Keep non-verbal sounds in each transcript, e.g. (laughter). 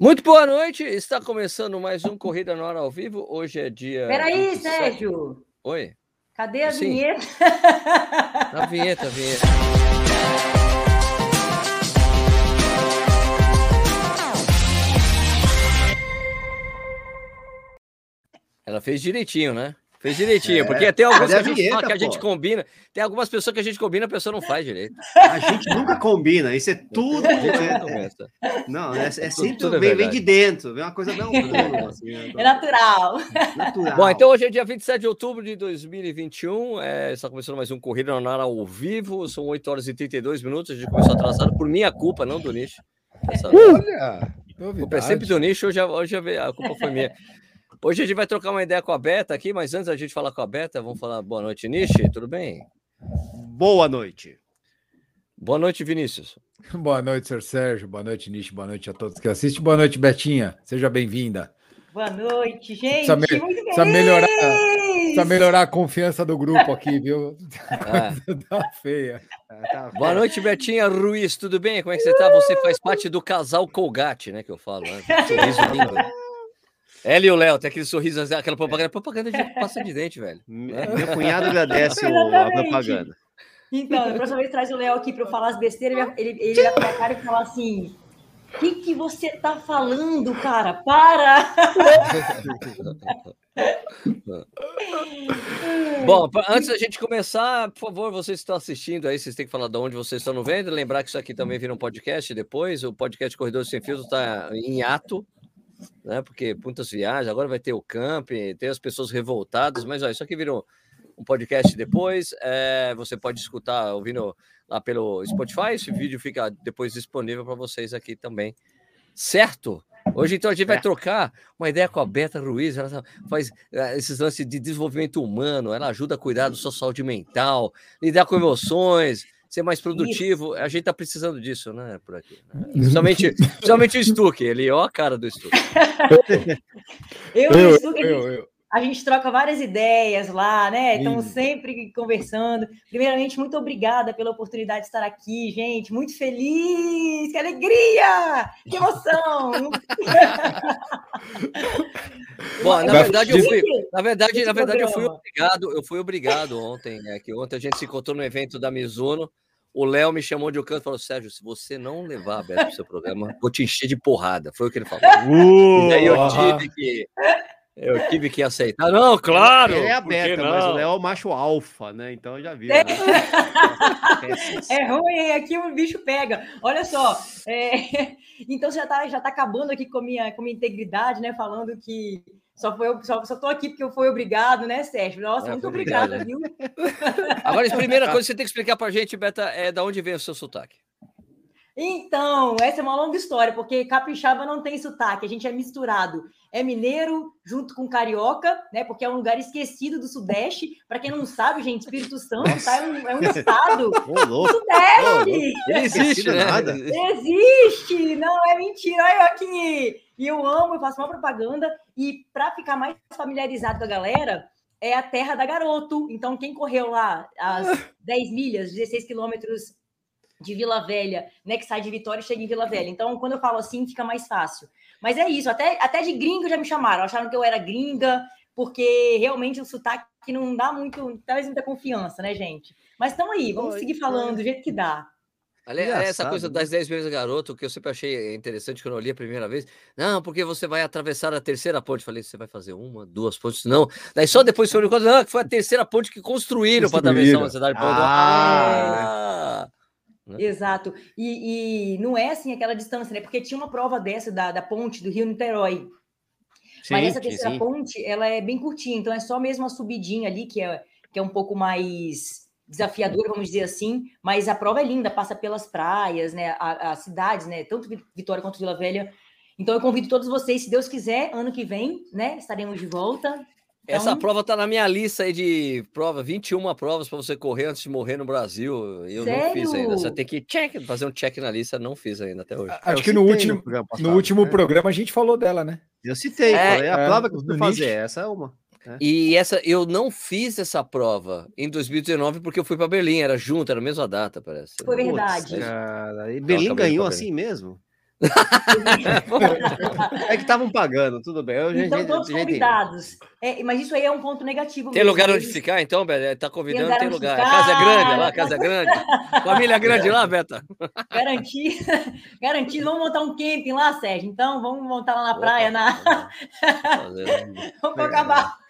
Muito boa noite, está começando mais um Corrida na Hora ao vivo. Hoje é dia. Peraí, 27... Sérgio! Oi. Cadê a Sim. vinheta? A vinheta, a vinheta. Ela fez direitinho, né? Fez direitinho, é. porque tem algumas que a, gente vinheta, que a gente combina, tem algumas pessoas que a gente combina, a pessoa não faz direito. A gente nunca combina, isso é tudo. é, é, não, é, é sempre tudo, vem, vem, de dentro, vem uma coisa não. assim, é, é natural. natural. Bom, então hoje é dia 27 de outubro de 2021, é, está começando mais um Corrida na Hora ao vivo, são 8 horas e 32 minutos, a gente começou atrasado por minha culpa, não do Nish. Essa... Olha! A culpa é sempre do Nish, hoje, hoje a culpa foi minha. Hoje a gente vai trocar uma ideia com a Beta aqui, mas antes da gente falar com a Beta, vamos falar boa noite, Nishi, tudo bem? Boa noite. Boa noite, Vinícius. (laughs) Boa noite, Sr. Sérgio. Boa noite, Nishi. Boa noite a todos que assistem. Boa noite, Betinha. Seja bem-vinda. Boa noite, gente. Precisa, me... precisa, melhorar, precisa melhorar a confiança do grupo aqui, viu? Ah. (laughs) tá feia. Tá Boa noite, Betinha Ruiz. Tudo bem? Como é que você tá? Você faz parte do casal Colgate, né? Que eu falo. Né? (laughs) Sorriso lindo. Ela e o Léo, tem aquele sorriso, aquela propaganda. Propaganda de passa de dente, velho. Meu cunhado agradece a propaganda. Então, a próxima vez traz o Léo aqui para eu falar as besteiras, ele, ele vai pra cara e falar assim: o que, que você tá falando, cara? Para! (laughs) Bom, antes da gente começar, por favor, vocês que estão assistindo aí, vocês têm que falar de onde vocês estão vendo. Lembrar que isso aqui também vira um podcast depois. O podcast Corredor Sem Filtro está em ato né? Porque muitas viagens, agora vai ter o camping, tem as pessoas revoltadas, mas ó, isso aqui virou um podcast depois. É, você pode escutar ouvindo lá pelo Spotify. Esse vídeo fica depois disponível para vocês aqui também, certo? Hoje, então, a gente vai trocar uma ideia com a Beta Ruiz. Ela faz eh, esses lances de desenvolvimento humano, ela ajuda a cuidar da sua saúde mental, lidar com emoções, ser mais produtivo. Isso. A gente está precisando disso, né? Por aqui. Né? Principalmente, principalmente o Stuck, ele ó a cara do Stuck. (laughs) eu, eu, Stuck, eu, eu, a gente troca várias ideias lá, né? Estamos sempre conversando. Primeiramente, muito obrigada pela oportunidade de estar aqui, gente. Muito feliz, que alegria, que emoção. (laughs) Bom, na verdade, eu fui, na verdade, na verdade, eu fui obrigado, eu fui obrigado ontem, né? Que ontem a gente se encontrou no evento da Mizuno. O Léo me chamou de um canto e falou: Sérgio, se você não levar a Beto para o seu programa, vou te encher de porrada. Foi o que ele falou. Uh, e daí eu tive que eu tive que aceitar. Não, claro. Ele é a beta, mas o Léo é o macho alfa, né? Então já viu. Né? (laughs) é ruim, aqui o bicho pega. Olha só. É... (laughs) Então já tá, já tá acabando aqui com a minha, com minha integridade, né? Falando que só, foi, só, só tô aqui porque eu fui obrigado, né, Sérgio? Nossa, é, muito obrigada, viu? Agora, a (laughs) primeira coisa que você tem que explicar pra gente, Beta, é da onde vem o seu sotaque. Então, essa é uma longa história, porque capixaba não tem sotaque, a gente é misturado. É mineiro junto com carioca, né? Porque é um lugar esquecido do Sudeste. Para quem não sabe, gente, Espírito Santo tá, é, um, é um estado (laughs) Ô, do Sudeste. Não existe, né? Nada. Existe, não é mentira. Olha eu aqui. E eu amo, eu faço uma propaganda. E para ficar mais familiarizado com a galera, é a terra da garoto. Então, quem correu lá as 10 milhas, 16 quilômetros de Vila Velha, né? Que sai de Vitória e chega em Vila Velha. Então, quando eu falo assim, fica mais fácil. Mas é isso, até, até de gringo já me chamaram, acharam que eu era gringa, porque realmente o sotaque não dá muito, traz muita confiança, né, gente? Mas estamos aí, vamos Oi, seguir falando do jeito que dá. Aliás, essa coisa das 10 vezes garoto, que eu sempre achei interessante quando eu li a primeira vez. Não, porque você vai atravessar a terceira ponte. Falei, você vai fazer uma, duas pontes? Não. Daí só depois foi não, que foi a terceira ponte que construíram, para atravessar uma cidade. Ah! ah! Né? Exato. E, e, não é assim aquela distância, né? Porque tinha uma prova dessa da, da ponte do Rio Niterói. Sim, Mas essa terceira sim. ponte, ela é bem curtinha, então é só mesmo a subidinha ali, que é, que é um pouco mais desafiadora, vamos dizer assim, mas a prova é linda, passa pelas praias, né, as cidades, né, tanto Vitória quanto Vila Velha. Então eu convido todos vocês, se Deus quiser, ano que vem, né, estaremos de volta. Então... Essa prova tá na minha lista aí de prova, 21 provas para você correr antes de morrer no Brasil. Eu Sério? não fiz ainda. Você tem que check, fazer um check na lista, não fiz ainda até hoje. Acho eu que no último, no, programa, no último é. programa a gente falou dela, né? Eu citei, é, falei, a é, prova que eu vou fazer, essa é uma. É. E essa eu não fiz essa prova em 2019 porque eu fui para Berlim, era junto, era a mesma data, parece. Foi verdade. cara, e Berlim ganhou assim mesmo? (laughs) é que estavam pagando, tudo bem. Eu, então, gente, todos gente, convidados. É, mas isso aí é um ponto negativo. Tem mesmo. lugar onde ficar, então, Beto? Tá convidando, tem, tem lugar. A casa é grande lá, casa é grande. Família grande lá, Beta. Garantido. Garantido. Vamos montar um camping lá, Sérgio. Então, vamos montar lá na praia. Opa, na... (laughs) vamos acabar.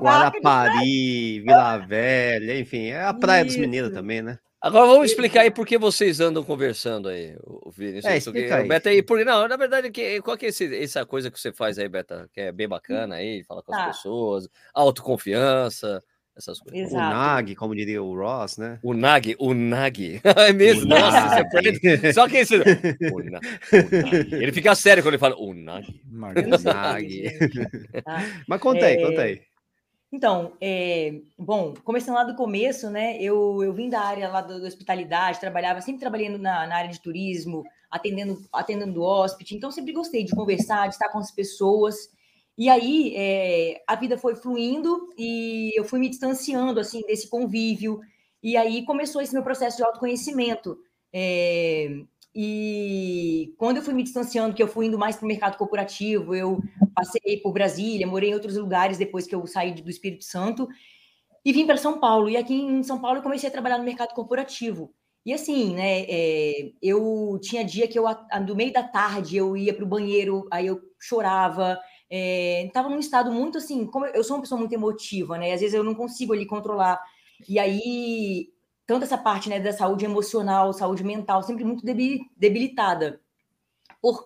Guarapari, Vila Velha, enfim, é a praia Isso. dos meninos também, né? Agora vamos explicar aí por que vocês andam conversando aí, o Vini. É, explica aí. Beta aí, porque não, na verdade, que, qual que é esse, essa coisa que você faz aí, Beta, que é bem bacana aí, fala com as tá. pessoas, autoconfiança, essas coisas. Exato. O Nag, como diria o Ross, né? O Nag, o Nag. (laughs) É mesmo, nossa, você aprende. Só que esse. O na, o Ele fica sério quando ele fala o Nag. (laughs) O Nag. Mas conta aí, é... conta aí. Então, é, bom, começando lá do começo, né? Eu, eu vim da área lá da, da hospitalidade, trabalhava, sempre trabalhando na, na, área de turismo, atendendo, atendendo hóspede, então sempre gostei de conversar, de estar com as pessoas. E aí é, a vida foi fluindo e eu fui me distanciando assim desse convívio. E aí começou esse meu processo de autoconhecimento. É, e quando eu fui me distanciando, que eu fui indo mais para o mercado corporativo, eu passei por Brasília, morei em outros lugares depois que eu saí do Espírito Santo e vim para São Paulo. E aqui em São Paulo eu comecei a trabalhar no mercado corporativo. E assim, né, é, eu tinha dia que eu, no meio da tarde, eu ia para o banheiro, aí eu chorava, estava é, num estado muito assim, como eu sou uma pessoa muito emotiva, né, às vezes eu não consigo ali controlar. E aí tanto essa parte né, da saúde emocional, saúde mental, sempre muito debilitada. Por,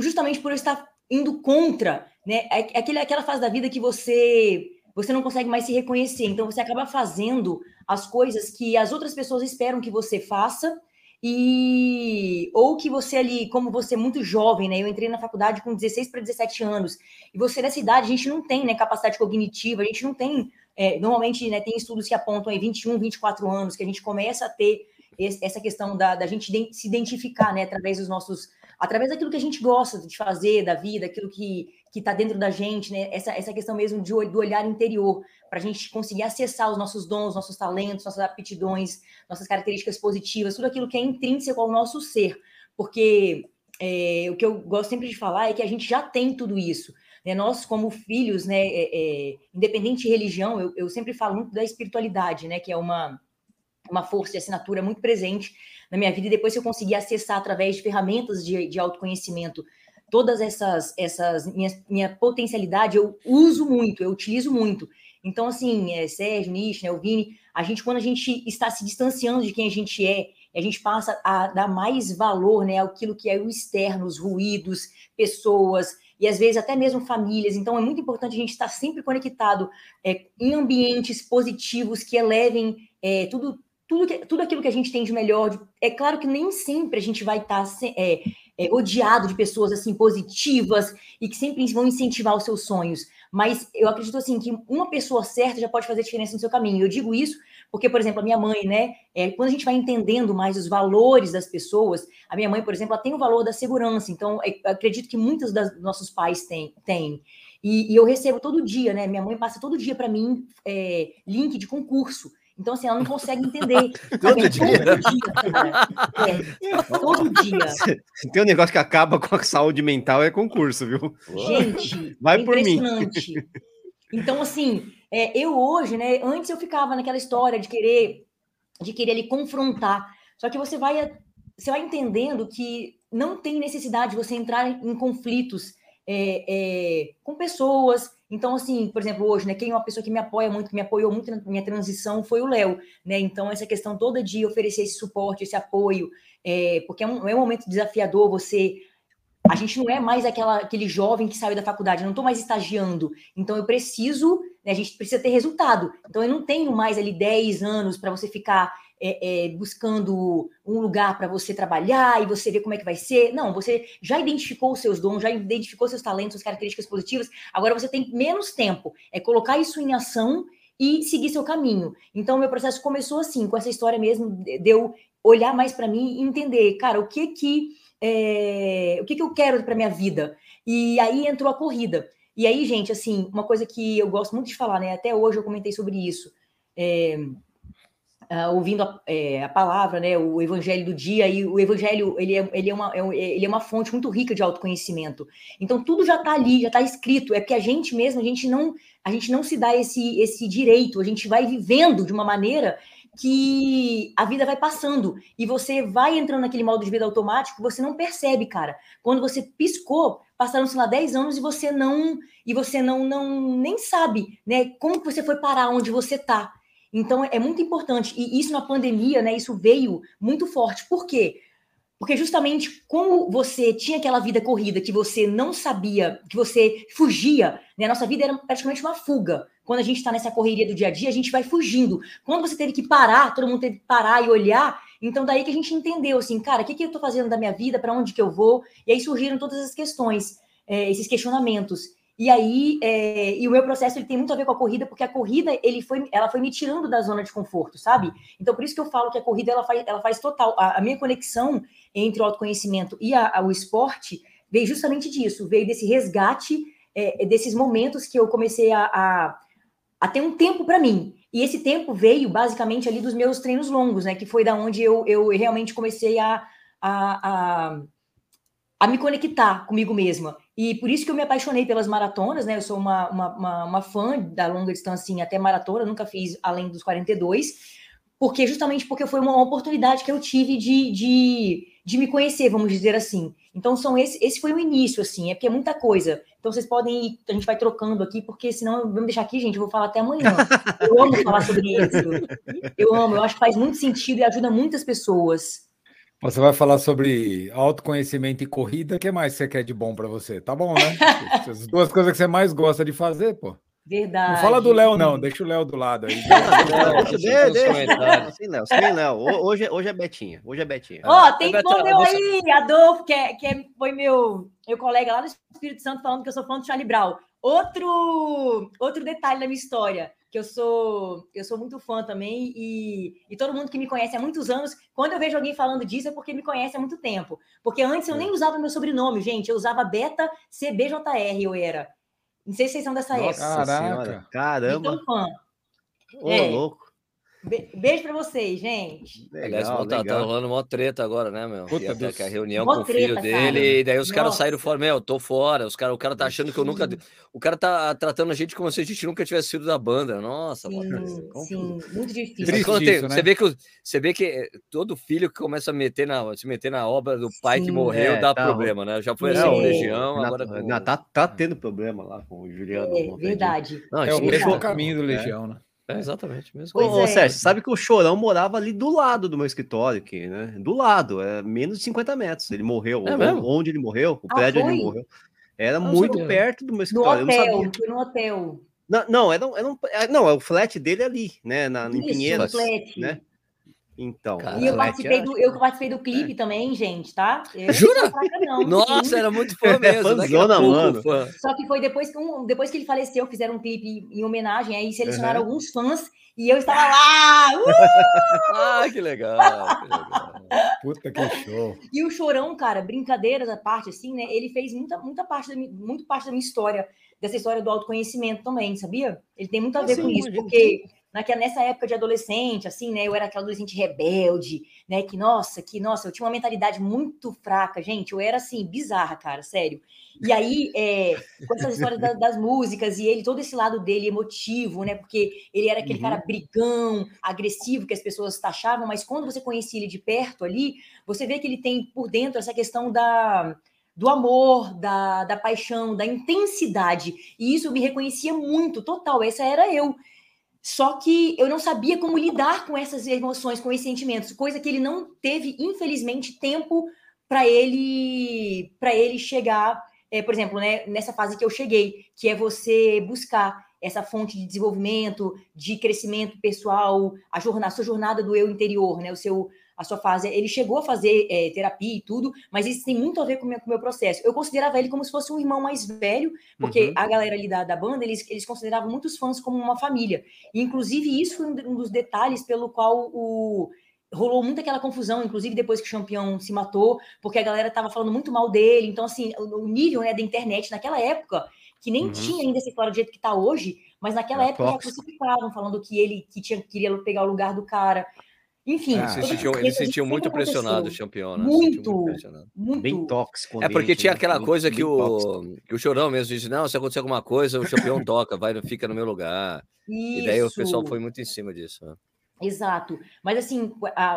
justamente por eu estar indo contra, né? É, é aquele, aquela fase da vida que você você não consegue mais se reconhecer. Então você acaba fazendo as coisas que as outras pessoas esperam que você faça e ou que você ali, como você é muito jovem, né? Eu entrei na faculdade com 16 para 17 anos. E você nessa idade, a gente não tem, né, capacidade cognitiva, a gente não tem é, normalmente, né, tem estudos que apontam aí 21, 24 anos, que a gente começa a ter esse, essa questão da, da gente se identificar, né, através dos nossos, através daquilo que a gente gosta de fazer, da vida, aquilo que que está dentro da gente, né, essa, essa questão mesmo de, do olhar interior, para a gente conseguir acessar os nossos dons, nossos talentos, nossas aptidões, nossas características positivas, tudo aquilo que é intrínseco ao nosso ser, porque é, o que eu gosto sempre de falar é que a gente já tem tudo isso. Né? Nós, como filhos, né, é, é, independente de religião, eu, eu, sempre falo muito da espiritualidade, né, que é uma, uma força de assinatura muito presente na minha vida, e depois eu consegui acessar através de ferramentas de, de autoconhecimento todas essas, essas minha, minha potencialidade, eu uso muito, eu utilizo muito. Então, assim, é, Sérgio, Nish, né, o Vini, a gente, quando a gente está se distanciando de quem a gente é, a gente passa a dar mais valor né, àquilo que é o externo, os ruídos, pessoas, e às vezes até mesmo famílias. Então é muito importante a gente estar sempre conectado é, em ambientes positivos que elevem é, tudo, tudo, que, tudo aquilo que a gente tem de melhor. É claro que nem sempre a gente vai estar é, é, odiado de pessoas assim positivas e que sempre vão incentivar os seus sonhos. Mas eu acredito assim que uma pessoa certa já pode fazer diferença no seu caminho. Eu digo isso porque, por exemplo, a minha mãe, né? É, quando a gente vai entendendo mais os valores das pessoas, a minha mãe, por exemplo, ela tem o valor da segurança. Então, é, acredito que muitos dos nossos pais têm. têm. E, e, eu recebo todo dia, né? Minha mãe passa todo dia para mim é, link de concurso. Então, assim, ela não consegue entender. (laughs) todo dia? Todo dia, cara. É, todo dia. Se (laughs) tem um negócio que acaba com a saúde mental, é concurso, viu? Gente, vai é por mim. Então, assim, é, eu hoje, né? Antes eu ficava naquela história de querer, de querer ali confrontar. Só que você vai, você vai entendendo que não tem necessidade de você entrar em conflitos é, é, com pessoas. Então, assim, por exemplo, hoje, né, quem é uma pessoa que me apoia muito, que me apoiou muito na minha transição foi o Léo, né? Então, essa questão toda de oferecer esse suporte, esse apoio, é, porque é um, é um momento desafiador você a gente não é mais aquela, aquele jovem que saiu da faculdade, eu não estou mais estagiando. Então eu preciso, né, a gente precisa ter resultado. Então eu não tenho mais ali 10 anos para você ficar é, é, buscando um lugar para você trabalhar e você ver como é que vai ser. Não, você já identificou os seus dons, já identificou seus talentos, suas características positivas. Agora você tem menos tempo. É colocar isso em ação e seguir seu caminho. Então, meu processo começou assim, com essa história mesmo, de eu olhar mais para mim e entender, cara, o que que é, o que, que eu quero para minha vida. E aí entrou a corrida. E aí, gente, assim, uma coisa que eu gosto muito de falar, né? Até hoje eu comentei sobre isso. É, uh, ouvindo a, é, a, palavra, né, o evangelho do dia, e o evangelho ele é, ele é, uma, é, ele é uma fonte muito rica de autoconhecimento. Então tudo já está ali, já está escrito. É que a gente mesmo, a gente não, a gente não se dá esse, esse direito, a gente vai vivendo de uma maneira que a vida vai passando e você vai entrando naquele modo de vida automático, você não percebe, cara. Quando você piscou, passaram-se lá 10 anos e você não e você não não nem sabe, né, como que você foi parar onde você tá. Então é muito importante e isso na pandemia, né, isso veio muito forte. Por quê? Porque justamente como você tinha aquela vida corrida que você não sabia, que você fugia, né? A nossa vida era praticamente uma fuga. Quando a gente está nessa correria do dia a dia, a gente vai fugindo. Quando você teve que parar, todo mundo teve que parar e olhar, então daí que a gente entendeu assim, cara, o que, que eu estou fazendo da minha vida, para onde que eu vou? E aí surgiram todas as questões, é, esses questionamentos. E aí, é, e o meu processo ele tem muito a ver com a corrida, porque a corrida ele foi, ela foi me tirando da zona de conforto, sabe? Então por isso que eu falo que a corrida ela faz, ela faz total. A, a minha conexão entre o autoconhecimento e a, a, o esporte veio justamente disso, veio desse resgate é, desses momentos que eu comecei a, a, a ter um tempo para mim. E esse tempo veio basicamente ali dos meus treinos longos, né? Que foi da onde eu, eu realmente comecei a, a, a, a me conectar comigo mesma. E por isso que eu me apaixonei pelas maratonas, né? Eu sou uma, uma, uma, uma fã da longa distância, assim, até maratona, nunca fiz além dos 42, porque justamente porque foi uma oportunidade que eu tive de, de, de me conhecer, vamos dizer assim. Então, são esse, esse foi o início, assim, é porque é muita coisa. Então, vocês podem ir, a gente vai trocando aqui, porque senão, vamos deixar aqui, gente, eu vou falar até amanhã. Eu amo falar sobre isso. Eu amo, eu acho que faz muito sentido e ajuda muitas pessoas. Você vai falar sobre autoconhecimento e corrida. O que mais você quer de bom para você? Tá bom, né? (laughs) As duas coisas que você mais gosta de fazer, pô. Verdade. Não fala do Léo, não. Deixa o Léo do lado aí. (laughs) deixa, deixa, Sem Léo, sem Léo. Hoje, hoje é Betinha. Hoje é Betinha. Ó, oh, tem é bom meu aí, Adolfo, que, é, que é, foi meu, meu colega lá do Espírito Santo falando que eu sou fã do Charlie Brown. Outro, outro detalhe da minha história que eu sou eu sou muito fã também e, e todo mundo que me conhece há muitos anos, quando eu vejo alguém falando disso é porque me conhece há muito tempo. Porque antes eu é. nem usava meu sobrenome, gente, eu usava Beta CBJR, eu era. Não sei se vocês são dessa Nossa época. Senhora, caramba. Então, fã. Ô, é. louco. Be beijo pra vocês, gente. Legal, Aliás, tá, tá rolando uma treta agora, né, meu? Puta que, que a reunião com o filho treta, dele, cara. e daí os caras saíram fora, meu, tô fora. Os cara, o cara tá achando que eu nunca. O cara tá tratando a gente como se a gente nunca tivesse sido da banda. Nossa, sim. Sim, muito difícil. tem, isso, né? você, vê que, você vê que eh, todo filho que começa a meter na, se meter na obra do pai sim, que morreu é, dá tá, problema, né? Já foi assim com Legião, agora. Com... Não, tá, tá tendo problema lá com o Juliano. É, verdade. Não, é o mesmo caminho do Legião, né? É, exatamente. Mesmo. Ô, é. Sérgio, sabe que o Chorão morava ali do lado do meu escritório aqui, né? Do lado, é menos de 50 metros. Ele morreu. É onde ele morreu, o ah, prédio onde ele morreu. Era não, muito perto do meu escritório. No hotel, foi no hotel. Não, não, era, era um, é, não, é o flat dele ali, né? Na, em Pinheiros. Flat. Né? Então. e eu participei, do, eu participei do clipe é. também, gente, tá? Eu (laughs) Jura? Fraca, Nossa, era muito fã mesmo. Fãzona, mano. Fã. Só que foi depois que, um, depois que ele faleceu, fizeram um clipe em homenagem, aí selecionaram uhum. alguns fãs e eu estava lá. Uh! (laughs) ah, que legal, que legal. Puta que show. E o Chorão, cara, brincadeira da parte, assim, né? Ele fez muita, muita parte da minha, muito parte da minha história, dessa história do autoconhecimento também, sabia? Ele tem muito a ver ah, com isso, porque naquela, nessa época de adolescente, assim, né? Eu era aquela adolescente rebelde, né? Que, nossa, que, nossa, eu tinha uma mentalidade muito fraca, gente. Eu era, assim, bizarra, cara, sério. E aí, é, com essas histórias das, das, músicas, e ele, todo esse lado dele emotivo, né? Porque ele era aquele uhum. cara brigão, agressivo, que as pessoas taxavam, mas quando você conhecia ele de perto ali, você vê que ele tem por dentro essa questão da do amor, da, da paixão, da intensidade. E isso me reconhecia muito, total. Essa era eu. Só que eu não sabia como lidar com essas emoções, com esses sentimentos, coisa que ele não teve, infelizmente, tempo para ele para ele chegar, é, por exemplo, né, nessa fase que eu cheguei, que é você buscar essa fonte de desenvolvimento, de crescimento pessoal, a jornada, a sua jornada do eu interior, né, o seu a sua fase. Ele chegou a fazer é, terapia e tudo, mas isso tem muito a ver com o meu, com o meu processo. Eu considerava ele como se fosse um irmão mais velho, porque uhum. a galera ali da, da banda, eles, eles consideravam muitos fãs como uma família. E, inclusive, isso foi um dos detalhes pelo qual o rolou muito aquela confusão, inclusive depois que o campeão se matou, porque a galera tava falando muito mal dele. Então, assim, o nível né, da internet naquela época, que nem uhum. tinha ainda essa história do jeito que tá hoje, Mas naquela é época tóxico. já crucificavam, falando que ele que tinha, queria pegar o lugar do cara. Enfim. Ah, ele sentiu, ele sentiu muito pressionado, o campeão, né? Muito, muito, muito. Bem tóxico. É porque tinha né? aquela coisa que o, que o Chorão mesmo disse, não, se acontecer alguma coisa, o campeão toca, vai, fica no meu lugar. Isso. E daí o pessoal foi muito em cima disso. Né? Exato. Mas assim,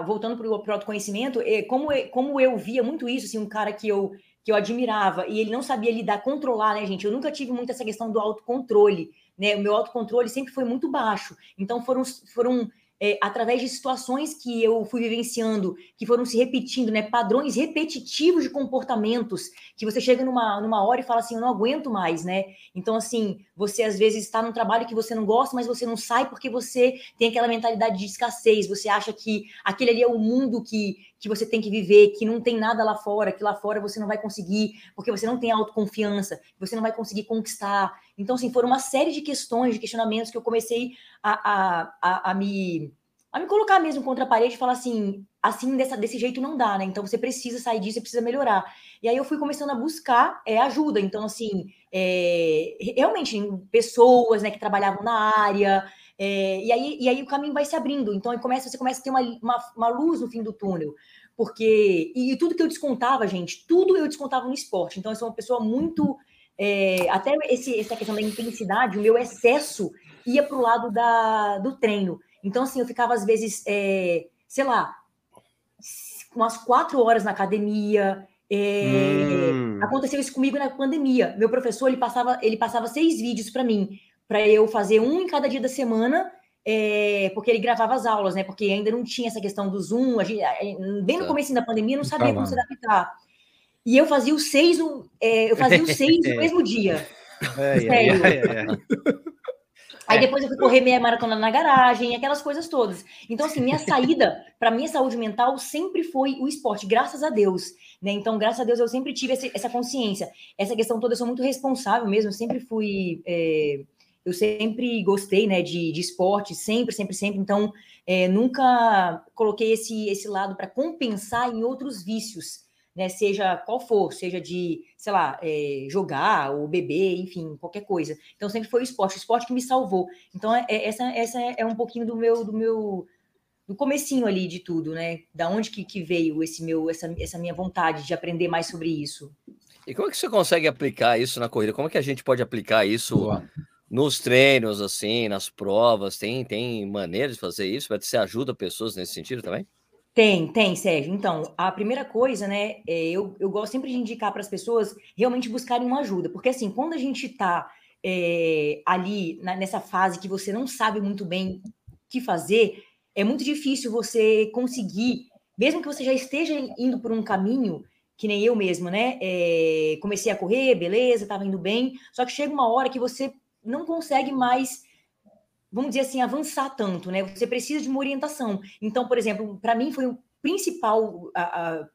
voltando para o autoconhecimento, é, como, como eu via muito isso, assim, um cara que eu, que eu admirava e ele não sabia lidar, controlar, né, gente? Eu nunca tive muito essa questão do autocontrole, né? O meu autocontrole sempre foi muito baixo. Então foram, foram é, através de situações que eu fui vivenciando, que foram se repetindo, né? Padrões repetitivos de comportamentos, que você chega numa, numa hora e fala assim, eu não aguento mais, né? Então, assim, você às vezes está num trabalho que você não gosta, mas você não sai porque você tem aquela mentalidade de escassez, você acha que aquele ali é o mundo que, que você tem que viver, que não tem nada lá fora, que lá fora você não vai conseguir, porque você não tem autoconfiança, você não vai conseguir conquistar. Então, assim, foram uma série de questões, de questionamentos que eu comecei a, a, a, a me a me colocar mesmo contra a parede e falar assim, assim dessa, desse jeito não dá, né? Então você precisa sair disso, você precisa melhorar. E aí eu fui começando a buscar é, ajuda. Então, assim, é, realmente, pessoas né, que trabalhavam na área. É, e, aí, e aí o caminho vai se abrindo. Então começa, você começa a ter uma, uma, uma luz no fim do túnel. Porque. E, e, tudo que eu descontava, gente, tudo eu descontava no esporte. Então, eu sou uma pessoa muito. É, até esse, essa questão da intensidade, o meu excesso ia para o lado da, do treino. Então, assim, eu ficava às vezes, é, sei lá, umas quatro horas na academia. É, hum. Aconteceu isso comigo na pandemia. Meu professor ele passava, ele passava seis vídeos para mim, para eu fazer um em cada dia da semana, é, porque ele gravava as aulas, né? Porque ainda não tinha essa questão do Zoom. A gente, bem no começo da pandemia, não sabia tá como se adaptar. E eu fazia os seis, é, eu fazia os seis no (laughs) mesmo dia. É, Sério. É, é, Aí é. depois eu fui correr meia maratona na garagem, aquelas coisas todas. Então, assim, minha saída para minha saúde mental sempre foi o esporte, graças a Deus. Né? Então, graças a Deus, eu sempre tive essa consciência. Essa questão toda, eu sou muito responsável mesmo, eu sempre fui. É, eu sempre gostei né, de, de esporte, sempre, sempre, sempre. Então, é, nunca coloquei esse, esse lado para compensar em outros vícios né? Seja qual for, seja de, sei lá, é, jogar ou beber, enfim, qualquer coisa. Então sempre foi o esporte, o esporte que me salvou. Então é, é, essa, essa é um pouquinho do meu, do meu, do comecinho ali de tudo, né? Da onde que, que veio esse meu, essa, essa minha vontade de aprender mais sobre isso. E como é que você consegue aplicar isso na corrida? Como é que a gente pode aplicar isso Boa. nos treinos, assim, nas provas? Tem, tem maneiras de fazer isso? Você ajuda pessoas nesse sentido também? Tem, tem, Sérgio. Então, a primeira coisa, né, é, eu, eu gosto sempre de indicar para as pessoas realmente buscarem uma ajuda, porque assim, quando a gente está é, ali na, nessa fase que você não sabe muito bem o que fazer, é muito difícil você conseguir, mesmo que você já esteja indo por um caminho, que nem eu mesmo, né? É, comecei a correr, beleza, estava indo bem, só que chega uma hora que você não consegue mais vamos dizer assim, avançar tanto, né? Você precisa de uma orientação. Então, por exemplo, para mim foi o principal, a, a,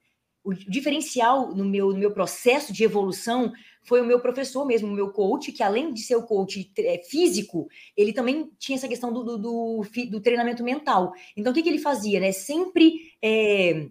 o diferencial no meu, no meu processo de evolução foi o meu professor mesmo, o meu coach, que além de ser o coach é, físico, ele também tinha essa questão do, do, do, do treinamento mental. Então, o que, que ele fazia, né? Sempre é,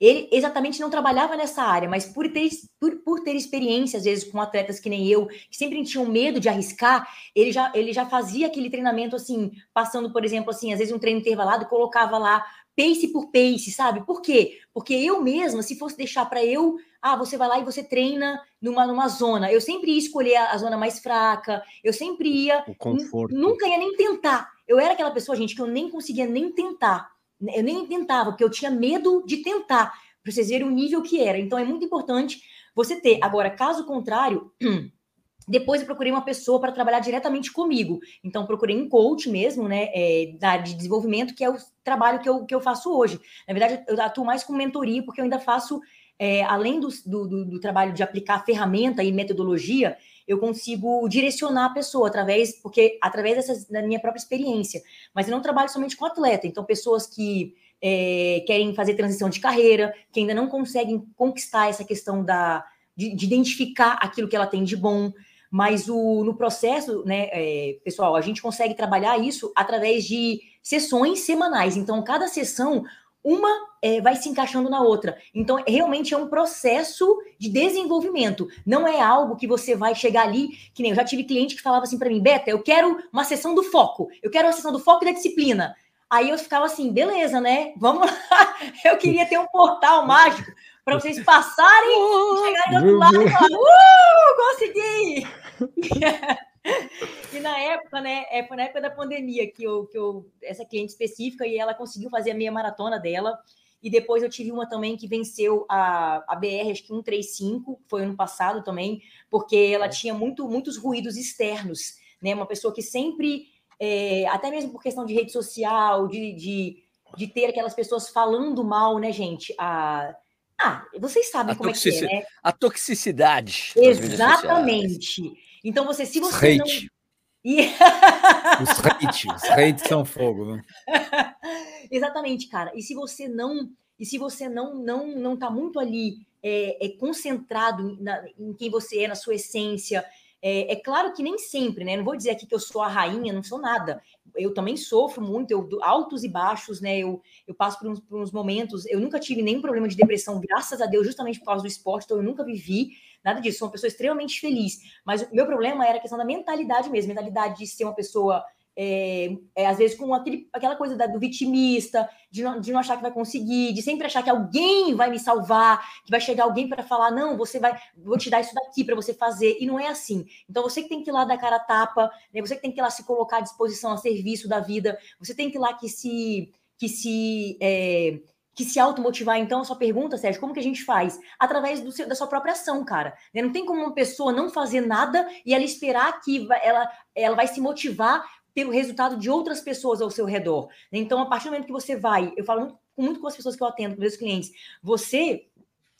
ele exatamente não trabalhava nessa área, mas por ter, por, por ter experiência, às vezes, com atletas que nem eu, que sempre tinham medo de arriscar, ele já, ele já fazia aquele treinamento assim, passando, por exemplo, assim, às vezes um treino intervalado, colocava lá pace por pace, sabe? Por quê? Porque eu mesma, se fosse deixar para eu, ah, você vai lá e você treina numa, numa zona, eu sempre ia escolher a, a zona mais fraca, eu sempre ia. O conforto. Nunca ia nem tentar. Eu era aquela pessoa, gente, que eu nem conseguia nem tentar eu nem tentava, porque eu tinha medo de tentar, para vocês verem o nível que era. Então é muito importante você ter. Agora, caso contrário, (clears throat) depois eu procurei uma pessoa para trabalhar diretamente comigo. Então, procurei um coach mesmo, né, é, da de desenvolvimento, que é o trabalho que eu, que eu faço hoje. Na verdade, eu atuo mais com mentoria, porque eu ainda faço, é, além do, do, do, trabalho de aplicar ferramenta e metodologia, eu consigo direcionar a pessoa através, porque através dessa, da minha própria experiência. Mas eu não trabalho somente com atleta, então pessoas que é, querem fazer transição de carreira, que ainda não conseguem conquistar essa questão da, de, de identificar aquilo que ela tem de bom. Mas o, no processo, né, é, pessoal, a gente consegue trabalhar isso através de sessões semanais. Então, cada sessão, uma é, vai se encaixando na outra. Então, realmente é um processo de desenvolvimento. Não é algo que você vai chegar ali, que nem eu já tive cliente que falava assim para mim, Beta, eu quero uma sessão do foco, eu quero uma sessão do foco e da disciplina. Aí eu ficava assim, beleza, né? Vamos lá. (laughs) Eu queria ter um portal mágico para vocês passarem e (laughs) chegarem do outro lado e falar, uh, consegui! (laughs) e na época, né? É, foi na época da pandemia que eu, que eu, essa cliente específica, e ela conseguiu fazer a meia maratona dela. E depois eu tive uma também que venceu a, a BR, acho que 135, foi ano passado também, porque ela tinha muito, muitos ruídos externos, né? Uma pessoa que sempre, é, até mesmo por questão de rede social, de, de, de ter aquelas pessoas falando mal, né, gente? A, ah, vocês sabem a como é que é, né? A toxicidade. Exatamente. Então, você, se você não. (laughs) os hate, os hate são fogo, né? (laughs) Exatamente, cara. E se você não, e se você não não não tá muito ali é, é concentrado na, em quem você é, na sua essência, é, é, claro que nem sempre, né? Não vou dizer aqui que eu sou a rainha, não sou nada. Eu também sofro muito, eu altos e baixos, né? Eu, eu passo por uns, por uns momentos. Eu nunca tive nenhum problema de depressão, graças a Deus, justamente por causa do esporte, então eu nunca vivi nada disso. Sou uma pessoa extremamente feliz. Mas o meu problema era a questão da mentalidade mesmo, mentalidade de ser uma pessoa é, é, às vezes com aquele, aquela coisa da, do vitimista, de não, de não achar que vai conseguir, de sempre achar que alguém vai me salvar, que vai chegar alguém para falar, não, você vai, vou te dar isso daqui para você fazer, e não é assim. Então você que tem que ir lá dar cara tapa, né, você que tem que ir lá se colocar à disposição, a serviço da vida, você tem que ir lá que se, que se é, que se automotivar, então, a sua pergunta, Sérgio, como que a gente faz? Através do seu, da sua própria ação, cara. Né? Não tem como uma pessoa não fazer nada e ela esperar que ela, ela vai se motivar pelo resultado de outras pessoas ao seu redor. Né? Então, a partir do momento que você vai, eu falo muito, muito com as pessoas que eu atendo, com meus clientes, você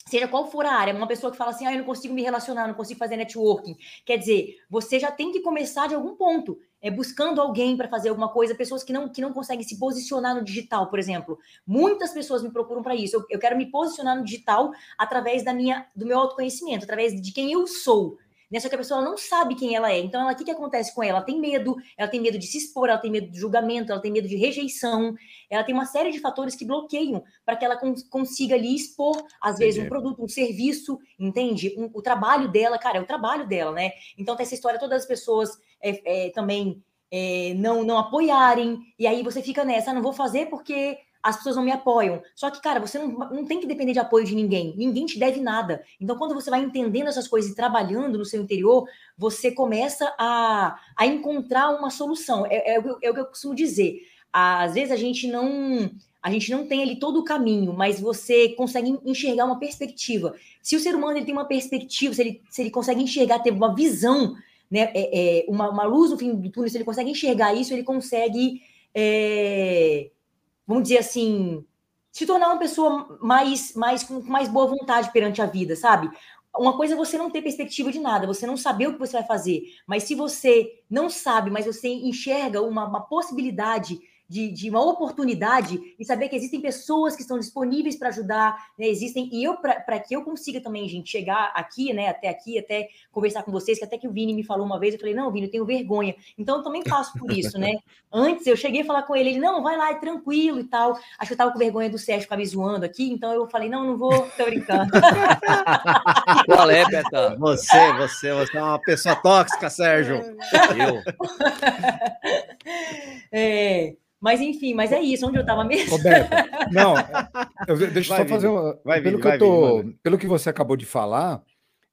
seja qual for a área, uma pessoa que fala assim, ah, eu não consigo me relacionar, não consigo fazer networking. Quer dizer, você já tem que começar de algum ponto, é, buscando alguém para fazer alguma coisa, pessoas que não, que não conseguem se posicionar no digital, por exemplo. Muitas pessoas me procuram para isso. Eu, eu quero me posicionar no digital através da minha, do meu autoconhecimento, através de quem eu sou. Né? Só que a pessoa não sabe quem ela é. Então, o que, que acontece com ela? Ela tem medo, ela tem medo de se expor, ela tem medo de julgamento, ela tem medo de rejeição, ela tem uma série de fatores que bloqueiam para que ela cons consiga ali expor, às Entendi. vezes, um produto, um serviço, entende? Um, o trabalho dela, cara, é o trabalho dela, né? Então, tem essa história, todas as pessoas é, é, também é, não, não apoiarem, e aí você fica nessa, ah, não vou fazer porque as pessoas não me apoiam. Só que, cara, você não, não tem que depender de apoio de ninguém. Ninguém te deve nada. Então, quando você vai entendendo essas coisas e trabalhando no seu interior, você começa a, a encontrar uma solução. É, é, é, o que eu costumo dizer. Às vezes a gente não. A gente não tem ali todo o caminho, mas você consegue enxergar uma perspectiva. Se o ser humano ele tem uma perspectiva, se ele, se ele consegue enxergar, ter uma visão, né, é, é, uma, uma luz no fim do túnel, se ele consegue enxergar isso, ele consegue é, vamos dizer assim, se tornar uma pessoa mais, mais com mais boa vontade perante a vida, sabe? Uma coisa é você não ter perspectiva de nada, você não saber o que você vai fazer, mas se você não sabe, mas você enxerga uma, uma possibilidade de, de uma oportunidade e saber que existem pessoas que estão disponíveis para ajudar, né? Existem, e eu, para que eu consiga também, gente, chegar aqui, né, até aqui, até conversar com vocês, que até que o Vini me falou uma vez, eu falei, não, Vini, eu tenho vergonha. Então eu também passo por isso, né? (laughs) Antes eu cheguei a falar com ele, ele, não, vai lá, é tranquilo e tal. Acho que eu tava com vergonha do Sérgio ficar me zoando aqui, então eu falei, não, não vou, tô brincando. Qual é, Beta? Você, você, você é uma pessoa tóxica, Sérgio. (laughs) Eu. É, mas enfim, mas é isso, onde eu estava mesmo. Roberto, não, (laughs) eu, deixa eu só fazer uma. Vai, pelo, que vai, eu tô, pelo que você acabou de falar,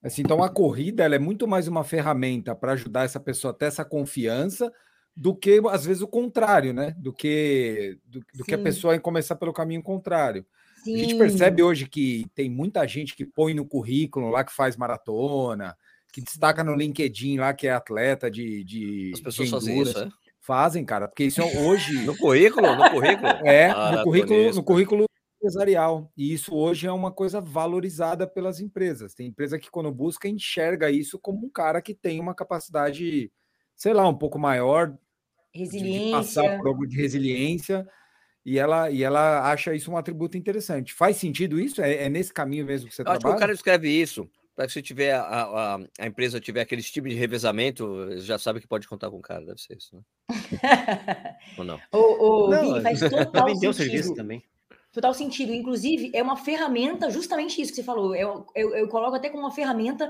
assim, então a corrida ela é muito mais uma ferramenta para ajudar essa pessoa a ter essa confiança do que, às vezes, o contrário, né? Do que, do, do que a pessoa começar pelo caminho contrário. Sim. A gente percebe hoje que tem muita gente que põe no currículo lá que faz maratona, que destaca no LinkedIn lá que é atleta de. de As pessoas de fazem isso, é? Fazem, cara, porque isso é hoje. no currículo? No currículo? É, ah, no, currículo, no currículo empresarial. E isso hoje é uma coisa valorizada pelas empresas. Tem empresa que, quando busca, enxerga isso como um cara que tem uma capacidade, sei lá, um pouco maior resiliência. de passar por algo de resiliência. E ela, e ela acha isso um atributo interessante. Faz sentido isso? É, é nesse caminho mesmo que você Eu trabalha? Acho que o cara escreve isso se tiver a, a, a, empresa tiver aquele tipo de revezamento, já sabe que pode contar com o cara, deve ser isso, né? (laughs) Ou não? O, o, não, Vini, faz (laughs) total sentido. serviço também. total sentido. Inclusive, é uma ferramenta, justamente isso que você falou. Eu, eu, eu coloco até como uma ferramenta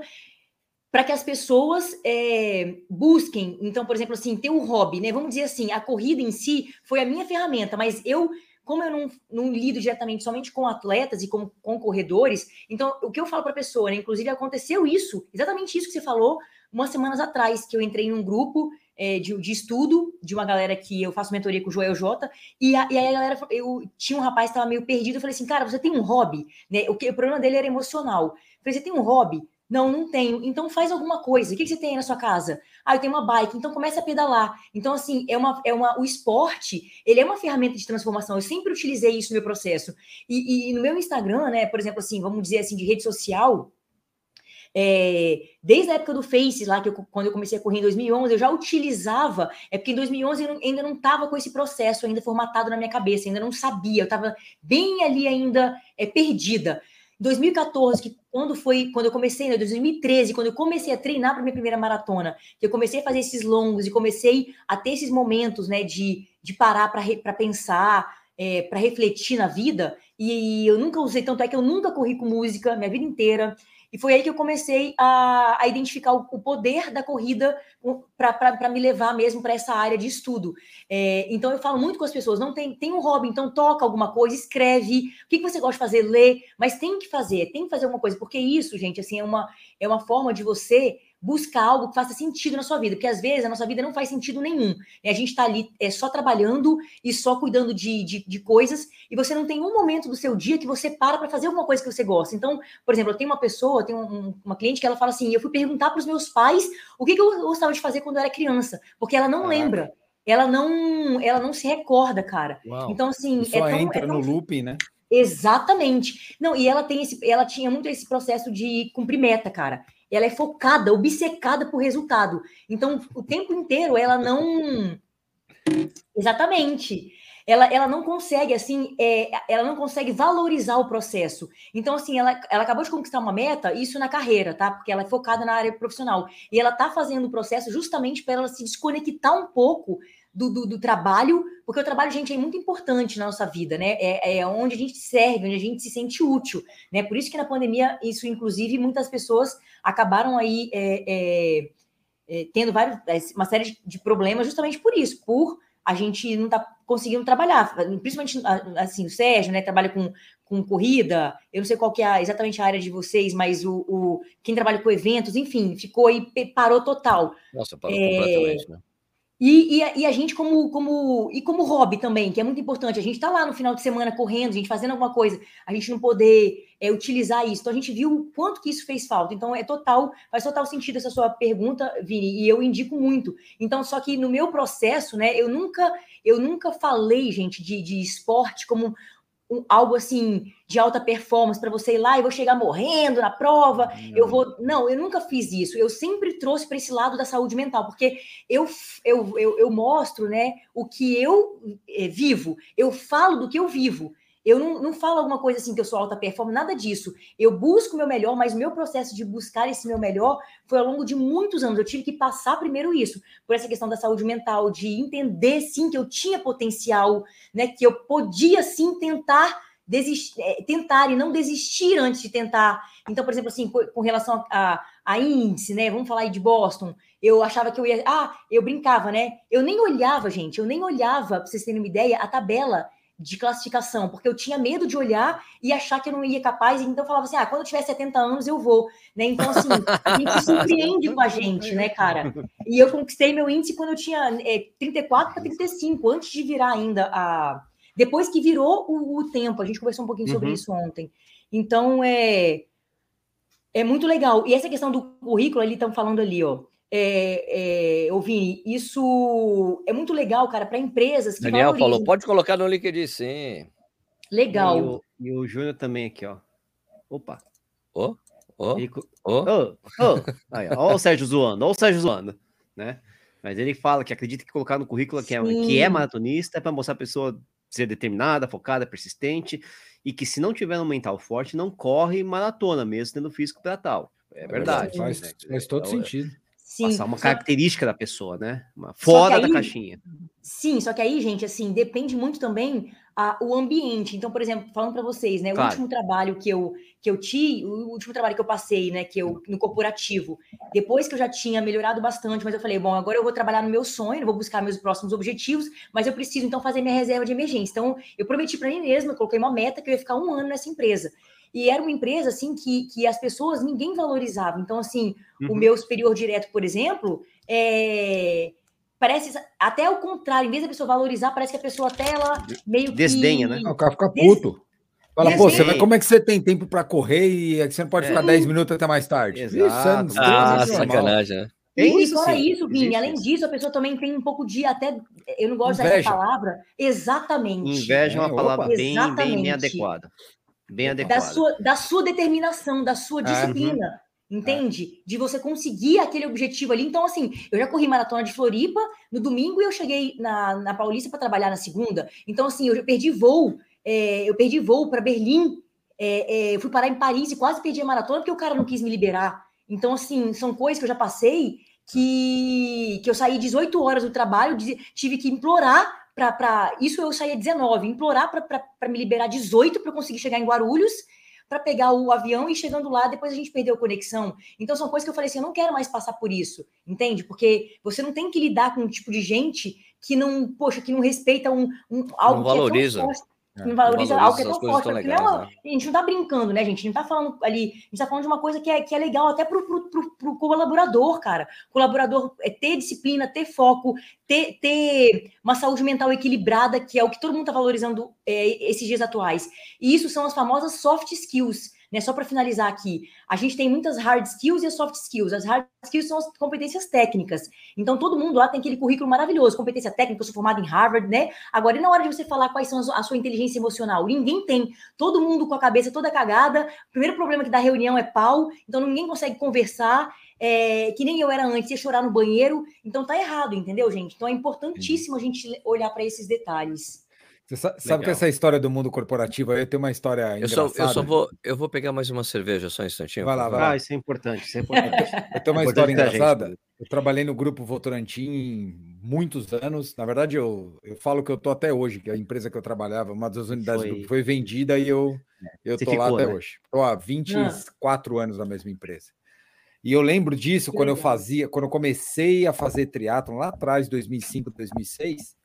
para que as pessoas é, busquem. Então, por exemplo, assim, ter um hobby, né? Vamos dizer assim, a corrida em si foi a minha ferramenta, mas eu, como eu não, não lido diretamente somente com atletas e com, com corredores, então o que eu falo para a pessoa, né? Inclusive aconteceu isso, exatamente isso que você falou, umas semanas atrás, que eu entrei em um grupo é, de, de, estudo de uma galera que eu faço mentoria com o Joel J. E, a, e aí a galera, eu tinha um rapaz que estava meio perdido. Eu falei assim, cara, você tem um hobby? Né? O, que, o problema dele era emocional. Eu falei, você tem um hobby? Não, não tenho. Então faz alguma coisa. O que, você tem aí na sua casa? Ah, eu tenho uma bike. Então começa a pedalar. Então, assim, é uma, é uma, o esporte, ele é uma ferramenta de transformação. Eu sempre utilizei isso no meu processo. E, e no meu Instagram, né, por exemplo, assim, vamos dizer assim, de rede social, é, desde a época do Face, lá que eu, quando eu comecei a correr em 2011, eu já utilizava, é porque em 2011 eu ainda não estava com esse processo ainda formatado na minha cabeça, ainda não sabia, eu estava bem ali ainda é, perdida. 2014, que quando foi, quando eu comecei, né, 2013, quando eu comecei a treinar para minha primeira maratona, que eu comecei a fazer esses longos e comecei a ter esses momentos, né, de, de parar para pensar, é, para refletir na vida, e eu nunca usei, tanto é que eu nunca corri com música minha vida inteira. E foi aí que eu comecei a, a identificar o, o, poder da corrida para me levar mesmo para essa área de estudo. É, então eu falo muito com as pessoas: não tem, tem um hobby, então toca alguma coisa, escreve. O que, que você gosta de fazer? Lê, mas tem que fazer, tem que fazer alguma coisa, porque isso, gente, assim, é uma, é uma forma de você buscar algo que faça sentido na sua vida, porque às vezes a nossa vida não faz sentido nenhum. A gente está ali é, só trabalhando e só cuidando de, de, de, coisas, e você não tem um momento do seu dia que você para para fazer alguma coisa que você gosta. Então, por exemplo, eu tenho uma pessoa, eu tenho um, uma cliente que ela fala assim: eu fui perguntar para os meus pais o que, que, eu gostava de fazer quando eu era criança, porque ela não lembra. Ela não, ela não se recorda, cara. Uau. Então, assim. Só é tão, entra é tão... no looping, né? Exatamente. Não, e ela tem esse, ela tinha muito esse processo de cumprir meta, cara ela é focada, obcecada por resultado. Então, o tempo inteiro ela não. Exatamente. Ela, ela não consegue, assim, é, ela não consegue valorizar o processo. Então, assim, ela, ela acabou de conquistar uma meta, isso na carreira, tá? Porque ela é focada na área profissional. E ela tá fazendo o processo justamente para ela se desconectar um pouco do, do, do, trabalho, porque o trabalho, gente, é muito importante na nossa vida, né? É, é, onde a gente serve, onde a gente se sente útil, né? Por isso que na pandemia, isso, inclusive, muitas pessoas acabaram aí é, é, é tendo vários, é, uma série de problemas justamente por isso, por a gente não tá conseguindo trabalhar, principalmente assim, o Sérgio, né, trabalha com, com corrida, eu não sei qual que é exatamente a área de vocês, mas o, o quem trabalha com eventos, enfim, ficou aí, parou total. Nossa, parou é, completamente, né? E, e, a, e, a, gente, como, como, e como hobby também, que é muito importante, a gente está lá no final de semana correndo, a gente fazendo alguma coisa, a gente não poder é, utilizar isso. Então, a gente viu o quanto que isso fez falta. Então, é total, faz total sentido essa sua pergunta, Vini, e eu indico muito. Então, só que no meu processo, né, eu nunca, eu nunca falei, gente, de, de esporte como um, algo assim de alta performance para você ir lá e vou chegar morrendo na prova, não. eu vou. Não, eu nunca fiz isso. Eu sempre trouxe para esse lado da saúde mental, porque eu, eu, eu, eu mostro né, o que eu é, vivo, eu falo do que eu vivo. Eu não, não falo alguma coisa assim que eu sou alta performance, nada disso. Eu busco o meu melhor, mas meu processo de buscar esse meu melhor foi ao longo de muitos anos. Eu tive que passar primeiro isso, por essa questão da saúde mental, de entender sim que eu tinha potencial, né? Que eu podia sim tentar desistir, é, tentar e não desistir antes de tentar. Então, por exemplo, assim, com relação a, a, índice, né? Vamos falar aí de Boston. Eu achava que eu ia. Ah, eu brincava, né? Eu nem olhava, gente, eu nem olhava, para vocês terem uma ideia, a tabela de classificação, porque eu tinha medo de olhar e achar que eu não ia capaz, então eu falava assim, ah, quando eu tiver 70 anos eu vou, né? Então, assim, a gente surpreende com a gente, né, cara? E eu conquistei meu índice quando eu tinha é, 34 para 35, antes de virar ainda a... Depois que virou o, o tempo, a gente conversou um pouquinho sobre uhum. isso ontem. Então, é... É muito legal. E essa questão do currículo, ali estão falando ali, ó é, é, Vini, isso é muito legal, cara, para empresas que Daniel valorizam. falou, pode colocar no LinkedIn, sim. Legal. E o, e o Júnior também aqui, ó. Opa. Ô, ô, ô. Ó o Sérgio zoando, ó o Sérgio zoando, né? Mas ele fala que acredita que colocar no currículo que é, que é maratonista é para mostrar a pessoa ser determinada, focada, persistente, e que se não tiver um mental forte, não corre maratona, mesmo tendo físico para tal. É, é verdade. Faz, né? faz todo então, sentido. Sim, Passar uma característica da pessoa, né? Uma fora aí, da caixinha. Sim, só que aí, gente, assim, depende muito também a, o ambiente. Então, por exemplo, falando para vocês, né, claro. o último trabalho que eu que eu tive, o último trabalho que eu passei, né, que eu no corporativo, depois que eu já tinha melhorado bastante, mas eu falei, bom, agora eu vou trabalhar no meu sonho, vou buscar meus próximos objetivos, mas eu preciso então fazer minha reserva de emergência. Então, eu prometi para mim mesma, coloquei uma meta que eu ia ficar um ano nessa empresa. E era uma empresa assim que, que as pessoas ninguém valorizava. Então, assim, uhum. o meu superior direto, por exemplo, é, parece até o contrário, em vez da pessoa valorizar, parece que a pessoa até ela meio Desdenha, que... né? O cara fica puto. Fala, pô, você vai, como é que você tem tempo para correr e é você não pode ficar é. 10 minutos até mais tarde? Exato. Isso é ah, sacanagem, né? E, isso, e fora sim. isso, Vini, além disso, a pessoa também tem um pouco de até. Eu não gosto dessa palavra. Exatamente. Inveja é uma é, palavra bem, bem, bem, adequada. Bem adequada. Da sua, da sua determinação, da sua disciplina. Uhum. Entende? De você conseguir aquele objetivo ali. Então, assim, eu já corri maratona de Floripa no domingo e eu cheguei na, na Paulista para trabalhar na segunda. Então, assim, eu já perdi voo. É, eu perdi voo para Berlim. É, é, eu fui parar em Paris e quase perdi a maratona porque o cara não quis me liberar. Então, assim, são coisas que eu já passei que, que eu saí 18 horas do trabalho, tive que implorar para. Isso eu saía 19, implorar para me liberar 18 para conseguir chegar em Guarulhos para pegar o avião e chegando lá, depois a gente perdeu a conexão. Então são coisas que eu falei assim, eu não quero mais passar por isso, entende? Porque você não tem que lidar com um tipo de gente que não, poxa, que não respeita um, um algo não valoriza. que é é, não valoriza, algo que é tão forte. Legais, não, né? A gente não tá brincando, né, gente? A gente não tá falando ali, a gente tá falando de uma coisa que é, que é legal até pro, pro, pro, pro colaborador, cara. O colaborador é ter disciplina, ter foco, ter, ter uma saúde mental equilibrada, que é o que todo mundo tá valorizando é, esses dias atuais. E isso são as famosas soft skills né? Só para finalizar aqui, a gente tem muitas hard skills e soft skills. As hard skills são as competências técnicas. Então, todo mundo lá tem aquele currículo maravilhoso, competência técnica, eu sou formado em Harvard, né? Agora, e na hora de você falar quais são a sua inteligência emocional? Ninguém tem. Todo mundo com a cabeça toda cagada. O primeiro problema que dá reunião é pau, então ninguém consegue conversar. É, que nem eu era antes, ia chorar no banheiro. Então tá errado, entendeu, gente? Então é importantíssimo a gente olhar para esses detalhes. Você sabe, sabe que essa história do mundo corporativo aí tem uma história eu só, eu só vou eu vou pegar mais uma cerveja só um instantinho. Vai lá, vai lá. Ah, isso é importante, isso é importante. (laughs) eu tenho uma é história engraçada. Gente. Eu trabalhei no grupo Votorantim muitos anos. Na verdade, eu, eu falo que eu tô até hoje, que a empresa que eu trabalhava, uma das unidades foi, do grupo, foi vendida e eu eu tô ficou, lá até né? hoje. Tô há 24 ah. anos na mesma empresa. E eu lembro disso quando eu fazia, quando eu comecei a fazer triatlon lá atrás, 2005, 2006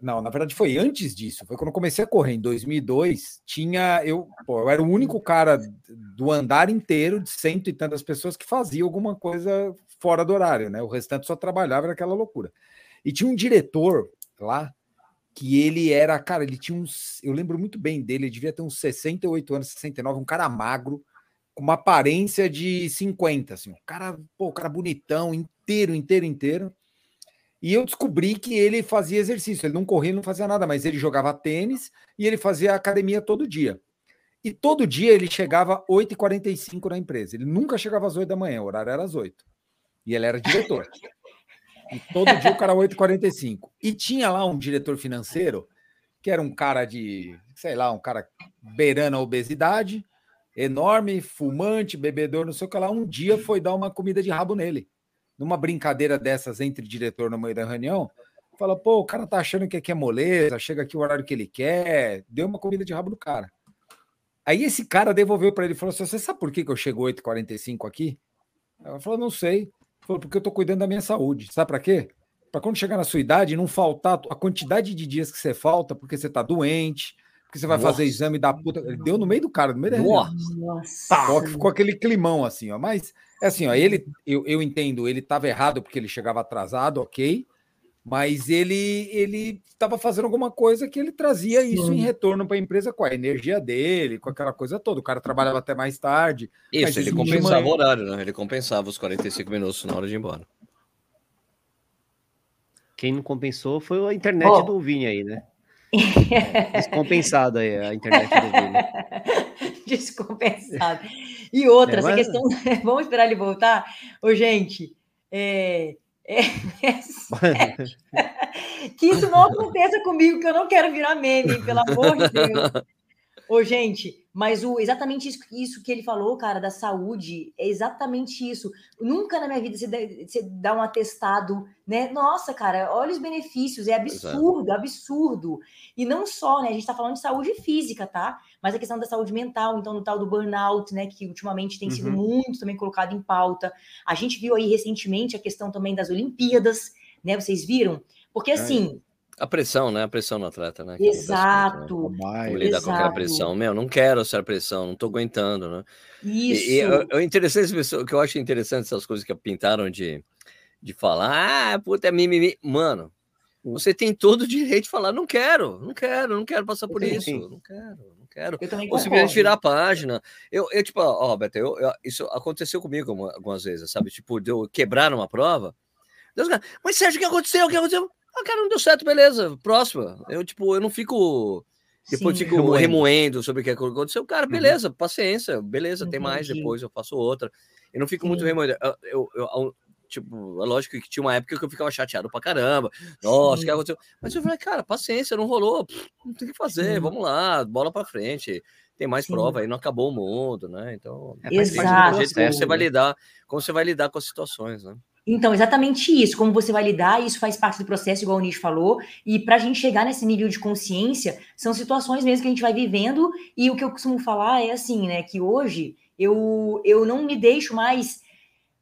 não, na verdade foi antes disso. Foi quando eu comecei a correr em 2002. Tinha eu, pô, eu era o único cara do andar inteiro de cento e tantas pessoas que fazia alguma coisa fora do horário, né? O restante só trabalhava naquela loucura. E tinha um diretor lá que ele era, cara, ele tinha uns, eu lembro muito bem dele, ele devia ter uns 68 anos, 69, um cara magro, com uma aparência de 50, assim, um cara, pô, um cara bonitão, inteiro, inteiro, inteiro. E eu descobri que ele fazia exercício. Ele não corria, não fazia nada, mas ele jogava tênis e ele fazia academia todo dia. E todo dia ele chegava 8h45 na empresa. Ele nunca chegava às 8 da manhã, o horário era às 8. E ele era diretor. e todo dia o cara 8h45. E tinha lá um diretor financeiro, que era um cara de, sei lá, um cara beirando a obesidade, enorme, fumante, bebedor, não sei o que lá. Um dia foi dar uma comida de rabo nele numa brincadeira dessas entre diretor no meio da reunião, fala, pô, o cara tá achando que aqui é moleza, chega aqui o horário que ele quer, deu uma comida de rabo no cara. Aí esse cara devolveu para ele e falou assim: Você sabe por que, que eu chego 8h45 aqui? Ela falou: Não sei. Falou, porque eu tô cuidando da minha saúde. Sabe para quê? Para quando chegar na sua idade, não faltar a quantidade de dias que você falta, porque você tá doente, porque você vai Nossa. fazer exame da puta. Ele deu no meio do cara, no meio da Nossa. Nossa. Ficou aquele climão assim, ó. Mas é assim, ó, ele, eu, eu entendo, ele estava errado porque ele chegava atrasado, ok, mas ele ele estava fazendo alguma coisa que ele trazia isso Sim. em retorno para a empresa com a energia dele, com aquela coisa toda. O cara trabalhava até mais tarde. Isso, ele compensava o horário, né? Ele compensava os 45 minutos na hora de ir embora. Quem não compensou foi a internet oh. do Vini aí, né? Descompensado aí a internet do Vini. (laughs) Descompensado. E outra, é, essa mas... questão. (laughs) Vamos esperar ele voltar? Ô, gente, é, é, é (laughs) que isso não aconteça comigo, que eu não quero virar meme, pelo amor de Deus. Ô, gente, mas o, exatamente isso, isso, que ele falou, cara, da saúde, é exatamente isso. Nunca na minha vida você, você dá um atestado, né? Nossa, cara, olha os benefícios, é absurdo, absurdo. E não só, né? A gente tá falando de saúde física, tá? Mas a questão da saúde mental, então, no tal do burnout, né? Que ultimamente tem sido uhum. muito também colocado em pauta. A gente viu aí recentemente a questão também das Olimpíadas, né? Vocês viram? Porque assim. A pressão, né? A pressão no atleta, né? Que exato. É Como lidar exato. com aquela pressão. Meu, não quero essa pressão, não tô aguentando, né? Isso. E, é interessante, o que eu acho interessante essas coisas que pintaram de, de falar, ah, puta, é mimimi. Mano, você tem todo o direito de falar, não quero, não quero, não quero passar por isso, não quero, não quero. Ou simplesmente virar a página. Eu, eu tipo, ó, Roberto, eu, eu, isso aconteceu comigo algumas vezes, sabe? Tipo, de eu quebrar uma prova. Deus, mas Sérgio, o que aconteceu? O que aconteceu? Ah, cara, não deu certo, beleza, próxima. Eu, tipo, eu não fico. Depois Sim, fico remoendo. sobre o que aconteceu. Cara, uhum. beleza, uhum. paciência, beleza, tem mais, depois eu faço outra. Eu não fico Sim. muito remoendo. Eu, eu, eu, tipo, é lógico que tinha uma época que eu ficava chateado pra caramba. Nossa, o que aconteceu? Mas eu falei, cara, paciência, não rolou, não tem o que fazer, Sim. vamos lá, bola pra frente. Tem mais Sim. prova aí, não acabou o mundo, né? Então, é, Exato. Jeito, como você vai lidar, como você vai lidar com as situações, né? Então, exatamente isso, como você vai lidar, isso faz parte do processo, igual o Nish falou, e para a gente chegar nesse nível de consciência, são situações mesmo que a gente vai vivendo, e o que eu costumo falar é assim, né, que hoje eu, eu não me deixo mais,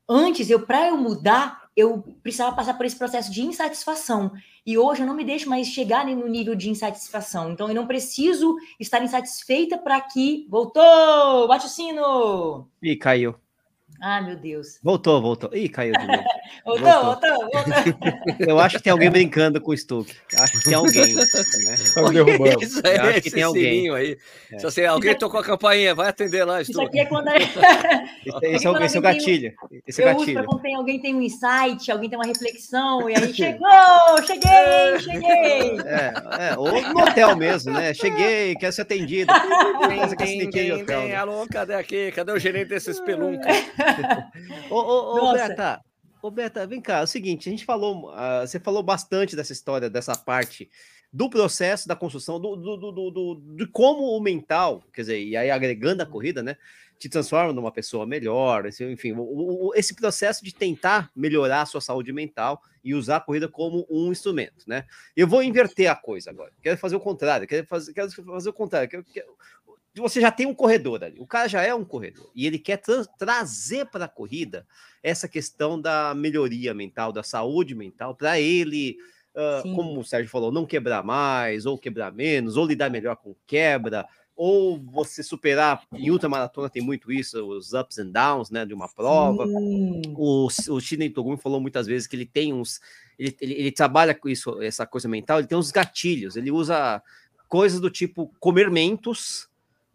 antes, eu para eu mudar, eu precisava passar por esse processo de insatisfação, e hoje eu não me deixo mais chegar no nível de insatisfação, então eu não preciso estar insatisfeita para que, voltou, bate o sino! E caiu. Ah, meu Deus. Voltou, voltou. Ih, caiu de novo. (laughs) voltou, voltou, voltou, Eu acho que tem alguém brincando com o Stuck. Acho que tem alguém. Né? (laughs) Isso aí, acho que tem alguém. Aí. É. Se você, alguém tocou a campainha, vai atender lá, Stuck. Isso aqui é quando. (laughs) esse, esse, é, esse é o gatilho. Esse é eu gatilho. uso quando tem, alguém tem um insight, alguém tem uma reflexão, e aí chegou, cheguei, cheguei. É, é, ou no hotel mesmo, né? Cheguei, quero ser atendido. Tem, tem, tem, alô, cadê aqui? Cadê o gerente desses peluncas? Ô, ô, ô Beta, ô, Beta, vem cá, é o seguinte, a gente falou, uh, você falou bastante dessa história, dessa parte do processo da construção, do, do, do, do, de como o mental, quer dizer, e aí agregando a corrida, né, te transforma numa pessoa melhor, enfim, o, o, esse processo de tentar melhorar a sua saúde mental e usar a corrida como um instrumento, né? Eu vou inverter a coisa agora, quero fazer o contrário, quero fazer, quero fazer o contrário, quero, quero, você já tem um corredor ali, o cara já é um corredor, e ele quer tra trazer para a corrida essa questão da melhoria mental, da saúde mental, para ele, uh, como o Sérgio falou, não quebrar mais, ou quebrar menos, ou lidar melhor com quebra, ou você superar, em ultramaratona tem muito isso, os ups and downs, né, de uma prova. Sim. O, o Shinei Togumi falou muitas vezes que ele tem uns, ele, ele, ele trabalha com isso, essa coisa mental, ele tem uns gatilhos, ele usa coisas do tipo comer mentos,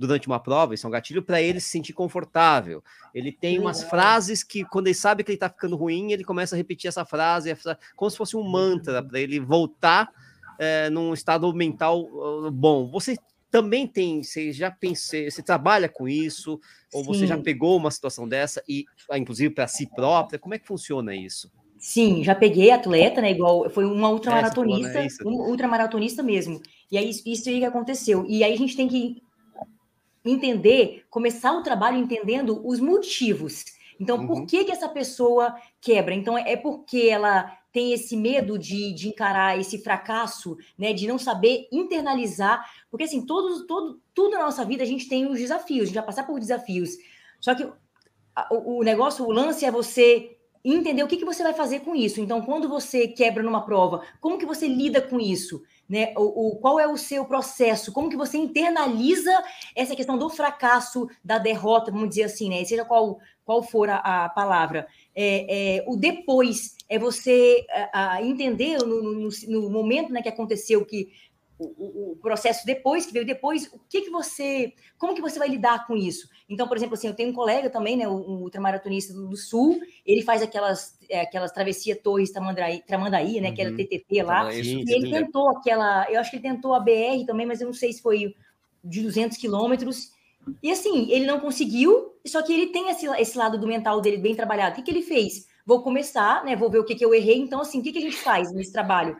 durante uma prova, isso é um gatilho para ele se sentir confortável. Ele tem umas frases que, quando ele sabe que ele está ficando ruim, ele começa a repetir essa frase, como se fosse um mantra para ele voltar é, num estado mental uh, bom. Você também tem, você já pensei, você trabalha com isso, ou Sim. você já pegou uma situação dessa, e ah, inclusive para si própria, como é que funciona isso? Sim, já peguei atleta, né? Igual foi uma ultramaratonista, é, né? um ultramaratonista mesmo. E aí isso aí que aconteceu. E aí a gente tem que entender, começar o trabalho entendendo os motivos. Então, uhum. por que, que essa pessoa quebra? Então, é porque ela tem esse medo de, de encarar esse fracasso, né? De não saber internalizar. Porque, assim, todos, todo, tudo na nossa vida a gente tem os desafios, a gente vai passar por desafios. Só que o, o negócio, o lance é você entender o que, que você vai fazer com isso. Então, quando você quebra numa prova, como que você lida com isso? né? O, o, qual é o seu processo? Como que você internaliza essa questão do fracasso, da derrota, vamos dizer assim, né? Seja qual, qual for a, a palavra. É, é, o depois é você a, a entender no, no, no, momento né, que aconteceu que o, o, processo depois, que veio depois, o que que você, como que você vai lidar com isso? Então, por exemplo, assim, eu tenho um colega também, né, um ultramaratonista do, Sul, ele faz aquelas, é, aquelas travessia Torres Tramandaí, Tramandaí né, uhum. que era TTT lá, e ele tentou aquela, eu acho que ele tentou a BR também, mas eu não sei se foi de 200 quilômetros, e assim, ele não conseguiu, só que ele tem esse, esse lado do mental dele bem trabalhado. O que, que ele fez? Vou começar, né? Vou ver o que, que eu errei. Então, assim, o que, que a gente faz nesse trabalho?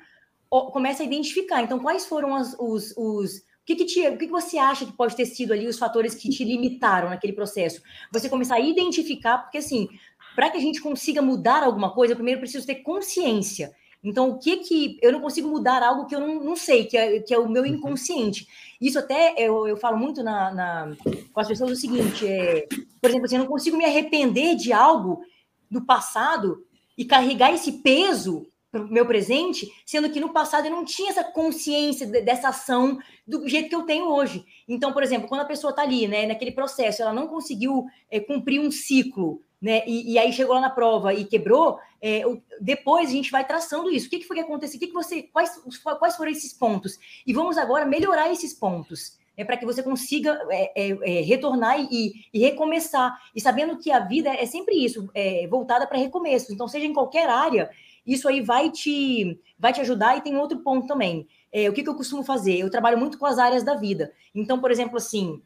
Começa a identificar. Então, quais foram as, os, os, O que, que, te, o que, que você acha que pode ter sido ali os fatores que te limitaram naquele processo? Você começar a identificar, porque assim, para que a gente consiga mudar alguma coisa, eu primeiro preciso ter consciência. Então, o que que eu não consigo mudar algo que eu não, não sei, que é, que é o meu uhum. inconsciente. Isso até eu, eu falo muito na, na, com as pessoas o seguinte: é, por exemplo, assim, eu não consigo me arrepender de algo do passado e carregar esse peso o meu presente, sendo que no passado eu não tinha essa consciência de, dessa ação do jeito que eu tenho hoje. Então, por exemplo, quando a pessoa está ali, né, naquele processo, ela não conseguiu é, cumprir um ciclo né? E, e, aí chegou lá na prova e quebrou. É, depois a gente vai traçando isso. O que, que foi que aconteceu? O que, que você, quais, quais foram esses pontos? E vamos agora melhorar esses pontos. É para que você consiga é, retornar e, e, recomeçar. E sabendo que a vida é sempre isso, voltada para recomeços. Então, seja em qualquer área, isso aí vai te, vai te ajudar. E tem outro ponto também. É, o que, que eu costumo fazer? Eu trabalho muito com as áreas da vida. Então, por exemplo, assim,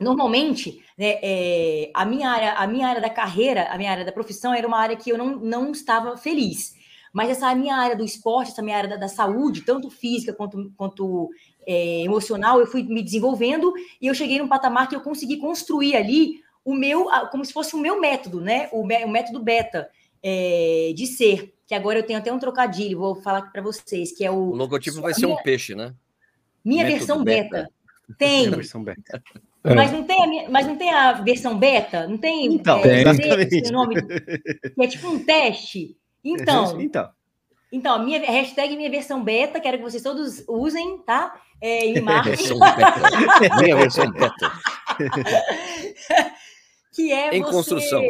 Normalmente, né, é, a, minha área, a minha área da carreira, a minha área da profissão era uma área que eu não, não estava feliz. Mas essa minha área do esporte, essa minha área da, da saúde, tanto física quanto, quanto é, emocional, eu fui me desenvolvendo e eu cheguei num patamar que eu consegui construir ali o meu, como se fosse o meu método, né? O, o método beta é, de ser. Que agora eu tenho até um trocadilho, vou falar aqui para vocês, que é o. O logotipo vai ser minha, um peixe, né? Minha método versão beta. beta. Tem. Versão beta. É. Mas, não tem a, mas não tem a versão beta? Não tem, então, é, tem nome? Que é tipo um teste. Então, então. Então, a minha hashtag minha versão beta, quero que vocês todos usem, tá? É, em (laughs) marketing. minha versão beta. (laughs) que é em você... construção.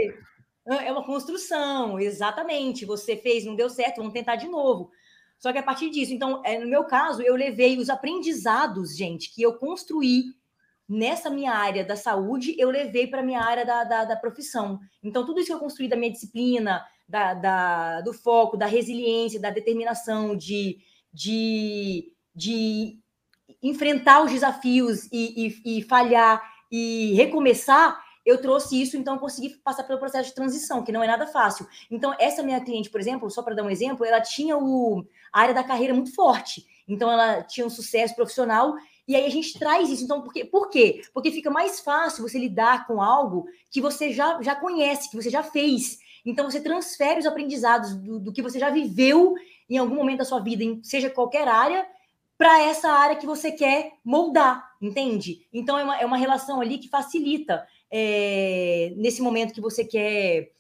É uma construção, exatamente. Você fez, não deu certo, vamos tentar de novo. Só que a partir disso, então, é, no meu caso, eu levei os aprendizados, gente, que eu construí nessa minha área da saúde, eu levei para minha área da, da, da, profissão. Então, tudo isso que eu construí da minha disciplina, da, da, do foco, da resiliência, da determinação, de, de, de enfrentar os desafios e, e, e falhar e recomeçar, eu trouxe isso, então consegui passar pelo processo de transição, que não é nada fácil. Então, essa minha cliente, por exemplo, só para dar um exemplo, ela tinha o, a área da carreira muito forte. Então, ela tinha um sucesso profissional e aí a gente traz isso. Então, por quê? Por quê? Porque fica mais fácil você lidar com algo que você já, já conhece, que você já fez. Então, você transfere os aprendizados do, do que você já viveu em algum momento da sua vida, em, seja qualquer área, para essa área que você quer moldar, entende? Então, é uma, é uma relação ali que facilita é, nesse momento que você quer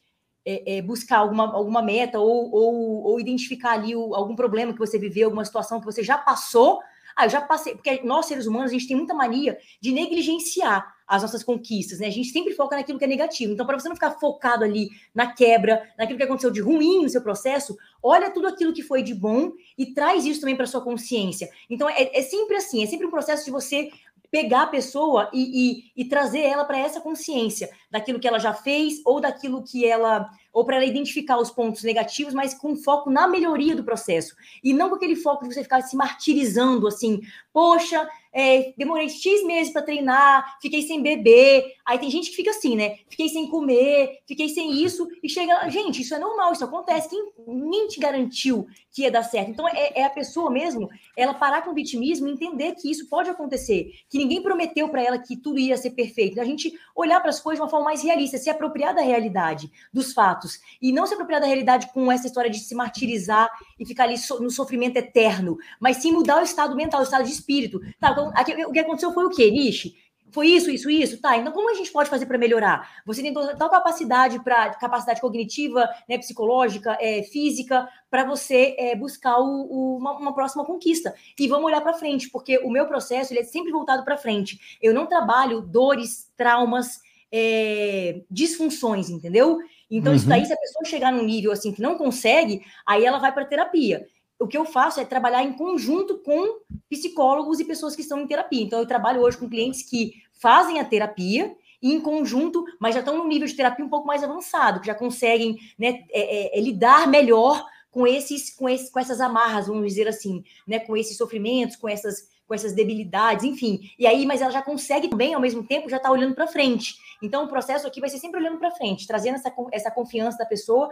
é, é, buscar alguma, alguma meta ou, ou, ou identificar ali o, algum problema que você viveu, alguma situação que você já passou ah, eu já passei, porque nós seres humanos a gente tem muita mania de negligenciar as nossas conquistas, né? A gente sempre foca naquilo que é negativo. Então, para você não ficar focado ali na quebra, naquilo que aconteceu de ruim no seu processo, olha tudo aquilo que foi de bom e traz isso também para sua consciência. Então, é, é sempre assim, é sempre um processo de você pegar a pessoa e, e, e trazer ela para essa consciência daquilo que ela já fez ou daquilo que ela ou para ela identificar os pontos negativos, mas com foco na melhoria do processo. E não com aquele foco de você ficar se martirizando assim, poxa, é, demorei X meses para treinar, fiquei sem beber. Aí tem gente que fica assim, né? Fiquei sem comer, fiquei sem (laughs) isso, e chega. Gente, isso é normal, isso acontece. Quem nem te garantiu que ia dar certo? Então é, é a pessoa mesmo, ela parar com o vitimismo e entender que isso pode acontecer, que ninguém prometeu para ela que tudo ia ser perfeito. A gente olhar para as coisas de uma forma mais realista, se apropriar da realidade, dos fatos, e não se apropriar da realidade com essa história de se martirizar e ficar ali no sofrimento eterno, mas sim mudar o estado mental, o estado de espírito. Tá, então, aqui, o que aconteceu foi o quê, Nishi? Foi isso, isso, isso, tá? Então, como a gente pode fazer para melhorar? Você tem tal capacidade para capacidade cognitiva, né, psicológica, é, física, para você é, buscar o, o, uma, uma, próxima conquista. E vamos olhar para frente, porque o meu processo ele é sempre voltado para frente. Eu não trabalho dores, traumas, é, disfunções, entendeu? Então, uhum. isso daí, se a pessoa chegar num nível assim que não consegue, aí ela vai para terapia o que eu faço é trabalhar em conjunto com psicólogos e pessoas que estão em terapia. Então, eu trabalho hoje com clientes que fazem a terapia em conjunto, mas já estão no nível de terapia um pouco mais avançado, que já conseguem né, é, é, é, lidar melhor com esses, com esses, com essas amarras, vamos dizer assim, né, com esses sofrimentos, com essas, com essas debilidades, enfim. E aí, mas ela já consegue também, ao mesmo tempo, já está olhando para frente. Então, o processo aqui vai ser sempre olhando para frente, trazendo essa, essa confiança da pessoa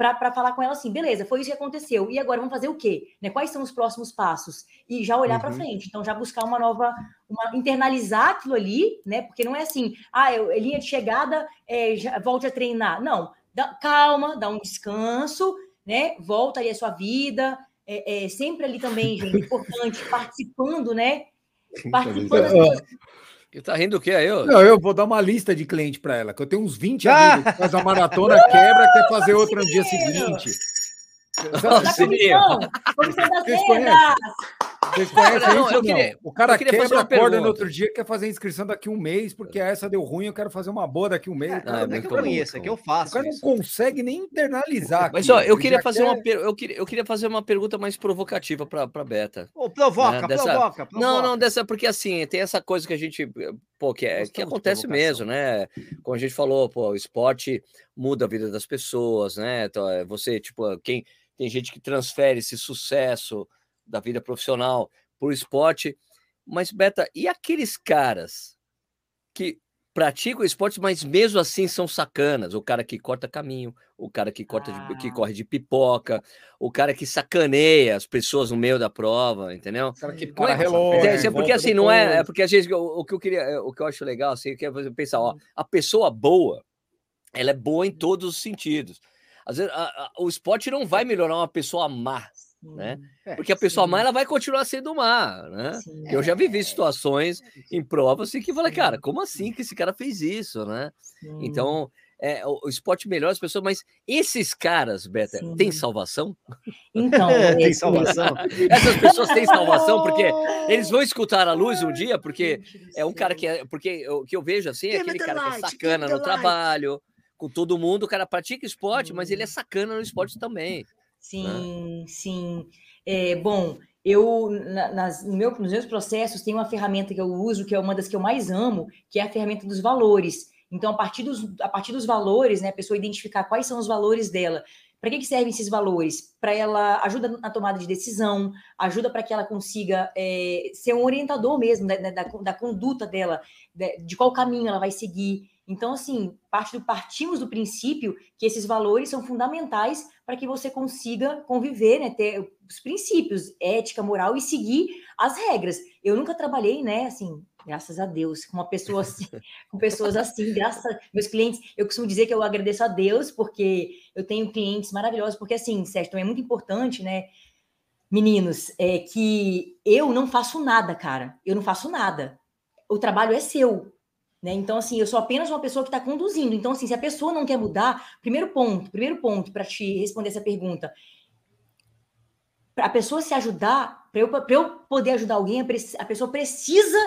para falar com ela assim, beleza, foi isso que aconteceu, e agora vamos fazer o quê? Né? Quais são os próximos passos? E já olhar uhum. para frente, então já buscar uma nova, uma, internalizar aquilo ali, né? Porque não é assim, ah, eu, linha de chegada, é, já, volte a treinar. Não, dá, calma, dá um descanso, né? Volta ali a sua vida, é, é sempre ali também, gente, importante, participando, né? Participando das pessoas e tá rindo o quê aí? Eu? Não, eu vou dar uma lista de cliente para ela, que eu tenho uns 20 ah! amigos que faz uma maratona, quebra, quer fazer outra no dia seguinte. Nossa, comissão, comissão das vocês conhecem não, isso? Queria, o cara quebra a corda no outro dia quer fazer inscrição daqui a um mês, porque essa deu ruim, eu quero fazer uma boa daqui a um mês. É, cara, não, é que eu conheço, é que eu faço. O cara isso. não consegue nem internalizar. Mas ó, eu queria fazer quer... uma eu queria, eu queria fazer uma pergunta mais provocativa para para Beta. Ô, provoca, né? dessa... provoca, provoca. Não, não, dessa porque assim, tem essa coisa que a gente, pô, que é, que acontece mesmo, né? Como a gente falou, pô, o esporte muda a vida das pessoas, né? Então, é, você, tipo, quem tem gente que transfere esse sucesso da vida profissional por esporte. Mas, Beta, e aqueles caras que praticam esporte, mas mesmo assim são sacanas? O cara que corta caminho, o cara que, corta ah. de, que corre de pipoca, o cara que sacaneia as pessoas no meio da prova, entendeu? O cara que é para relógio. É, é porque assim, não é, é porque às vezes o, o, que eu queria, o que eu acho legal, assim, que é pensar, ó, a pessoa boa, ela é boa em todos os sentidos. Às vezes, a, a, o esporte não vai melhorar uma pessoa má, né? É, Porque a pessoa sim. má ela vai continuar sendo má, né? Sim, eu já vivi é. situações em provas assim que falei, cara, como assim que esse cara fez isso, né? Então, é, o, o, esporte melhora as pessoas, mas esses caras, Beta, têm salvação? Então, (laughs) tem salvação. (laughs) Essas pessoas têm salvação porque eles vão escutar a luz um dia, porque é um cara que é, porque o que eu vejo assim é aquele cara que é sacana no trabalho, com todo mundo, o cara pratica esporte, mas ele é sacana no esporte também. Sim, né? sim. É, bom, eu nas, no meu, nos meus processos tem uma ferramenta que eu uso, que é uma das que eu mais amo, que é a ferramenta dos valores. Então, a partir dos, a partir dos valores, né, a pessoa identificar quais são os valores dela. Para que, que servem esses valores? Para ela ajuda na tomada de decisão, ajuda para que ela consiga é, ser um orientador mesmo né, da, da, da conduta dela, de, de qual caminho ela vai seguir. Então, assim, parte do, partimos do princípio que esses valores são fundamentais para que você consiga conviver, né, ter os princípios, ética, moral e seguir as regras. Eu nunca trabalhei, né, assim, graças a Deus, com uma pessoa assim, (laughs) com pessoas assim, graças a meus clientes, eu costumo dizer que eu agradeço a Deus porque eu tenho clientes maravilhosos, porque assim, Sérgio, é muito importante, né, meninos, é que eu não faço nada, cara. Eu não faço nada. O trabalho é seu. Né? Então, assim, eu sou apenas uma pessoa que está conduzindo. Então, assim, se a pessoa não quer mudar, primeiro ponto, primeiro ponto para te responder essa pergunta, para a pessoa se ajudar, para eu, eu poder ajudar alguém, a pessoa precisa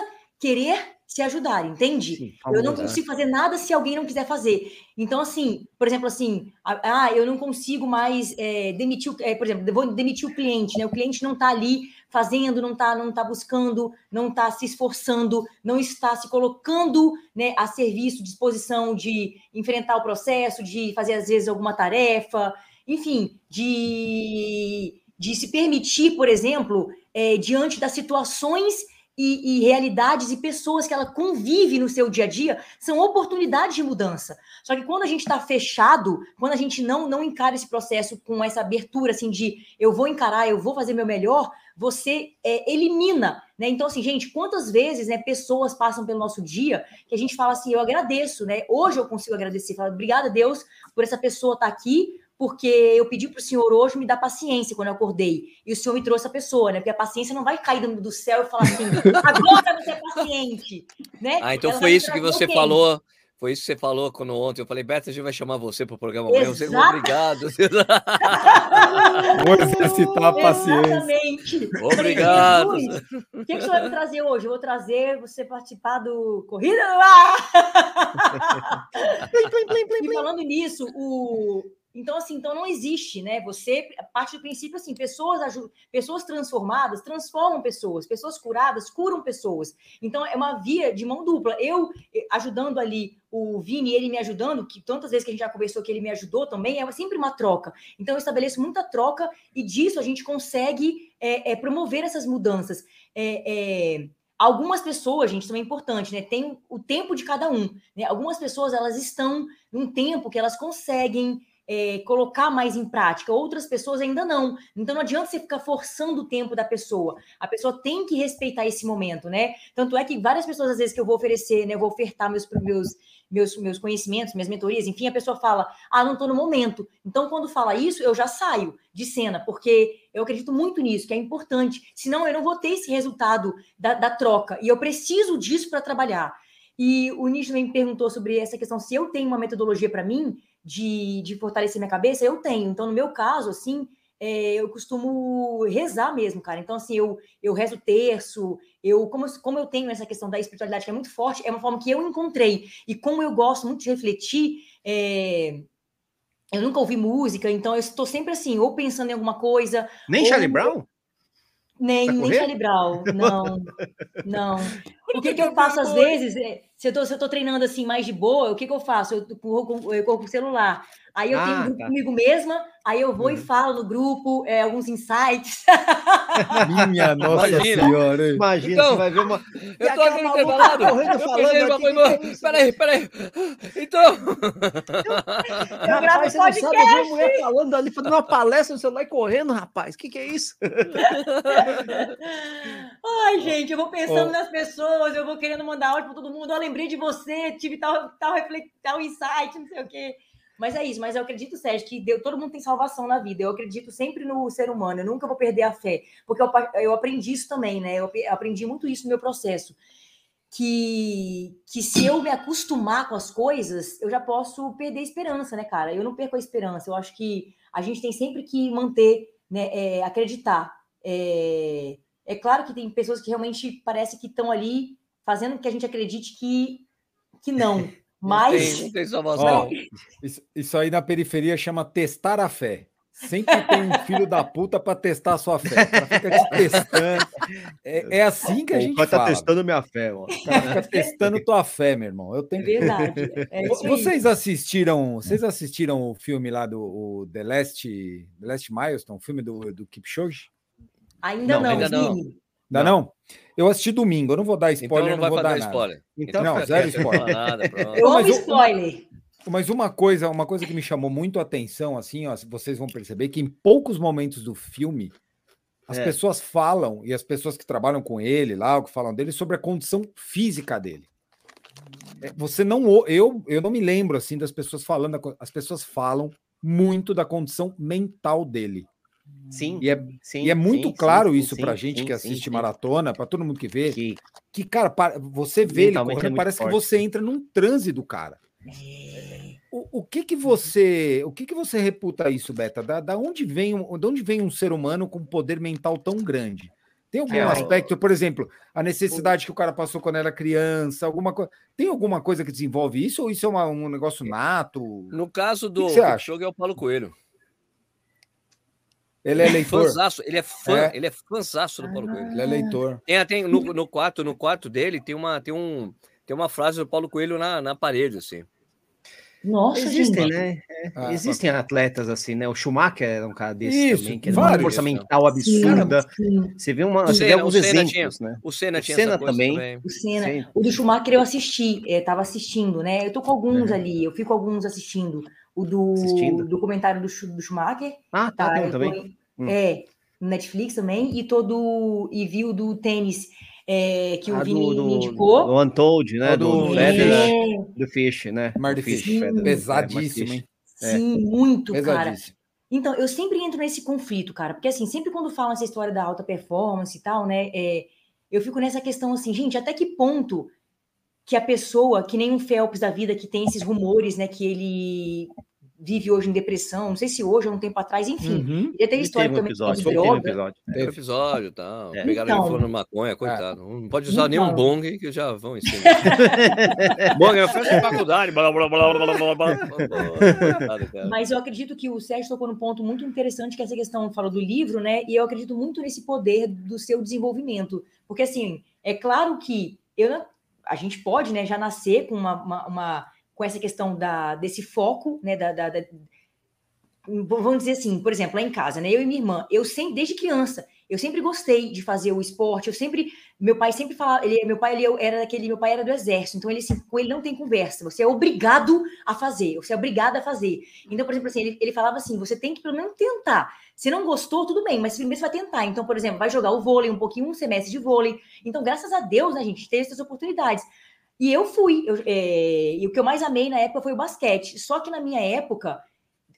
querer se ajudar, entende? Sim, eu não consigo fazer nada se alguém não quiser fazer. Então, assim, por exemplo, assim, ah, eu não consigo mais é, demitir, é, por exemplo, vou demitir o cliente, né? O cliente não está ali fazendo, não está não tá buscando, não está se esforçando, não está se colocando né, a serviço, disposição de enfrentar o processo, de fazer, às vezes, alguma tarefa, enfim, de, de se permitir, por exemplo, é, diante das situações e, e, realidades e pessoas que ela convive no seu dia a dia são oportunidades de mudança. Só que quando a gente está fechado, quando a gente não não encara esse processo com essa abertura assim de eu vou encarar, eu vou fazer meu melhor, você é, elimina, né? Então assim, gente, quantas vezes, né, pessoas passam pelo nosso dia que a gente fala assim, eu agradeço, né? Hoje eu consigo agradecer, falo, obrigada Deus por essa pessoa estar tá aqui, porque eu pedi para o senhor hoje me dar paciência quando eu acordei. E o senhor me trouxe a pessoa, né? Porque a paciência não vai cair do, do céu e falar assim, (laughs) agora você é paciente. Né? Ah, então Ela foi isso que você falou. Foi isso que você falou quando ontem eu falei, Beto, a gente vai chamar você para o programa amanhã. Você, obrigado. (laughs) Vou exercitar a paciência. Exatamente. Obrigado. o que, que você vai me trazer hoje? Eu vou trazer você participar do Corrida no Ar. e falando nisso, o, então, assim, então não existe, né? Você parte do princípio assim, pessoas pessoas transformadas transformam pessoas, pessoas curadas curam pessoas. Então é uma via de mão dupla. Eu eh, ajudando ali o Vini, ele me ajudando, que tantas vezes que a gente já conversou que ele me ajudou também, é sempre uma troca. Então eu estabeleço muita troca e disso a gente consegue é, é, promover essas mudanças. É, Algumas pessoas, gente, também é importante, né? Tem o tempo de cada um. Né? Algumas pessoas elas estão num tempo que elas conseguem é, colocar mais em prática, outras pessoas ainda não. Então não adianta você ficar forçando o tempo da pessoa. A pessoa tem que respeitar esse momento, né? Tanto é que várias pessoas, às vezes, que eu vou oferecer, né? Eu vou ofertar meus, meus, meus, meus conhecimentos, minhas mentorias, enfim, a pessoa fala, ah, não estou no momento. Então, quando fala isso, eu já saio de cena, porque eu acredito muito nisso, que é importante. Senão, eu não vou ter esse resultado da, da troca. E eu preciso disso para trabalhar. E o Nish também me perguntou sobre essa questão, se eu tenho uma metodologia para mim, de, de fortalecer minha cabeça, eu tenho. Então, no meu caso, assim, é, eu costumo rezar mesmo, cara. Então, assim, eu, eu rezo terço, eu, como, como eu tenho essa questão da espiritualidade que é muito forte, é uma forma que eu encontrei. E como eu gosto muito de refletir, é, eu nunca ouvi música, então eu estou sempre assim, ou pensando em alguma coisa. Nem ou... Charlie Brown? Nem, nem Charlie Brown, não, (laughs) não. O que, que eu faço às vezes, é, se eu, tô, se eu tô treinando assim mais de boa, o que, que eu faço? Eu corro com, eu corro com o celular. Aí eu ah, tenho um grupo tá. comigo mesma, aí eu vou uhum. e falo no grupo é, alguns insights. (laughs) Minha nossa imagina, senhora. Imagina, então, você vai ver uma. Eu tô aqui no intervalado. Correndo falando. Aqui, peraí, peraí. Então. Eu gravo podcast. Você não sabe, uma mulher falando ali, fazendo uma palestra no celular e correndo, rapaz. O que, que é isso? (laughs) Ai, gente, eu vou pensando oh. nas pessoas, eu vou querendo mandar áudio para todo mundo. Eu lembrei de você, tive tal, tal, tal insight, não sei o quê. Mas é isso, mas eu acredito, Sérgio, que Deus, todo mundo tem salvação na vida. Eu acredito sempre no ser humano, eu nunca vou perder a fé. Porque eu, eu aprendi isso também, né? Eu aprendi muito isso no meu processo. Que, que se eu me acostumar com as coisas, eu já posso perder a esperança, né, cara? Eu não perco a esperança. Eu acho que a gente tem sempre que manter, né, é, acreditar. É, é claro que tem pessoas que realmente parece que estão ali fazendo que a gente acredite que, que não. (laughs) Mas. Tem, tem Ó, isso, isso aí na periferia chama testar a fé. Sempre tem um filho da puta para testar a sua fé. Cara fica te testando. É, é assim que a gente tá fala. tá testando minha fé, ó. O cara fica testando tua fé, meu irmão. Eu tenho... É verdade. É vocês assistiram, vocês assistiram o filme lá do o The Last, The Last Milestone, o filme do, do Kipchoge? Ainda não, não ainda não. Ainda não. não? Eu assisti domingo, eu não vou dar então spoiler, então não, não vou dar spoiler. Então, não, zero spoiler. Nada, eu (laughs) spoiler. Mas uma coisa, uma coisa que me chamou muito a atenção, assim, ó, vocês vão perceber que em poucos momentos do filme as é. pessoas falam e as pessoas que trabalham com ele lá, o que falam dele sobre a condição física dele. É, você não, eu, eu não me lembro assim das pessoas falando, as pessoas falam muito da condição mental dele. Sim. E é, sim, e é muito sim, claro sim, isso pra gente que assiste maratona, para todo mundo que vê, que, que cara, você vê ele correndo, é parece forte, que você entra num transe do cara. É. O, o, que que você, o que que você reputa isso, Beta? Da, da onde vem, de onde vem um ser humano com poder mental tão grande? Tem algum é, aspecto, por exemplo, a necessidade que o cara passou quando era criança, alguma coisa. Tem alguma coisa que desenvolve isso ou isso é uma, um negócio nato? No caso do jogo é o Paulo Coelho. Ele é leitor. Fãzaço, ele é fã, é. ele é fãzaço do Paulo Coelho. Ele é leitor. Tem, tem no, no quarto, no quarto dele tem uma, tem um, tem uma frase do Paulo Coelho na, na parede assim. Nossa, existem, gente. né? É, ah, existem atletas assim, né? O Schumacher era um cara desse Isso, também, que era uma força mental absurda. Sim, sim. Você vê uma, você vê alguns exemplos, tinha, né? O Senna tinha o Senna também. também. O Senna, o do Schumacher eu assisti, estava assistindo, né? Eu tô com alguns é. ali, eu fico alguns assistindo o do Assistindo. documentário do, do Schumacher. Ah, tá, tá também. Hum. É, no Netflix também, e todo. E viu do tênis é, que ah, o Vini do, indicou. Do Untold, né? Do, do, é. do Fish, né? Mar do Fish. Fish. Pesadíssimo, hein? Sim, muito, cara. Então, eu sempre entro nesse conflito, cara, porque assim, sempre quando falam essa história da alta performance e tal, né, é, eu fico nessa questão assim, gente, até que ponto que a pessoa, que nem um Phelps da vida, que tem esses rumores, né, que ele vive hoje em depressão, não sei se hoje ou um tempo atrás, enfim. Uhum. Ele tem história um também episódio, de droga. Teve episódio, teve episódio tal. É. Pegaram então, ele falando maconha, coitado. É. Não pode usar então, nenhum bong que já vão em cima. (laughs) bong é festa de faculdade. Blá, blá, blá, blá, blá, blá. (laughs) Mas eu acredito que o Sérgio tocou num ponto muito interessante, que essa questão falou do livro, né? E eu acredito muito nesse poder do seu desenvolvimento. Porque, assim, é claro que eu, a gente pode né, já nascer com uma, uma, uma com essa questão da, desse foco, né, da, da, da vamos dizer assim, por exemplo, lá em casa, né? Eu e minha irmã, eu sempre, desde criança, eu sempre gostei de fazer o esporte, eu sempre, meu pai sempre falava, ele, meu pai ele era daquele, meu pai era do exército, então ele assim, com ele não tem conversa, você é obrigado a fazer, você é obrigado a fazer. Então, por exemplo, assim, ele, ele falava assim, você tem que pelo menos tentar. Se não gostou, tudo bem, mas primeiro você vai tentar. Então, por exemplo, vai jogar o vôlei, um pouquinho, um semestre de vôlei. Então, graças a Deus, né, gente, teve essas oportunidades. E eu fui, eu, é, e o que eu mais amei na época foi o basquete. Só que na minha época,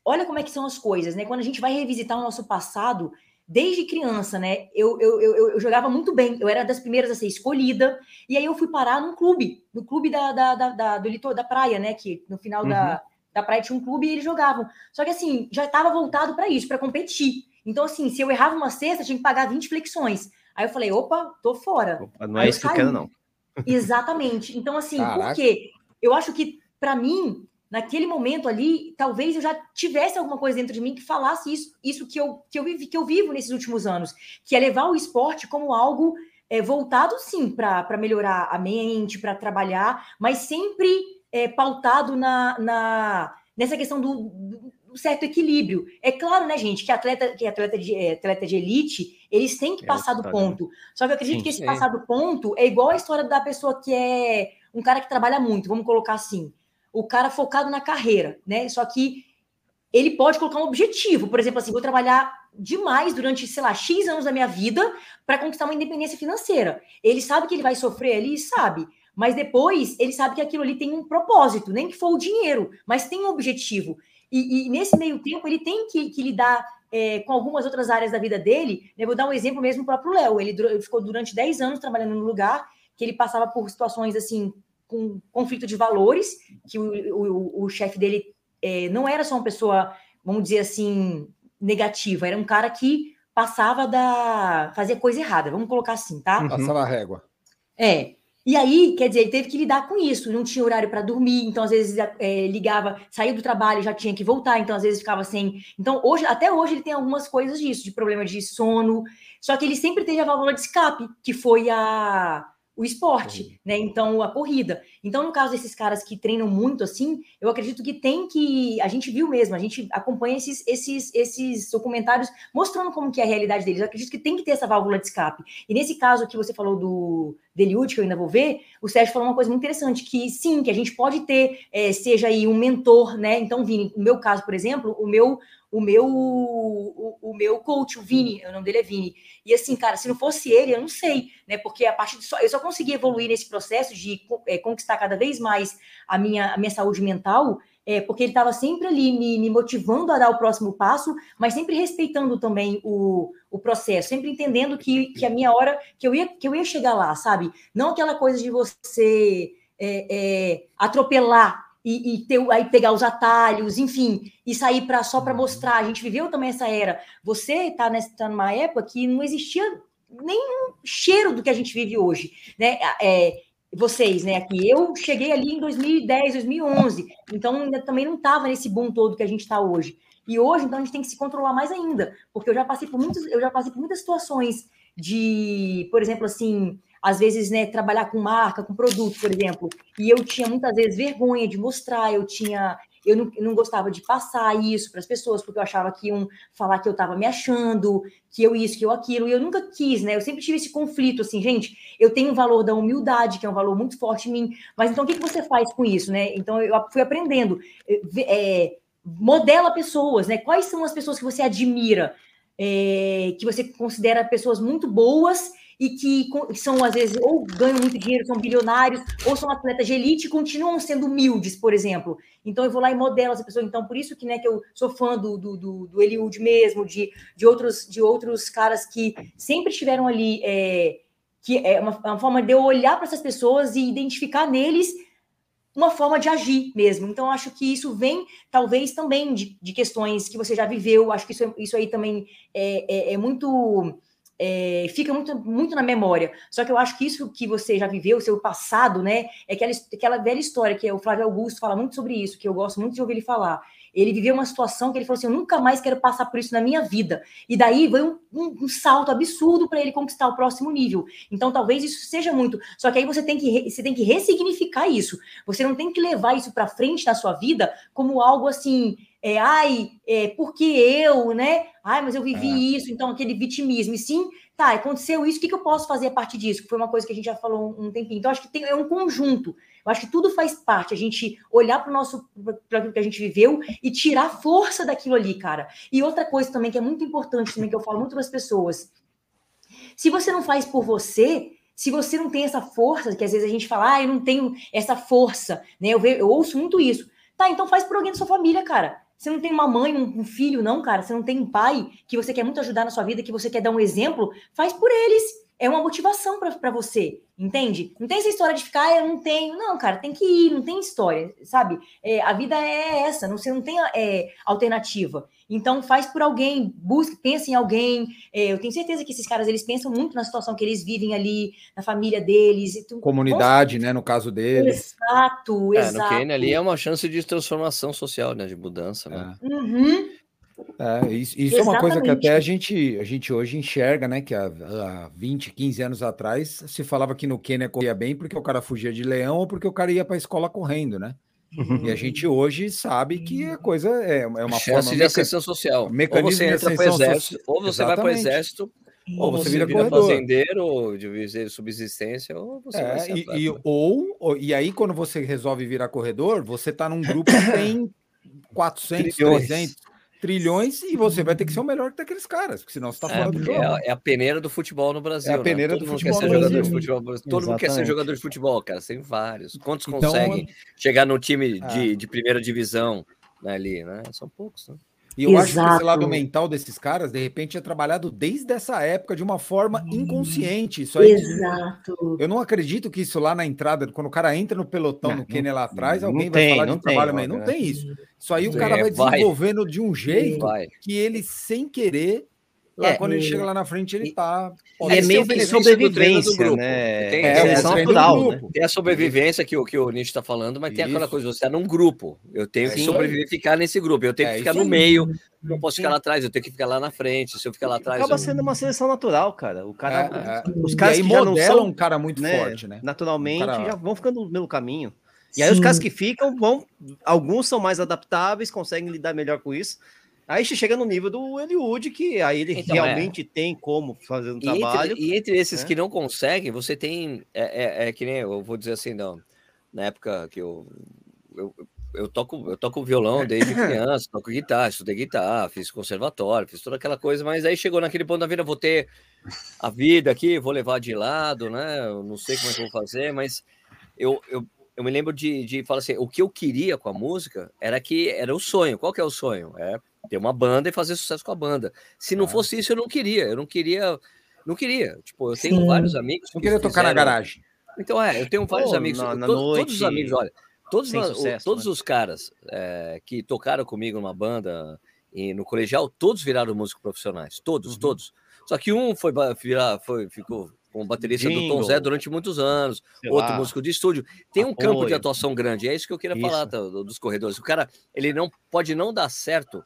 olha como é que são as coisas, né? Quando a gente vai revisitar o nosso passado, desde criança, né? Eu, eu, eu, eu, jogava muito bem, eu era das primeiras a ser escolhida, e aí eu fui parar num clube, no clube da, da, da, da do litor, da praia, né? Que no final uhum. da, da praia tinha um clube e eles jogavam. Só que assim, já estava voltado para isso, para competir. Então, assim, se eu errava uma cesta, tinha que pagar 20 flexões. Aí eu falei, opa, tô fora. Opa, não é isso que eu quero, não. Exatamente. Então, assim, Caraca. por quê? Eu acho que, para mim, naquele momento ali, talvez eu já tivesse alguma coisa dentro de mim que falasse isso, isso que eu, que eu, vivi, que eu vivo nesses últimos anos, que é levar o esporte como algo é, voltado, sim, para melhorar a mente, para trabalhar, mas sempre é, pautado na, na, nessa questão do, do, certo equilíbrio. É claro, né, gente, que atleta, que atleta, de, é, atleta de elite, eles têm que é, passar do ponto. Só que eu acredito sim, que esse passar do ponto é igual a história da pessoa que é um cara que trabalha muito, vamos colocar assim o cara focado na carreira, né? Só que ele pode colocar um objetivo, por exemplo, assim, vou trabalhar demais durante, sei lá, X anos da minha vida para conquistar uma independência financeira. Ele sabe que ele vai sofrer ali, sabe, mas depois ele sabe que aquilo ali tem um propósito, nem que for o dinheiro, mas tem um objetivo. E, e nesse meio tempo ele tem que, que lidar é, com algumas outras áreas da vida dele. Vou dar um exemplo mesmo o próprio Léo. Ele, ele ficou durante 10 anos trabalhando no lugar que ele passava por situações assim com conflito de valores, que o, o, o chefe dele é, não era só uma pessoa, vamos dizer assim, negativa, era um cara que passava da. fazia coisa errada, vamos colocar assim, tá? Uhum. Passava a régua. É. E aí, quer dizer, ele teve que lidar com isso, não tinha horário para dormir, então às vezes é, ligava, saía do trabalho, já tinha que voltar, então às vezes ficava sem. Então, hoje, até hoje, ele tem algumas coisas disso, de problema de sono. Só que ele sempre teve a válvula de escape, que foi a o esporte, né? Então, a corrida. Então, no caso desses caras que treinam muito assim, eu acredito que tem que. A gente viu mesmo, a gente acompanha esses, esses, esses documentários mostrando como que é a realidade deles. Eu acredito que tem que ter essa válvula de escape. E nesse caso que você falou do Deliud, que eu ainda vou ver, o Sérgio falou uma coisa muito interessante, que sim, que a gente pode ter, é, seja aí um mentor, né? Então, Vini, no meu caso, por exemplo, o meu o meu o, o, meu coach, o Vini, o nome dele é Vini. E assim, cara, se não fosse ele, eu não sei, né? Porque a partir de só, eu só consegui evoluir nesse processo de é, conquistar cada vez mais a minha, a minha saúde mental, é, porque ele estava sempre ali me, me, motivando a dar o próximo passo, mas sempre respeitando também o, o processo, sempre entendendo que, que a minha hora, que eu, ia, que eu ia chegar lá, sabe? Não aquela coisa de você é, é, atropelar e, e ter, aí pegar os atalhos, enfim, e sair para só para uhum. mostrar. A gente viveu também essa era. Você está tá numa época que não existia nenhum cheiro do que a gente vive hoje, né? É, vocês, né? Aqui eu cheguei ali em 2010, 2011, então ainda também não estava nesse boom todo que a gente está hoje. E hoje, então, a gente tem que se controlar mais ainda, porque eu já passei por muitos, eu já passei por muitas situações de, por exemplo, assim, às vezes, né, trabalhar com marca, com produto, por exemplo, e eu tinha muitas vezes vergonha de mostrar, eu tinha, eu não, não gostava de passar isso para as pessoas, porque eu achava que iam falar que eu estava me achando, que eu isso, que eu aquilo, e eu nunca quis, né? Eu sempre tive esse conflito, assim, gente, eu tenho o valor da humildade, que é um valor muito forte em mim, mas então o que, que você faz com isso, né? Então eu fui aprendendo, é, modela pessoas, né? Quais são as pessoas que você admira, é, que você considera pessoas muito boas e que são, às vezes, ou ganham muito dinheiro, são bilionários, ou são atletas de elite e continuam sendo humildes, por exemplo. Então, eu vou lá e modelo essa pessoa. Então, por isso que, né, que eu sou fã do, do, do, do Eliud mesmo, de, de, outros, de outros caras que sempre estiveram ali, é, que é uma, uma forma de eu olhar para essas pessoas e identificar neles uma forma de agir mesmo. Então, acho que isso vem, talvez, também de, de questões que você já viveu. Acho que isso, isso aí também é, é, é muito é, fica muito, muito na memória. Só que eu acho que isso que você já viveu, o seu passado, né? É aquela, aquela velha história que o Flávio Augusto fala muito sobre isso, que eu gosto muito de ouvir ele falar. Ele viveu uma situação que ele falou assim: eu nunca mais quero passar por isso na minha vida. E daí veio um, um, um salto absurdo para ele conquistar o próximo nível. Então, talvez isso seja muito. Só que aí você tem que, você tem que ressignificar isso. Você não tem que levar isso para frente na sua vida como algo assim é, ai, é, porque eu, né? Ai, mas eu vivi é. isso, então aquele vitimismo. E sim, tá, aconteceu isso, o que, que eu posso fazer a partir disso? Que foi uma coisa que a gente já falou um, um tempinho. Então, acho que tem, é um conjunto. Eu acho que tudo faz parte, a gente olhar para o nosso, para aquilo que a gente viveu e tirar força daquilo ali, cara. E outra coisa também que é muito importante, também que eu falo muito para as pessoas. Se você não faz por você, se você não tem essa força, que às vezes a gente fala, ah, eu não tenho essa força, né? Eu, vejo, eu ouço muito isso. Tá, então faz por alguém da sua família, cara. Você não tem uma mãe, um filho, não, cara. Você não tem um pai que você quer muito ajudar na sua vida, que você quer dar um exemplo. Faz por eles é uma motivação para você, entende? Não tem essa história de ficar, ah, eu não tenho. Não, cara, tem que ir, não tem história, sabe? É, a vida é essa, não, você não tem é, alternativa. Então, faz por alguém, busque, pense em alguém. É, eu tenho certeza que esses caras, eles pensam muito na situação que eles vivem ali, na família deles. Tu, Comunidade, né, no caso deles. Exato, é, exato. No Kenya ali é uma chance de transformação social, né, de mudança, né? É. Uhum. É, isso, isso é uma coisa que até a gente, a gente hoje enxerga, né? Que há, há 20, 15 anos atrás se falava que no Quênia corria bem porque o cara fugia de leão ou porque o cara ia para a escola correndo, né? E a gente hoje sabe que a coisa é, é uma Chance forma de ascensão social. Mecanismo ou você entra para o exército, ou você Exatamente. vai para o exército, ou você, vira, vira fazendeiro, ou de subsistência, ou você é, vai e, e, ou, e aí, quando você resolve virar corredor, você está num grupo que tem (coughs) 400, 300, trilhões e você vai ter que ser o melhor que daqueles caras, porque senão você está é, fora é, do jogo. É, a peneira do futebol no Brasil. É a né? peneira né? do futebol no Brasil. Futebol, todo Exatamente. mundo quer ser jogador de futebol, cara. Tem vários. Quantos então, conseguem chegar no time de, é. de primeira divisão né, ali, né? São poucos, né? E eu Exato. acho que esse lado mental desses caras, de repente, é trabalhado desde essa época de uma forma inconsciente. Isso aí, Exato. Eu não acredito que isso lá na entrada, quando o cara entra no pelotão não, no Kenny lá atrás, alguém vai tem, falar de trabalho, mas não tem isso. Isso aí o cara vai desenvolvendo vai. de um jeito que ele, sem querer, Lá, é, quando ele chega lá na frente, ele tá. É meio que sobrevivência, né? Tem, é, é natural, né? Tem a sobrevivência que, que o Nietzsche está falando, mas Isso. tem aquela coisa, você está num grupo. Eu tenho que sobreviver e ficar nesse grupo. Eu tenho que é, ficar no meio, não posso ficar lá atrás, eu tenho que ficar lá na frente. Se eu ficar lá atrás. Acaba eu... sendo uma seleção natural, cara. O cara. É, é. os caras que já não são um cara muito né, forte, né? Naturalmente, cara... já vão ficando no mesmo caminho. E aí Sim. os caras que ficam vão. Alguns são mais adaptáveis, conseguem lidar melhor com isso. Aí você chega no nível do Eliud, que aí ele então, realmente é. tem como fazer um e trabalho. Entre, e entre esses né? que não conseguem, você tem. É, é, é, que nem eu vou dizer assim, não. Na época que eu, eu, eu toco, eu toco violão desde (laughs) criança, toco guitarra, estudei guitarra, fiz conservatório, fiz toda aquela coisa, mas aí chegou naquele ponto da vida, vou ter a vida aqui, vou levar de lado, né? Eu não sei como é que eu vou fazer, mas eu, eu, eu me lembro de, de falar assim: o que eu queria com a música era que era o sonho. Qual que é o sonho? É ter uma banda e fazer sucesso com a banda. Se não ah. fosse isso, eu não queria. Eu não queria. Não queria. Tipo, eu tenho Sim. vários amigos. Não queria tocar na garagem. Então, é, eu tenho vários Pô, amigos. Na, na todos, todos, os amigos, olha, todos, sucesso, todos né? os caras é, que tocaram comigo numa banda e no colegial, todos viraram músicos profissionais. Todos, uhum. todos. Só que um foi virar, foi, ficou como baterista Jingle. do Tom Zé durante muitos anos, Sei outro lá. músico de estúdio. Tem um campo de atuação grande, é isso que eu queria isso. falar tá, dos corredores. O cara, ele não pode não dar certo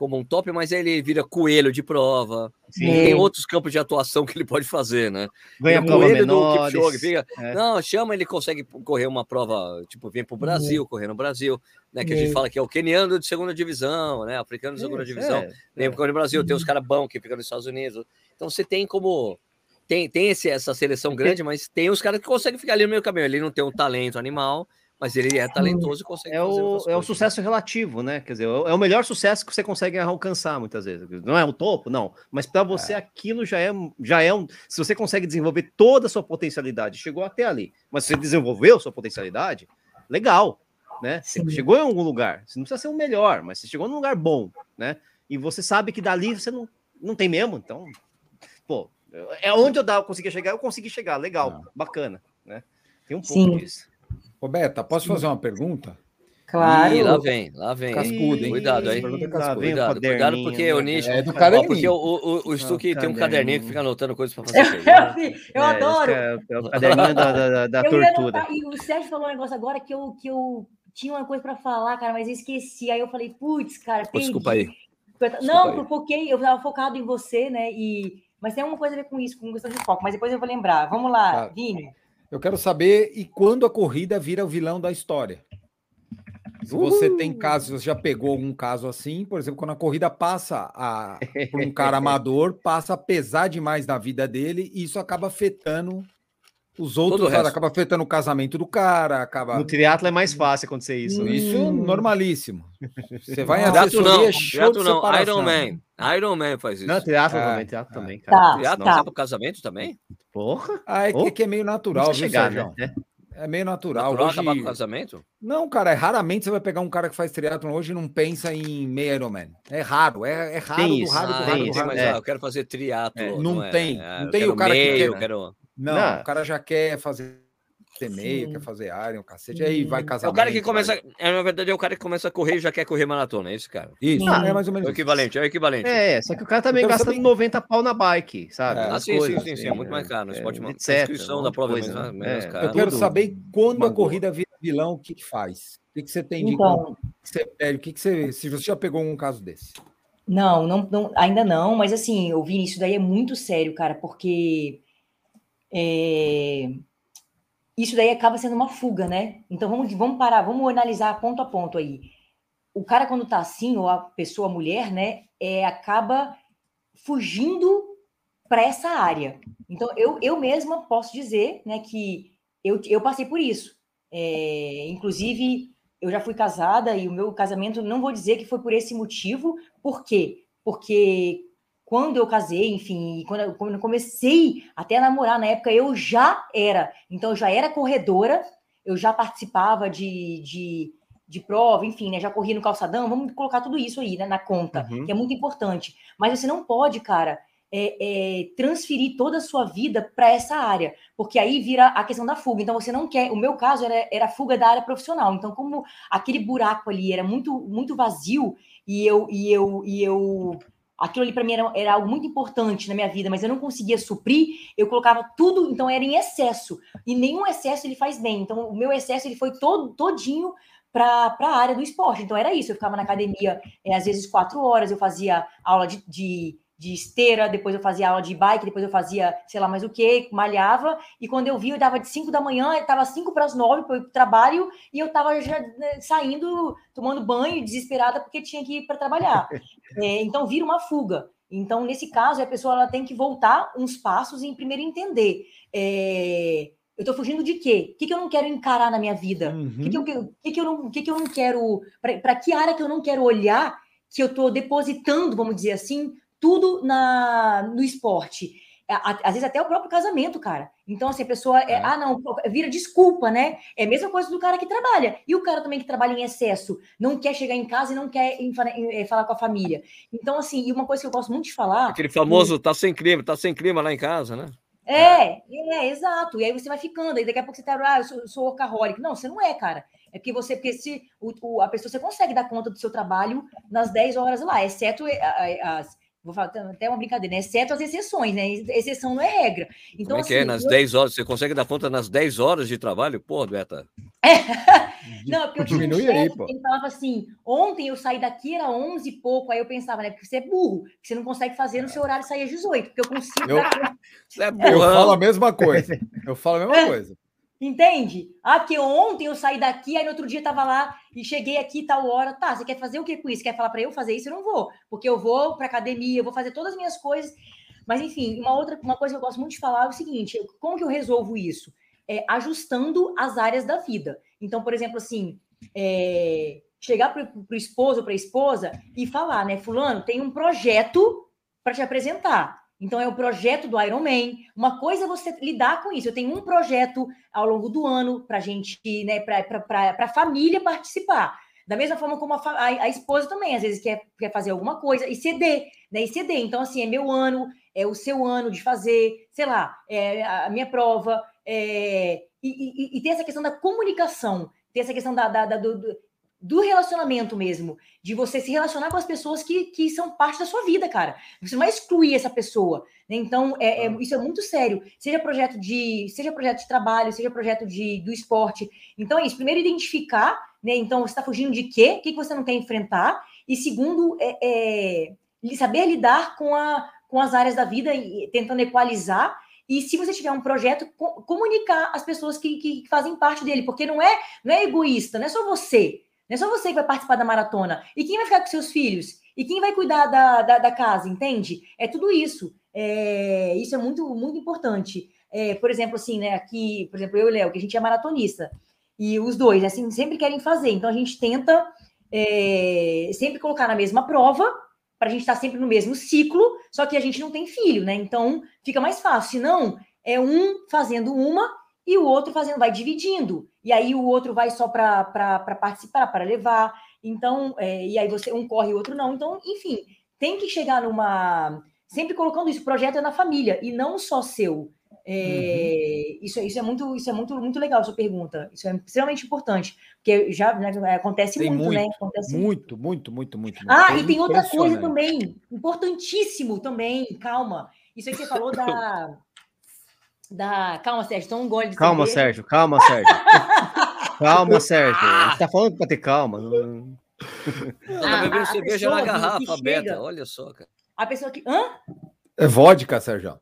como um top, mas ele vira coelho de prova. Sim. Tem outros campos de atuação que ele pode fazer, né? Ganha prova coelho menores, do Kipchoge, fica, é. não, chama, ele consegue correr uma prova, tipo, vem para o Brasil, correr no Brasil, né? Que a gente fala que é o keniano de segunda divisão, né? Africano de segunda divisão. É, vem é. no Brasil, tem os caras bons que ficam nos Estados Unidos. Então você tem como tem, tem esse, essa seleção grande, mas tem os caras que conseguem ficar ali no meio caminho. Ele não tem um talento animal, mas ele é talentoso e consegue é o, É o sucesso relativo, né? Quer dizer, é o melhor sucesso que você consegue alcançar muitas vezes. Não é o topo, não. Mas para você é. aquilo já é, já é um. Se você consegue desenvolver toda a sua potencialidade, chegou até ali, mas você desenvolveu sua potencialidade, legal, né? Você chegou em algum lugar. Você não precisa ser o melhor, mas você chegou num lugar bom, né? E você sabe que dali você não, não tem mesmo, então, pô, é onde eu, dava, eu conseguia chegar, eu consegui chegar, legal, não. bacana, né? Tem um pouco Sim. disso. Roberta, posso fazer uma pergunta? Claro. Ih, lá vem, lá vem. Cascudo, hein? Cuidado aí. Cuidado, cuidado, cuidado, porque o Nish. É do caderninho. Porque o, o, o Stuck tem um caderninho que fica anotando coisas para (laughs) fazer. eu, eu é, adoro. É, é, o caderninho da, da, da tortura. e o Sérgio falou um negócio agora que eu, que eu tinha uma coisa para falar, cara, mas eu esqueci. Aí eu falei, putz, cara, perdi. Desculpa aí. Desculpa não, aí. eu foquei, eu estava focado em você, né? E, mas tem alguma coisa a ver com isso, com questão de foco. Mas depois eu vou lembrar. Vamos lá, tá. Vini. Eu quero saber e quando a corrida vira o vilão da história. Se você tem casos, você já pegou algum caso assim, por exemplo, quando a corrida passa a, por um cara (laughs) amador, passa a pesar demais na vida dele e isso acaba afetando os outros, cara, acaba afetando o casamento do cara, acaba... No triatlo é mais fácil acontecer isso. Né? Isso hum. normalíssimo. Você vai em Triatlo não, triatlo não, Iron Man. Iron Man faz isso. Não, triatlo é. também, triatlo também, cara. Tá, triatlo tá. não, pro casamento também? Porra. Ah, é, oh. que é meio natural, viu, chegar, Sérgio? Né? É meio natural. natural hoje... acabar com o casamento? Não, cara, é raramente você vai pegar um cara que faz triatlon hoje e não pensa em meio Ironman. É raro, é, é raro, tem isso, raro, ah, raro, isso, raro. Mas, é. ah, eu quero fazer triatlo. É, não, não tem, é, não tem o cara meio, que. Eu quero... Não, não, o cara já quer fazer meio, Sim. quer fazer Iron, cacete, aí vai casar. É o cara que começa, vai... é, na verdade, é o cara que começa a correr e já quer correr maratona, é esse cara. Isso, ah, é mais ou menos. É o equivalente, é o equivalente. É, só que o cara também gasta saber... 90 pau na bike, sabe? É, ah, sim, coisas, sim, sim, sim, é muito mais caro. No esporte, é, etc, inscrição da prova coisa, é menos, é, Eu quero saber quando a corrida vira vilão, o que, que faz? O que, que você tem de então, que você? O que, que você. Se você já pegou um caso desse? Não, não, não, ainda não, mas assim, eu vi isso daí é muito sério, cara, porque é, isso daí acaba sendo uma fuga, né? Então vamos, vamos parar, vamos analisar ponto a ponto aí. O cara, quando tá assim, ou a pessoa, a mulher, né, é, acaba fugindo para essa área. Então, eu, eu mesma posso dizer né, que eu, eu passei por isso. É, inclusive, eu já fui casada e o meu casamento, não vou dizer que foi por esse motivo. Por quê? Porque quando eu casei, enfim, quando eu, quando eu comecei até a namorar na época, eu já era. Então, eu já era corredora, eu já participava de, de, de prova, enfim, né? Já corria no calçadão, vamos colocar tudo isso aí né, na conta, uhum. que é muito importante. Mas você não pode, cara, é, é, transferir toda a sua vida para essa área, porque aí vira a questão da fuga. Então você não quer. O meu caso era, era a fuga da área profissional. Então, como aquele buraco ali era muito, muito vazio e eu, e eu, e eu aquilo ali para mim era, era, algo muito importante na minha vida, mas eu não conseguia suprir, eu colocava tudo, então era em excesso. E nenhum excesso ele faz bem. Então o meu excesso ele foi todo todinho para a área do esporte. Então era isso, eu ficava na academia é, às vezes quatro horas, eu fazia aula de, de de esteira, depois eu fazia aula de bike, depois eu fazia, sei lá mais o que, malhava, e quando eu vi, eu dava de 5 da manhã, estava 5 para as 9 para o trabalho, e eu estava já né, saindo, tomando banho, desesperada, porque tinha que ir para trabalhar. (laughs) É, então, vira uma fuga. Então, nesse caso, a pessoa ela tem que voltar uns passos e primeiro entender. É, eu estou fugindo de quê? O que, que eu não quero encarar na minha vida? Uhum. O que, que, eu, que, que, eu não, que, que eu não quero. Para que área que eu não quero olhar que eu estou depositando, vamos dizer assim, tudo na, no esporte. Às vezes até o próprio casamento, cara. Então, assim, a pessoa é, é. ah, não, vira desculpa, né? É a mesma coisa do cara que trabalha. E o cara também que trabalha em excesso, não quer chegar em casa e não quer é, falar com a família. Então, assim, e uma coisa que eu gosto muito de falar. Aquele famoso tá sem clima, tá sem clima lá em casa, né? É, é, exato. E aí você vai ficando, aí daqui a pouco você tá, ah, eu sou, sou workaholic. Não, você não é, cara. É porque você, porque se o, o, a pessoa você consegue dar conta do seu trabalho nas 10 horas lá, exceto as Vou falar até uma brincadeira, né? Exceto as exceções, né? Exceção não é regra. Então, Como é assim, que é? Assim, nas eu... 10 horas, você consegue dar conta nas 10 horas de trabalho? Pô, Beta. (laughs) É. Não, porque eu tinha um chefe, aí, pô. ele falava assim, ontem eu saí daqui, era 11 e pouco, aí eu pensava, né? Porque você é burro, você não consegue fazer no seu horário sair às 18, porque eu consigo... Eu, dar... é eu falo a mesma coisa, eu falo a mesma é. (laughs) coisa. Entende? Ah, que ontem eu saí daqui, aí no outro dia tava lá e cheguei aqui tal hora. Tá, você quer fazer o que com isso? Quer falar para eu fazer isso? Eu não vou, porque eu vou para academia, eu vou fazer todas as minhas coisas. Mas enfim, uma outra uma coisa que eu gosto muito de falar é o seguinte: como que eu resolvo isso? É ajustando as áreas da vida. Então, por exemplo, assim, é, chegar para o esposo ou para a esposa e falar, né, fulano, tem um projeto para te apresentar. Então, é o projeto do Iron Man. Uma coisa é você lidar com isso. Eu tenho um projeto ao longo do ano para a gente, né, para a família participar. Da mesma forma como a, a, a, esposa também, às vezes, quer, quer fazer alguma coisa e ceder, né? E ceder. Então, assim, é meu ano, é o seu ano de fazer, sei lá, é a minha prova. É, e, e, e tem essa questão da comunicação, tem essa questão da, da, da do, do relacionamento mesmo, de você se relacionar com as pessoas que, que são parte da sua vida, cara. Você não vai excluir essa pessoa. Né? Então, é, é, isso é muito sério. Seja projeto de, seja projeto de trabalho, seja projeto de, do esporte. Então, é isso. Primeiro, identificar, né? Então, você está fugindo de quê? O que, que você não quer enfrentar? E segundo, é, é saber lidar com, a, com as áreas da vida, e, tentando equalizar e se você tiver um projeto, comunicar as pessoas que, que, fazem parte dele, porque não é, não é egoísta, não é só você. Não é só você que vai participar da maratona. E quem vai ficar com seus filhos? E quem vai cuidar da, da, da casa, entende? É tudo isso. É, isso é muito, muito importante. É, por exemplo, assim, né? Aqui, por exemplo, eu e o Léo, que a gente é maratonista. E os dois, assim, sempre querem fazer. Então a gente tenta é, sempre colocar na mesma prova, para a gente estar tá sempre no mesmo ciclo, só que a gente não tem filho, né? Então fica mais fácil. Se não, é um fazendo uma e o outro fazendo, vai dividindo. E aí o outro vai só para participar, para levar. Então, é, e aí você um corre e o outro não. Então, enfim, tem que chegar numa. Sempre colocando isso, o projeto é na família, e não só seu. É, uhum. isso, isso é muito isso é muito muito legal sua pergunta isso é extremamente importante porque já né, acontece muito, muito, né acontece muito muito muito muito, muito ah e tem outra coisa também importantíssimo também calma isso aí que você falou da (laughs) da calma Sérgio então um gole de calma cerveja. Sérgio calma Sérgio calma Sérgio ah! tá falando para ter calma não... tá bebendo cerveja na garrafa beta olha só cara a pessoa que hã? é vodka Sérgio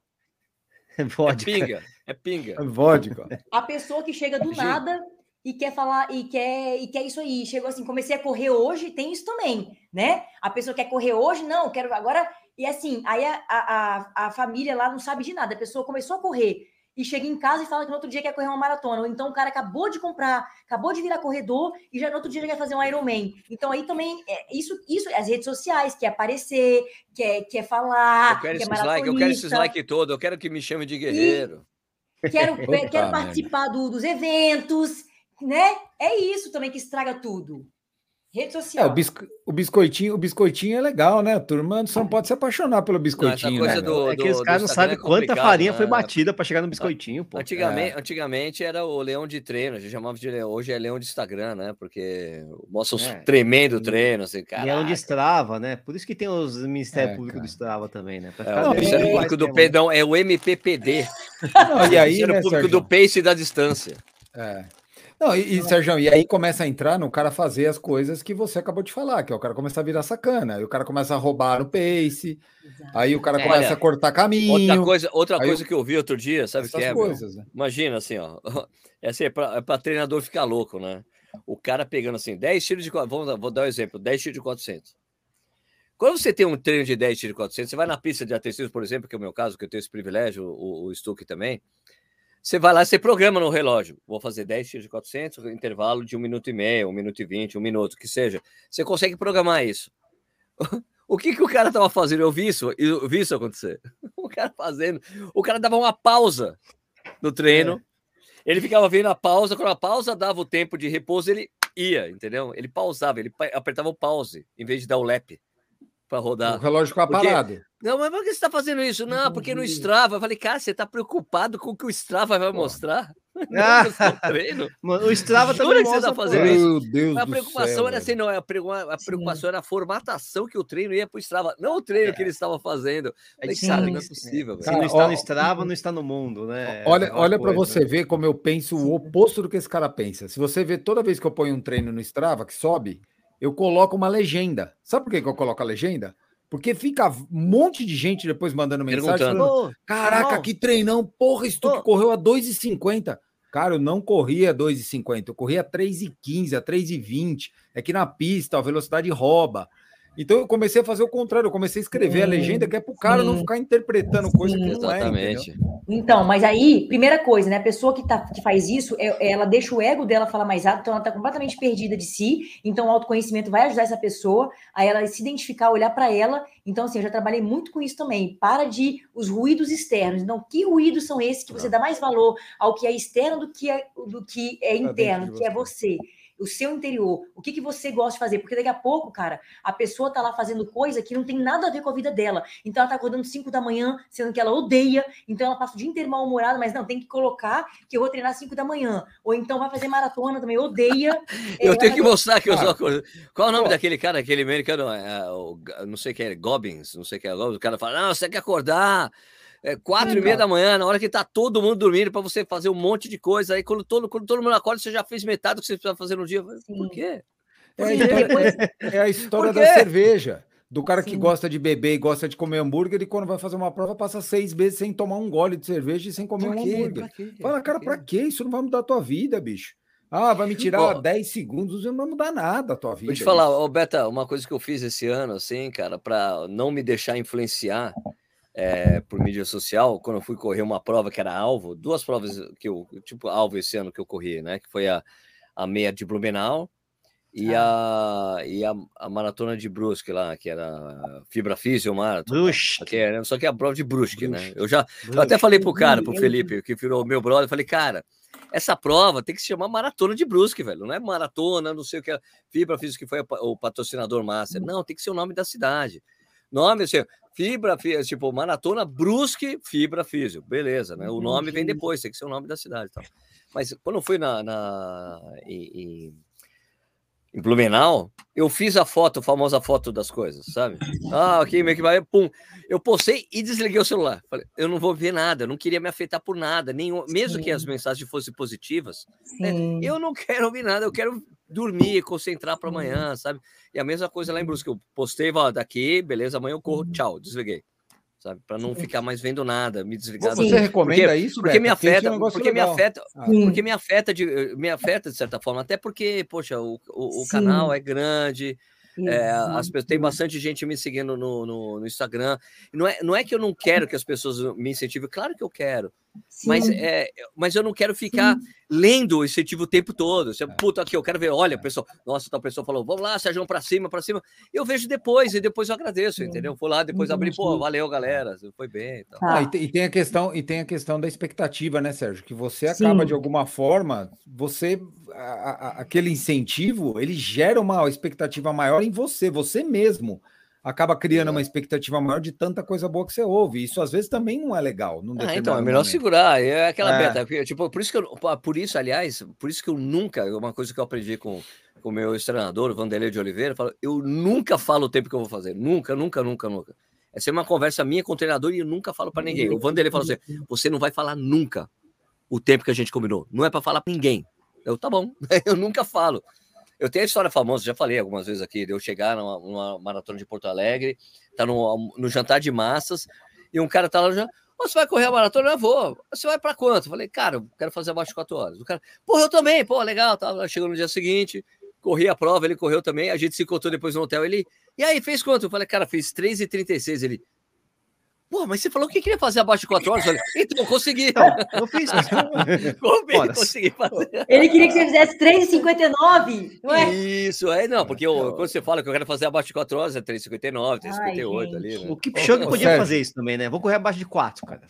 é vodka. É pinga. É pinga. É vodka. A pessoa que chega do nada e quer falar e quer e quer isso aí. Chegou assim, comecei a correr hoje, tem isso também, né? A pessoa quer correr hoje, não, quero agora. E assim, aí a, a, a família lá não sabe de nada. A pessoa começou a correr e chega em casa e fala que no outro dia quer correr uma maratona. Ou então o cara acabou de comprar, acabou de virar corredor e já no outro dia já quer fazer um Ironman. Então aí também, é, isso, isso, as redes sociais, quer aparecer, quer, quer falar. Eu quero, quer esses like, eu quero like todo, eu quero que me chame de guerreiro. E quero, (laughs) Opa, quero participar do, dos eventos, né? É isso também que estraga tudo. Rede social. É, o, bisco, o, biscoitinho, o biscoitinho é legal, né? A turma só não pode se apaixonar pelo biscoitinho. Não, né? do, é que os caras não sabem é quanta farinha né? foi batida para chegar no biscoitinho, pô. Antigamente, é. antigamente era o leão de treino, a gente chamava de leão, hoje é leão de Instagram, né? Porque mostra os é. tremendo treino, assim, cara. Leão de Strava, né? Por isso que tem os Ministério é, Público do Strava também, né? É, o Ministério Público do Pedão é o MPPD. Não, e aí, (laughs) Ministério né, Público Sérgio? do Pace e da Distância. É. Não, e, e Sérgio, e aí começa a entrar no cara fazer as coisas que você acabou de falar, que é o cara começa a virar sacana, aí o cara começa a roubar no pace, Exato. aí o cara é, começa a cortar caminho. Outra coisa, outra coisa eu... que eu vi outro dia, sabe o que é? Coisas, né? Imagina assim, ó. (laughs) É assim, é para é treinador ficar louco, né? O cara pegando assim, 10 tiros de. Vamos, vou dar um exemplo: 10 tiros de 400. Quando você tem um treino de 10 tiros de 400, você vai na pista de atletismo, por exemplo, que é o meu caso, que eu tenho esse privilégio, o, o Stuck também. Você vai lá, você programa no relógio. Vou fazer 10 tiros de 400, intervalo de um minuto e meio, um minuto e vinte, um minuto, que seja. Você consegue programar isso. (laughs) O que, que o cara estava fazendo? Eu vi isso, eu vi isso acontecer. (laughs) O cara fazendo. O cara dava uma pausa no treino. É. Ele ficava vendo a pausa. Quando a pausa dava o tempo de repouso, ele ia, entendeu? Ele pausava, ele apertava o pause em vez de dar o lap para rodar. O relógio ficava porque... parado. Não, mas por que você está fazendo isso? Não, porque no Strava. Eu falei, cara, você está preocupado com o que o Strava vai mostrar? (laughs) Ah, o Strava Jura também mostra. Tá fazendo isso. Meu Deus a preocupação céu, era assim, não, a preocupação Sim. era a formatação que o treino ia para o Strava, não o treino é. que ele estava fazendo. Falei, cara, não é possível. Se não está no Strava, não está no mundo, né? Olha, é olha para você né? ver como eu penso o oposto do que esse cara pensa. Se você vê toda vez que eu ponho um treino no Strava que sobe, eu coloco uma legenda. Sabe por que, que eu coloco a legenda? Porque fica um monte de gente depois mandando mensagem falando, Caraca, que treinão, porra, isso tu que correu a 2,50. Cara, eu não corria a 2,50, eu corria a 3,15, a 3,20. É que na pista a velocidade rouba. Então eu comecei a fazer o contrário, eu comecei a escrever sim, a legenda que é para o cara sim, não ficar interpretando coisa sim, que não é, exatamente. é. Então, mas aí, primeira coisa, né? A pessoa que, tá, que faz isso, é, ela deixa o ego dela falar mais alto, então ela está completamente perdida de si. Então o autoconhecimento vai ajudar essa pessoa a ela se identificar, olhar para ela. Então, assim, eu já trabalhei muito com isso também. Para de os ruídos externos. Então, que ruídos são esses que você dá mais valor ao que é externo do que é, do que é interno, que é você o seu interior, o que, que você gosta de fazer, porque daqui a pouco, cara, a pessoa tá lá fazendo coisa que não tem nada a ver com a vida dela. Então ela tá acordando 5 da manhã, sendo que ela odeia, então ela passa o dia inteiro mal-humorada, mas não, tem que colocar que eu vou treinar 5 da manhã. Ou então vai fazer maratona também, odeia. (laughs) eu tenho que mostrar que eu sou. Qual é o nome Pô. daquele cara, aquele americano? É, é, não sei quem é, Gobbins, não sei quem é, o cara fala, não, você tem que acordar é, quatro é, e meia da manhã, na hora que tá todo mundo dormindo, para você fazer um monte de coisa. Aí quando todo, quando todo mundo acorda, você já fez metade do que você precisa fazer no dia. Por quê? (laughs) É, a história, é, é a história da cerveja. Do cara Sim. que gosta de beber e gosta de comer hambúrguer, e quando vai fazer uma prova, passa seis meses sem tomar um gole de cerveja e sem comer um hambúrguer. Fala, cara, pra quê? Isso não vai mudar a tua vida, bicho. Ah, vai me tirar Bom, 10 segundos, não vai mudar nada a tua vida. Vou te falar, ô Beta, uma coisa que eu fiz esse ano, assim, cara, para não me deixar influenciar é, por mídia social, quando eu fui correr uma prova que era alvo, duas provas que eu, tipo, alvo esse ano que eu corri, né? Que foi a, a meia de Blumenau e, ah. a, e a, a, maratona de Brusque lá, que era Fibra Físio Maratona. Brusque. Que só que é a prova de Brusque, né? Brusque. né? Eu já eu até falei pro cara, pro Felipe, que virou meu brother, falei, cara, essa prova tem que se chamar Maratona de Brusque, velho. Não é maratona, não sei o que. É, Fibra Físio, que foi o patrocinador master. Não, tem que ser o nome da cidade. Nome, assim, Fibra, tipo, Maratona Brusque Fibra Físio. Beleza, né? O nome vem depois, tem que ser o nome da cidade. Então. Mas quando eu fui na, na em, em Blumenau, eu fiz a foto, a famosa foto das coisas, sabe? Ah, aqui, meio que vai, pum. Eu postei e desliguei o celular. Falei, eu não vou ver nada, eu não queria me afetar por nada, nenhum, mesmo que as mensagens fossem positivas, né? eu não quero ouvir nada, eu quero dormir, concentrar para amanhã, sabe? E a mesma coisa lá em Brusque, eu postei, ó, daqui, beleza, amanhã eu corro, tchau, desliguei sabe? Para não ficar mais vendo nada, me desligar. Você do... recomenda porque, isso? Porque me afeta, é porque me afeta, ah. porque me afeta de, me afeta de certa forma, até porque, poxa, o, o, o canal é grande. É, as, tem bastante gente me seguindo no, no, no, Instagram. Não é, não é que eu não quero que as pessoas me incentivem, claro que eu quero. Mas, é, mas eu não quero ficar Sim. lendo o incentivo o tempo todo. Você, é. puta, aqui, eu quero ver, olha, pessoal, nossa, tal pessoa falou, vamos lá, Sérgio, para cima, para cima. Eu vejo depois, e depois eu agradeço, entendeu? Vou lá, depois abri, pô, valeu, galera, foi bem. Então. Ah, e, e, tem a questão, e tem a questão da expectativa, né, Sérgio? Que você acaba, Sim. de alguma forma, você, a, a, aquele incentivo, ele gera uma expectativa maior em você, você mesmo acaba criando uma expectativa maior de tanta coisa boa que você ouve. Isso às vezes também não é legal. Ah, então, é melhor momento. segurar. É aquela é. beta. Tipo, por isso que eu, por isso, aliás, por isso que eu nunca, uma coisa que eu aprendi com o meu treinador, Vanderlei de Oliveira, eu nunca falo o tempo que eu vou fazer. Nunca, nunca, nunca, nunca. Essa é uma conversa minha com o treinador e eu nunca falo para ninguém. O Vanderlei falou assim: você não vai falar nunca o tempo que a gente combinou. Não é para falar para ninguém. Eu, tá bom, (laughs) eu nunca falo. Eu tenho a história famosa, já falei algumas vezes aqui, de eu chegar numa, numa maratona de Porto Alegre, tá no, no jantar de massas, e um cara tá lá já. Você vai correr a maratona? Eu vou. Você vai para quanto? Eu falei, cara, eu quero fazer abaixo de 4 horas. O cara, porra, eu também, pô, legal. Tá. Chegou no dia seguinte, corri a prova, ele correu também. A gente se encontrou depois no hotel. Ele, e aí, fez quanto? Eu falei, cara, fiz 3,36. Ele, Pô, mas você falou que queria fazer abaixo de 4 horas. Olha. Então, consegui. Não, eu fiz. (laughs) Como consegui fazer? Ele queria que você fizesse 3,59, não é? Isso, é, não, porque eu, quando você fala que eu quero fazer abaixo de 4 horas, é 3,59, 3,58 ali. Né? O Kipchoge podia Sérgio. fazer isso também, né? Vou correr abaixo de 4, cara.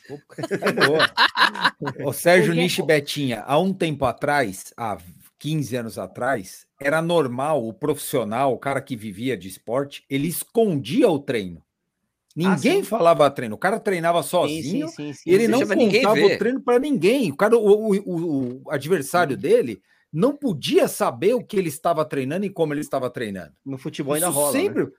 o (laughs) Sérgio Nishi Betinha, há um tempo atrás, há 15 anos atrás, era normal o profissional, o cara que vivia de esporte, ele escondia o treino. Ninguém ah, falava treino. O cara treinava sozinho sim, sim, sim, e ele não contava o treino para ninguém. O cara, o, o, o adversário dele não podia saber o que ele estava treinando e como ele estava treinando. No futebol ainda rola. Né? Sempre. Né?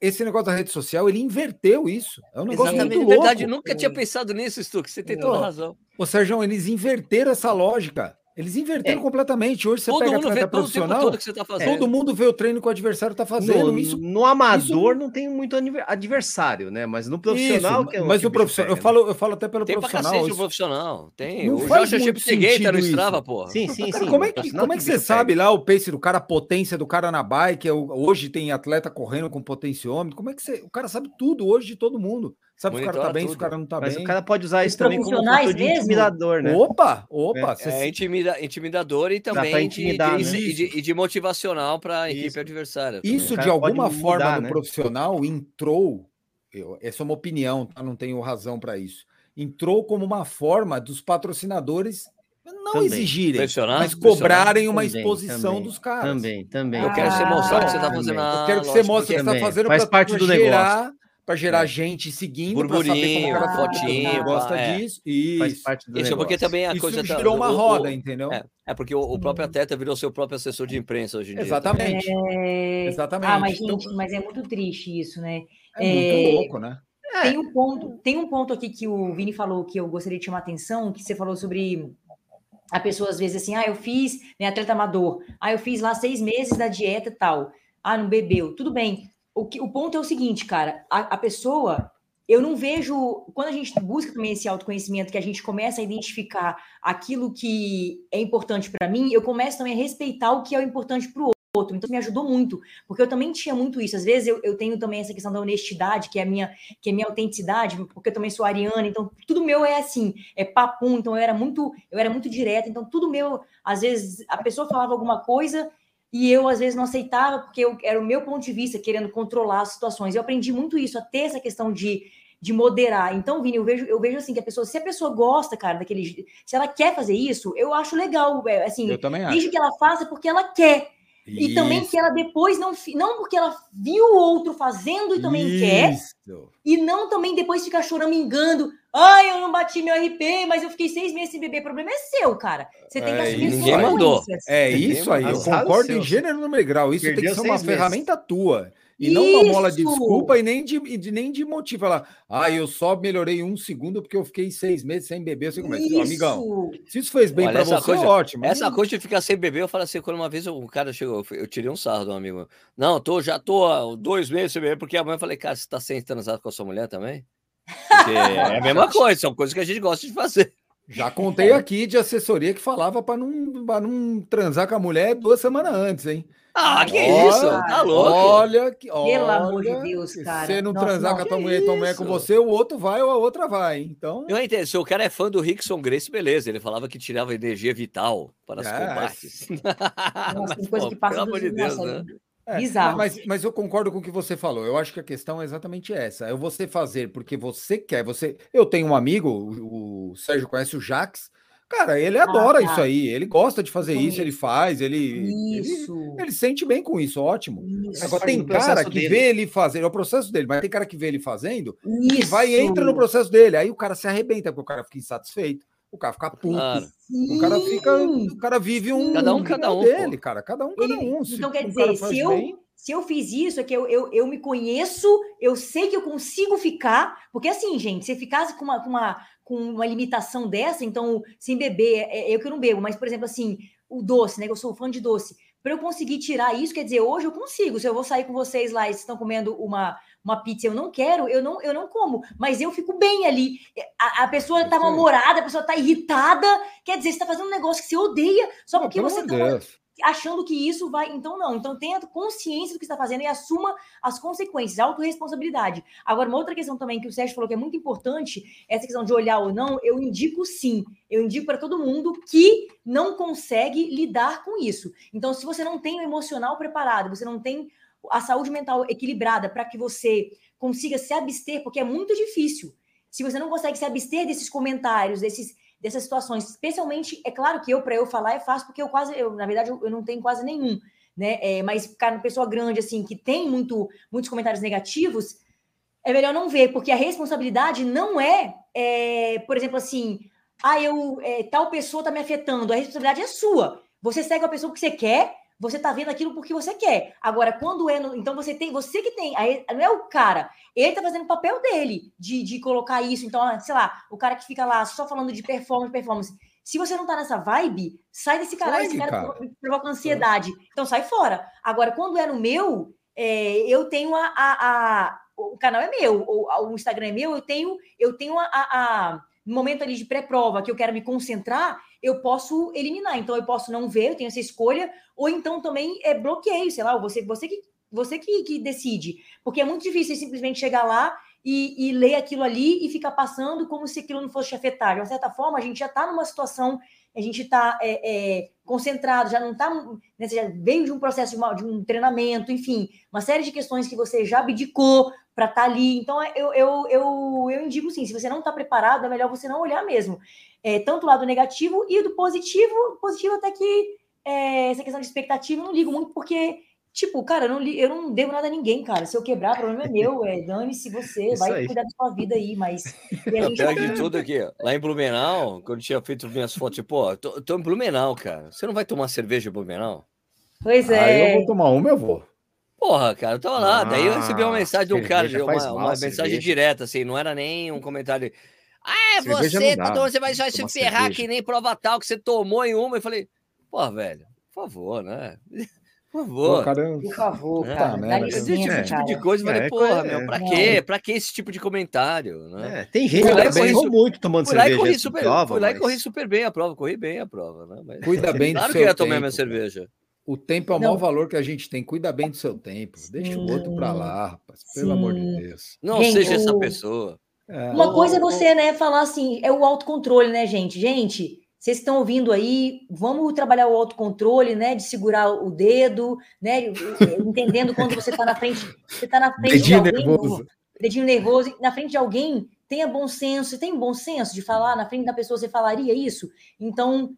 Esse negócio da rede social, ele inverteu isso. É um negócio Exatamente. muito louco. verdade, nunca tinha pensado nisso, Stuck. Você tem toda a razão. Ô, Sérgio, eles inverteram essa lógica. Eles inverteram é. completamente. Hoje você todo pega mundo vê profissional, todo, que você tá fazendo. todo mundo vê o treino que o adversário está fazendo. No, isso, no amador isso... não tem muito adversário, né? Mas no profissional isso, é Mas o profissional, eu falo, eu falo até pelo tem profissional. Tem profissional. Tem. Não o Joshua Cheptegei tá no Strava, pô. Sim, sim, sim. Como é que, como é que você sabe lá o pace do cara, a potência do cara na bike? É hoje tem atleta correndo com potenciômetro. Como é que você. O cara sabe tudo hoje de todo mundo. Sabe se o cara tá bem, tudo. se o cara não tá Mas bem. o cara pode usar isso também como fator de intimidador, né? Opa, opa. É, é intimida, intimidador e também de, de, de, de, de, motivacional para a equipe adversária. Isso, de alguma forma, mudar, no né? profissional entrou, eu, essa é uma opinião, tá? não tenho razão para isso, entrou como uma forma dos patrocinadores não também. exigirem, mas cobrarem uma também, exposição também, dos caras. Também, também. Eu quero que você mostre que você está fazendo. Eu quero que você mostre que você está fazendo para parte do gerar negócio para gerar é. gente seguindo, burburinho, para fotinho, gosta é. disso. Isso. Faz parte do Isso negócio. porque também a Isso coisa tá virou tá, uma o, roda, o, entendeu? É, é porque o, o, próprio atleta virou seu próprio assessor de imprensa hoje em dia. Exatamente. É... Exatamente. Ah, mas então gente, mas é muito triste isso, né? É, muito é, louco, né? Tem um ponto, tem um ponto aqui que o Vini falou que eu gostaria de chamar atenção, que você falou sobre a pessoa às vezes assim, ah, eu fiz, né, atleta amador, ah, eu fiz lá seis meses da dieta e tal, ah, não bebeu, tudo bem. O, que, o ponto é o seguinte, cara, a, a pessoa eu não vejo. Quando a gente busca também esse autoconhecimento, que a gente começa a identificar aquilo que é importante para mim, eu começo também a respeitar o que é importante para o outro. Então, me ajudou muito, porque eu também tinha muito isso. Às vezes eu, eu tenho também essa questão da honestidade, que é a minha, que é minha autenticidade, porque eu também sou ariana, então tudo meu é assim, é papum, então eu era muito, eu era muito direta, então tudo meu, às vezes a pessoa falava alguma coisa e eu às vezes não aceitava porque eu, era o meu ponto de vista querendo controlar as situações. Eu aprendi muito isso, a ter essa questão de de moderar. Então, Vini, eu vejo, eu vejo assim que a pessoa, se a pessoa gosta, cara, daquele, se ela quer fazer isso, eu acho legal, é, assim, eu também desde acho. que ela faça porque ela quer. Isso. E também que ela depois não, não porque ela viu o outro fazendo e também Isso. quer, e não também depois ficar choramingando. Ai, eu não bati meu RP, mas eu fiquei seis meses sem beber. O problema é seu, cara. Você tem que é, assumir Ninguém mandou. É isso aí, eu concordo em gênero no grau. Isso Perdeu tem que ser uma meses. ferramenta tua. E não uma mola de desculpa e nem de, de, nem de motivo. Ela, ah, eu só melhorei um segundo porque eu fiquei seis meses sem beber. Você começa, isso. amigão. Se isso fez bem para você, coisa, ótimo. Essa coisa de ficar sem beber, eu falo assim, quando uma vez um cara chegou, eu tirei um sarro de um amigo. Não, tô, já tô há dois meses sem beber, porque a mãe falei, cara, você tá sem transado com a sua mulher também? Porque é a mesma (laughs) coisa, são coisas que a gente gosta de fazer. Já contei aqui de assessoria que falava para não, não transar com a mulher duas semanas antes, hein? Ah, que olha, isso? Tá louco? Olha, que, olha, Pelo amor de Deus, cara. Se você não Nossa, transar não, com a tua mulher e tua mulher com você, o outro vai ou a outra vai. Então. Eu entendo. Se o cara é fã do Rickson Grace, beleza. Ele falava que tirava energia vital para as é. combates. Nossa, (laughs) mas, coisa pô, que passa pelo amor de Deus, né? É, Bizarro. Mas, mas eu concordo com o que você falou. Eu acho que a questão é exatamente essa. É você fazer porque você quer. Você, eu tenho um amigo, o, o Sérgio conhece o Jax. Cara, ele adora ah, tá. isso aí, ele gosta de fazer isso, ele faz, ele, isso. ele, ele sente bem com isso, ótimo. Isso. Agora tem cara que dele. vê ele fazer, é o processo dele, mas tem cara que vê ele fazendo isso. e vai e entra no processo dele, aí o cara se arrebenta porque o cara fica insatisfeito, o cara fica puto, claro. o cara fica, o cara vive um cada um cada um dele, pô. cara, cada um cada um. Então quer dizer, se eu bem, se eu fiz isso, é que eu, eu, eu me conheço, eu sei que eu consigo ficar, porque assim, gente, se ficasse com uma, com uma, com uma limitação dessa, então, sem beber, é, é eu que não bebo, mas, por exemplo, assim, o doce, né? Eu sou fã de doce. Para eu conseguir tirar isso, quer dizer, hoje eu consigo. Se eu vou sair com vocês lá e vocês estão comendo uma, uma pizza, eu não quero, eu não, eu não como, mas eu fico bem ali. A, a pessoa tá mal-humorada, a pessoa tá irritada, quer dizer, você tá fazendo um negócio que você odeia, só porque você tá, achando que isso vai. Então, não. Então, tenha consciência do que está fazendo e assuma as consequências, autorresponsabilidade. Agora, uma outra questão também que o Sérgio falou que é muito importante, essa questão de olhar ou não, eu indico sim. Eu indico para todo mundo que não consegue lidar com isso. Então, se você não tem o emocional preparado, você não tem a saúde mental equilibrada para que você consiga se abster, porque é muito difícil. Se você não consegue se abster desses comentários, desses dessas situações. Especialmente, é claro que eu, para eu falar, é fácil, porque eu quase, eu, na verdade, eu, não tenho quase nenhum, né? É, mas, uma pessoa grande, assim, que tem muito, muitos comentários negativos, é melhor não ver, porque a responsabilidade não é, é por exemplo, assim, ah, eu, é, tal pessoa tá me afetando, a responsabilidade é sua. Você segue a pessoa que você quer, você tá vendo aquilo porque você quer. Agora, quando é. No, então você tem. Você que tem. Aí, não é o cara. Ele tá fazendo o papel dele de, de colocar isso. Então, ah, sei lá, o cara que fica lá só falando de performance, performance. Se você não tá nessa vibe, sai desse cara. esse cara, cara. provoca ansiedade. Então sai fora. Agora, quando é no meu, é, eu tenho a, a, a, O canal é meu, o, o Instagram é meu, eu tenho, eu tenho a, a no momento ali de pré-prova que eu quero me concentrar, eu posso eliminar. Então eu posso não ver, eu tenho essa escolha, ou então também é bloqueio, sei lá, você, você que você que, que decide. Porque é muito difícil simplesmente chegar lá e, e, ler aquilo ali e ficar passando como se aquilo não fosse afetar. De uma certa forma, a gente já está numa situação, a gente está é, é, concentrado, já não está. Né, já veio de um processo de, uma, de, um treinamento, enfim, uma série de questões que você já abdicou para estar tá ali. Então, eu, eu, eu, eu indico sim, se você não está preparado, é melhor você não olhar mesmo é, tanto o lado negativo e do positivo, positivo até que é, essa questão de expectativa eu não ligo muito, porque, tipo, cara, eu não, eu não devo nada a ninguém, cara. Se eu quebrar, o problema é meu, é (laughs) dane-se você, Isso vai aí. cuidar da sua vida aí, mas. Pior de tudo aqui, lá em Blumenau, quando eu tinha feito minhas fotos, pô, tô, tô em Blumenau, cara. Você não vai tomar cerveja em Blumenau? Pois é. Aí eu vou tomar uma, eu vou. Porra, cara, eu tava lá. Ah, daí eu recebi uma mensagem de um cara, uma, uma mensagem direta, assim, não era nem um comentário. Ah, é você, tá você vai, vai se ferrar cerveja. que nem prova tal que você tomou em uma. Eu falei, pô, velho, por favor, né? Por favor. Por favor, é, cara. Licença, esse tipo de coisa, eu falei, é, porra, meu, pra quê? Pra que esse tipo de comentário? Né? É, tem gente que errou muito tomando fui cerveja. Lá corri super, prova, fui lá e corri super bem a prova, corri bem a prova. Né? Mas, Cuida (laughs) bem claro do que seu ia tomar tempo, minha cerveja. O tempo é o maior valor que a gente tem. Cuida bem do seu tempo. Deixa o outro para lá, rapaz. Pelo Sim. amor de Deus. Não gente, seja essa pessoa. É. Uma coisa é você, né, falar assim, é o autocontrole, né, gente? Gente, vocês estão ouvindo aí, vamos trabalhar o autocontrole, né? De segurar o dedo, né? (laughs) Entendendo quando você está na frente, você está na frente dedinho de alguém, nervoso. dedinho nervoso, na frente de alguém, tenha bom senso, tem bom senso de falar, na frente da pessoa você falaria isso? Então,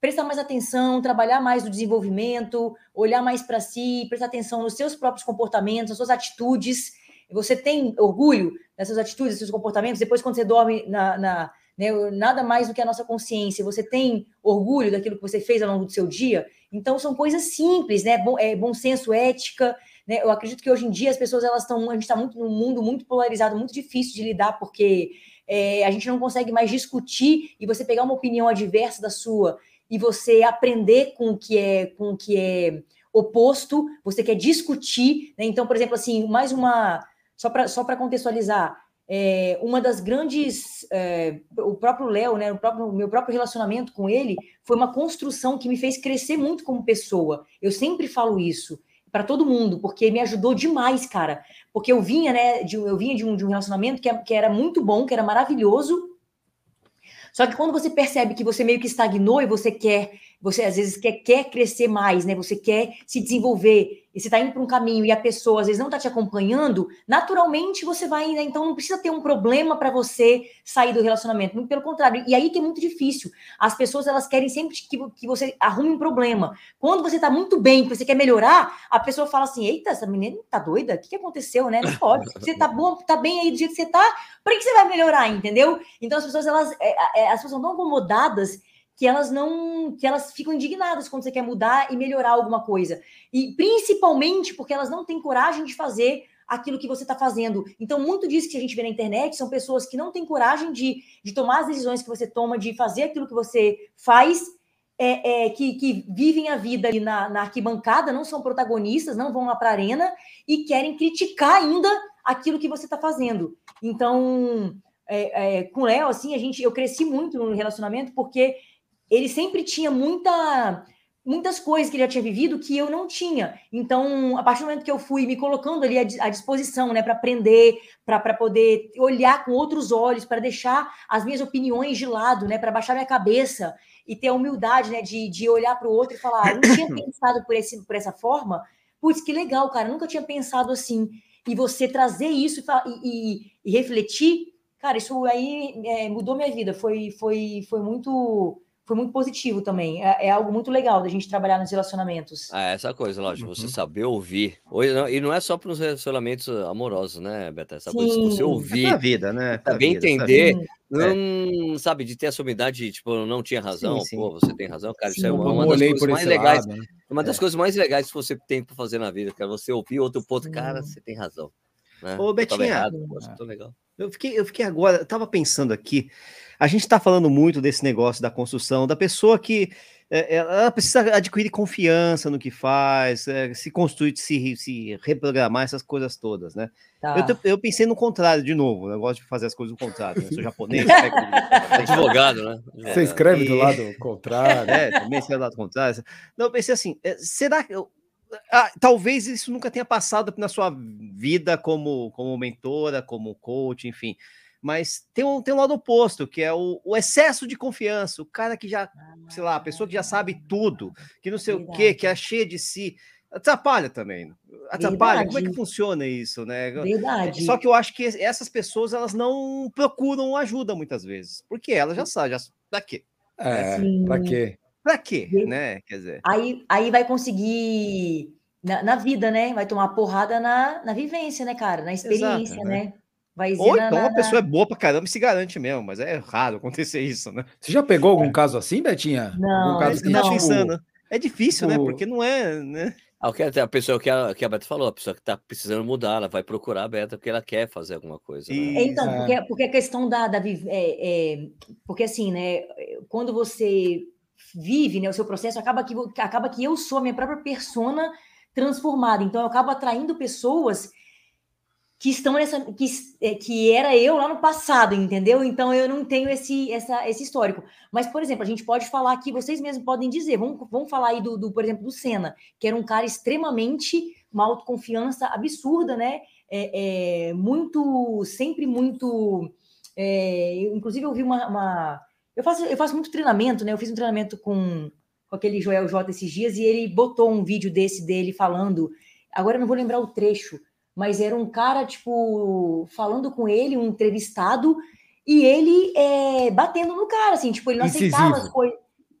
prestar mais atenção, trabalhar mais no desenvolvimento, olhar mais para si, prestar atenção nos seus próprios comportamentos, nas suas atitudes. Você tem orgulho dessas atitudes, desses comportamentos? Depois, quando você dorme na, na né? Nada mais do que a nossa consciência. Você tem orgulho daquilo que você fez ao longo do seu dia? Então, são coisas simples, né? Bom, é, bom senso, ética. Né? Eu acredito que hoje em dia as pessoas elas estão. A gente está muito num mundo muito polarizado, muito difícil de lidar, porque é, a gente não consegue mais discutir e você pegar uma opinião adversa da sua e você aprender com o que é, com o que é oposto, você quer discutir. Né? Então, por exemplo, assim, mais uma. Só para só contextualizar, é, uma das grandes. É, o próprio Léo, né, o próprio, meu próprio relacionamento com ele foi uma construção que me fez crescer muito como pessoa. Eu sempre falo isso para todo mundo, porque me ajudou demais, cara. Porque eu vinha, né, de, eu vinha de um, de um relacionamento que, que era muito bom, que era maravilhoso. Só que quando você percebe que você meio que estagnou e você quer você às vezes quer, quer crescer mais, né? Você quer se desenvolver e você está indo para um caminho e a pessoa às vezes não está te acompanhando, naturalmente você vai, né? Então não precisa ter um problema para você sair do relacionamento. Muito pelo contrário. E aí que é muito difícil. As pessoas elas querem sempre que, que você arrume um problema. Quando você está muito bem, que você quer melhorar, a pessoa fala assim: Eita, essa menina tá doida? O que, que aconteceu, né? Não pode. Você tá bom, tá bem aí do jeito que você tá, para que você vai melhorar, entendeu? Então as pessoas elas, é, é, as pessoas estão acomodadas que elas não, que elas ficam indignadas quando você quer mudar e melhorar alguma coisa. E principalmente porque elas não têm coragem de fazer aquilo que você está fazendo. Então, muito disso que a gente vê na internet são pessoas que não têm coragem de, de tomar as decisões que você toma, de fazer aquilo que você faz, é, é, que, que, vivem a vida ali na, na, arquibancada, não são protagonistas, não vão lá para a arena e querem criticar ainda aquilo que você está fazendo. Então, é, é com o Léo, assim, a gente, eu cresci muito no relacionamento porque ele sempre tinha muita muitas coisas que ele já tinha vivido que eu não tinha. Então, a partir do momento que eu fui me colocando ali à, disposição, né, para aprender, para poder olhar com outros olhos, para deixar as minhas opiniões de lado, né, para baixar minha cabeça e ter a humildade, né, de, de olhar para o outro e falar, ah, não tinha (coughs) pensado por, esse, por essa forma. Putz, que legal, cara, nunca tinha pensado assim. E você trazer isso e, e, e refletir, cara, isso aí é, mudou minha vida. Foi, foi, foi muito foi muito positivo também. É, é, algo muito legal da gente trabalhar nos relacionamentos. É, essa coisa, lógico, uhum. você saber ouvir. E não é só para os relacionamentos amorosos, né, Beto? Essa Sim. coisa você ouvir. É vida, né? Saber entender. Não, sabe, de ter essa humildade, tipo, não tinha razão, sim, sim. pô, você tem razão, cara. Sim, isso é uma, uma das coisas mais legais. Lado, né? Uma das é. coisas mais legais que você tem para fazer na vida, cara. Você ouvir outro ponto, cara, você tem razão. Né? Ô, Betinha, errado, pô, legal. Eu fiquei, eu fiquei agora, eu tava pensando aqui, a gente está falando muito desse negócio da construção, da pessoa que é, ela precisa adquirir confiança no que faz, é, se construir, se, se reprogramar, essas coisas todas, né? Tá. Eu, eu, pensei no contrário de novo, eu gosto de fazer as coisas do contrário, né? sou japonês. (laughs) advogado, né? Você escreve do lado contrário. (laughs) É, também escreve do lado contrário. Não, eu pensei assim, é, será que... Eu, ah, talvez isso nunca tenha passado na sua vida como, como mentora, como coach, enfim. Mas tem um, tem um lado oposto, que é o, o excesso de confiança. O cara que já, sei lá, a pessoa que já sabe tudo, que não sei Verdade. o quê, que é cheia de si. Atrapalha também. Atrapalha. Verdade. Como é que funciona isso, né? Verdade. Só que eu acho que essas pessoas elas não procuram ajuda muitas vezes, porque elas já sabem, já pra quê? É, Sim. pra quê? Pra quê, né? Quer dizer. Aí, aí vai conseguir na, na, vida, né? Vai tomar porrada na, na vivência, né, cara? Na experiência, Exato, né? né? Vai Ou então na, a pessoa é boa pra caramba e se garante mesmo, mas é raro acontecer (laughs) isso, né? Você já pegou algum é. caso assim, Betinha? Não, algum caso que não. Tá pensando. É difícil, né? tipo... né? Porque não é, né? A pessoa que a, que a Beta falou, a pessoa que está precisando mudar, ela vai procurar a Beta porque ela quer fazer alguma coisa. Né? Então, porque, porque a questão da. da é, é, porque assim, né? Quando você vive né, o seu processo, acaba que, acaba que eu sou a minha própria persona transformada. Então eu acabo atraindo pessoas que estão nessa que, é, que era eu lá no passado, entendeu? Então eu não tenho esse essa, esse histórico. Mas por exemplo, a gente pode falar aqui, vocês mesmos podem dizer, vamos, vamos falar aí do, do por exemplo do Senna, que era um cara extremamente uma autoconfiança absurda, né? É, é muito sempre muito é, inclusive eu vi uma, uma, eu faço eu faço muito treinamento, né? Eu fiz um treinamento com, com aquele Joel J esses dias e ele botou um vídeo desse dele falando, agora eu não vou lembrar o trecho mas era um cara, tipo, falando com ele, um entrevistado, e ele é, batendo no cara, assim, tipo, ele não Incisivo. aceitava as coisas.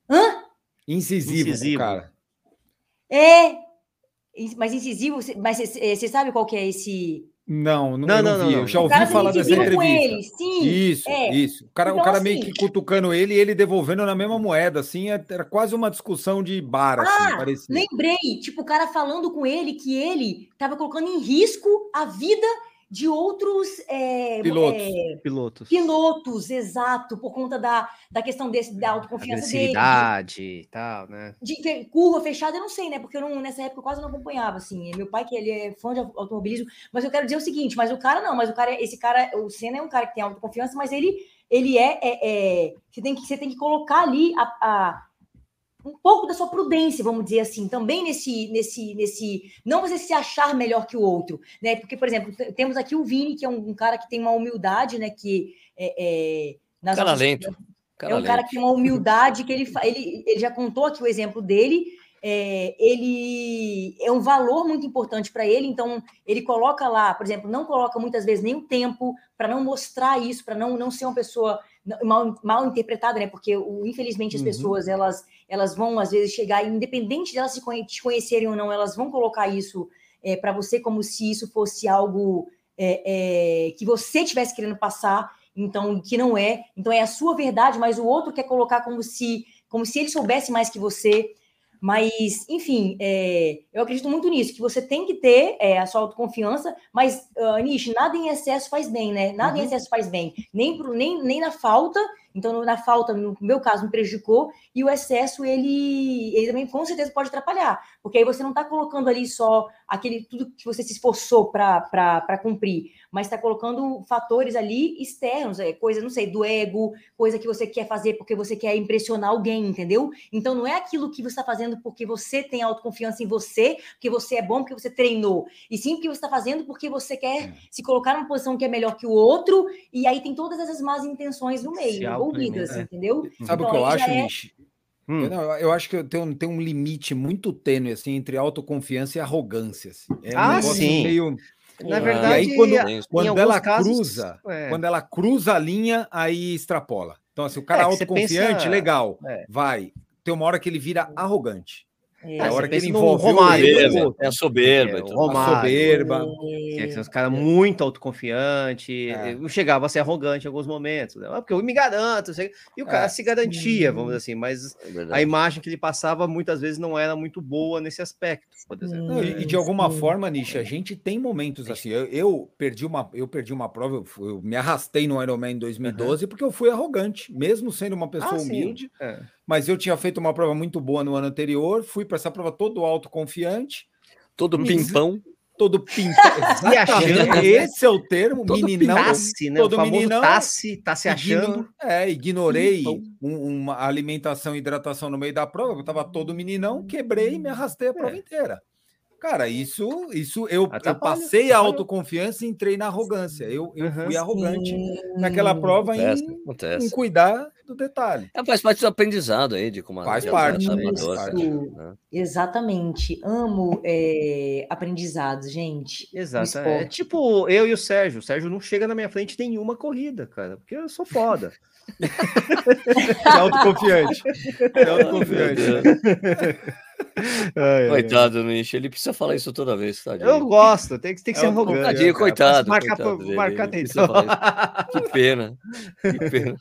Hã? Incisivo, incisivo. cara. É, mas incisivo, mas você sabe qual que é esse não, não, não, não, não, Eu já ouvi falar dessa entrevista. Ele, sim, isso, é. isso. O cara, então, o cara assim, meio que cutucando ele e ele devolvendo na mesma moeda, assim, é, era quase uma discussão de bar, assim, ah, parecia. Lembrei, tipo, o cara falando com ele que ele estava colocando em risco a vida de outros é, pilotos. É, pilotos. Pilotos, exato, por conta da, da questão desse, da autoconfiança dele. e tal, né? De curva fechada, eu não sei, né? Porque eu não, nessa época eu quase não acompanhava, assim. Meu pai, que ele é fã de automobilismo, mas eu quero dizer o seguinte, mas o cara não, mas o cara, esse cara, o Senna é um cara que tem autoconfiança, mas ele, ele é, é, é você, tem que, você tem que colocar ali a, a um pouco da sua prudência, vamos dizer assim, também nesse, nesse, nesse, não você se achar melhor que o outro, né? Porque, por exemplo, temos aqui o Vini, que é um, um cara que tem uma humildade, né? Que é, é cara lento. Cara é um lento. cara que tem uma humildade que ele, ele, ele já contou aqui o exemplo dele. É, ele é um valor muito importante para ele, então ele coloca lá, por exemplo, não coloca muitas vezes nem o tempo para não mostrar isso, para não, não ser uma pessoa mal, mal interpretada, né? Porque o, infelizmente as uhum. pessoas elas elas vão às vezes chegar, independente de elas te conhecerem ou não, elas vão colocar isso é, para você como se isso fosse algo é, é, que você tivesse querendo passar, então que não é. Então é a sua verdade, mas o outro quer colocar como se como se ele soubesse mais que você. Mas, enfim, é, eu acredito muito nisso, que você tem que ter é, a sua autoconfiança, mas, uh, Nish, nada em excesso faz bem, né? Nada uhum. em excesso faz bem. Nem, pro, nem, nem na falta, então, na falta, no meu caso, me prejudicou, e o excesso, ele, ele também com certeza pode atrapalhar, porque aí você não está colocando ali só aquele tudo que você se esforçou para cumprir, mas está colocando fatores ali externos, é, coisa, não sei, do ego, coisa que você quer fazer porque você quer impressionar alguém, entendeu? Então, não é aquilo que você está fazendo porque você tem autoconfiança em você, porque você é bom, porque você treinou, e sim porque você está fazendo porque você quer se colocar numa posição que é melhor que o outro, e aí tem todas essas más intenções no meio envolvidas, é. entendeu? Sabe então, o que eu acho, é... Nish? Hum. Eu, não, eu acho que tem um, tem um limite muito tênue assim, entre autoconfiança e arrogância. Assim. É um ah, sim. Meio... Na verdade, e aí, quando, quando ela casos, cruza, é. quando ela cruza a linha, aí extrapola. Então, assim, o cara é, autoconfiante, pensa... legal, é. vai. Tem uma hora que ele vira arrogante. É, a hora que ele envolve Romário, ele, é a soberba. É, o Romário, a soberba. É, que os caras muito autoconfiante. É. Eu chegava a ser arrogante em alguns momentos. Né? Porque eu me garanto. E o cara é. se garantia, vamos dizer assim. Mas é a imagem que ele passava muitas vezes não era muito boa nesse aspecto. E, e de alguma forma, Nisha, a gente tem momentos assim. Eu, eu, perdi, uma, eu perdi uma prova, eu, eu me arrastei no Ironman em 2012 uhum. porque eu fui arrogante, mesmo sendo uma pessoa ah, humilde. Mas eu tinha feito uma prova muito boa no ano anterior, fui para essa prova todo autoconfiante. Todo pimpão. Todo pimpão. (laughs) esse é o termo, todo meninão. Tasse, né? Todo o meninão. Tasse, tá se achando. é, ignorei um, uma alimentação e hidratação no meio da prova, eu estava todo meninão, quebrei e me arrastei a prova é. inteira. Cara, isso, isso eu, eu passei a autoconfiança e entrei na arrogância. Eu, eu fui arrogante Sim. naquela prova acontece, em, acontece. em cuidar do detalhe. É, faz parte do aprendizado aí de como faz parte, amador, faz parte. Né? Exatamente. Amo é, aprendizados, gente. Exato. É tipo eu e o Sérgio. O Sérgio não chega na minha frente nenhuma corrida, cara, porque eu sou foda. (laughs) é autoconfiante. É autoconfiante. (laughs) (laughs) Ai, coitado, ai. Nish, ele precisa falar isso toda vez, tadinho. Eu gosto, tem, tem que ser é arrogante. Tadinho, coitado. Marcar, coitado marcar Que (laughs) pena, que pena.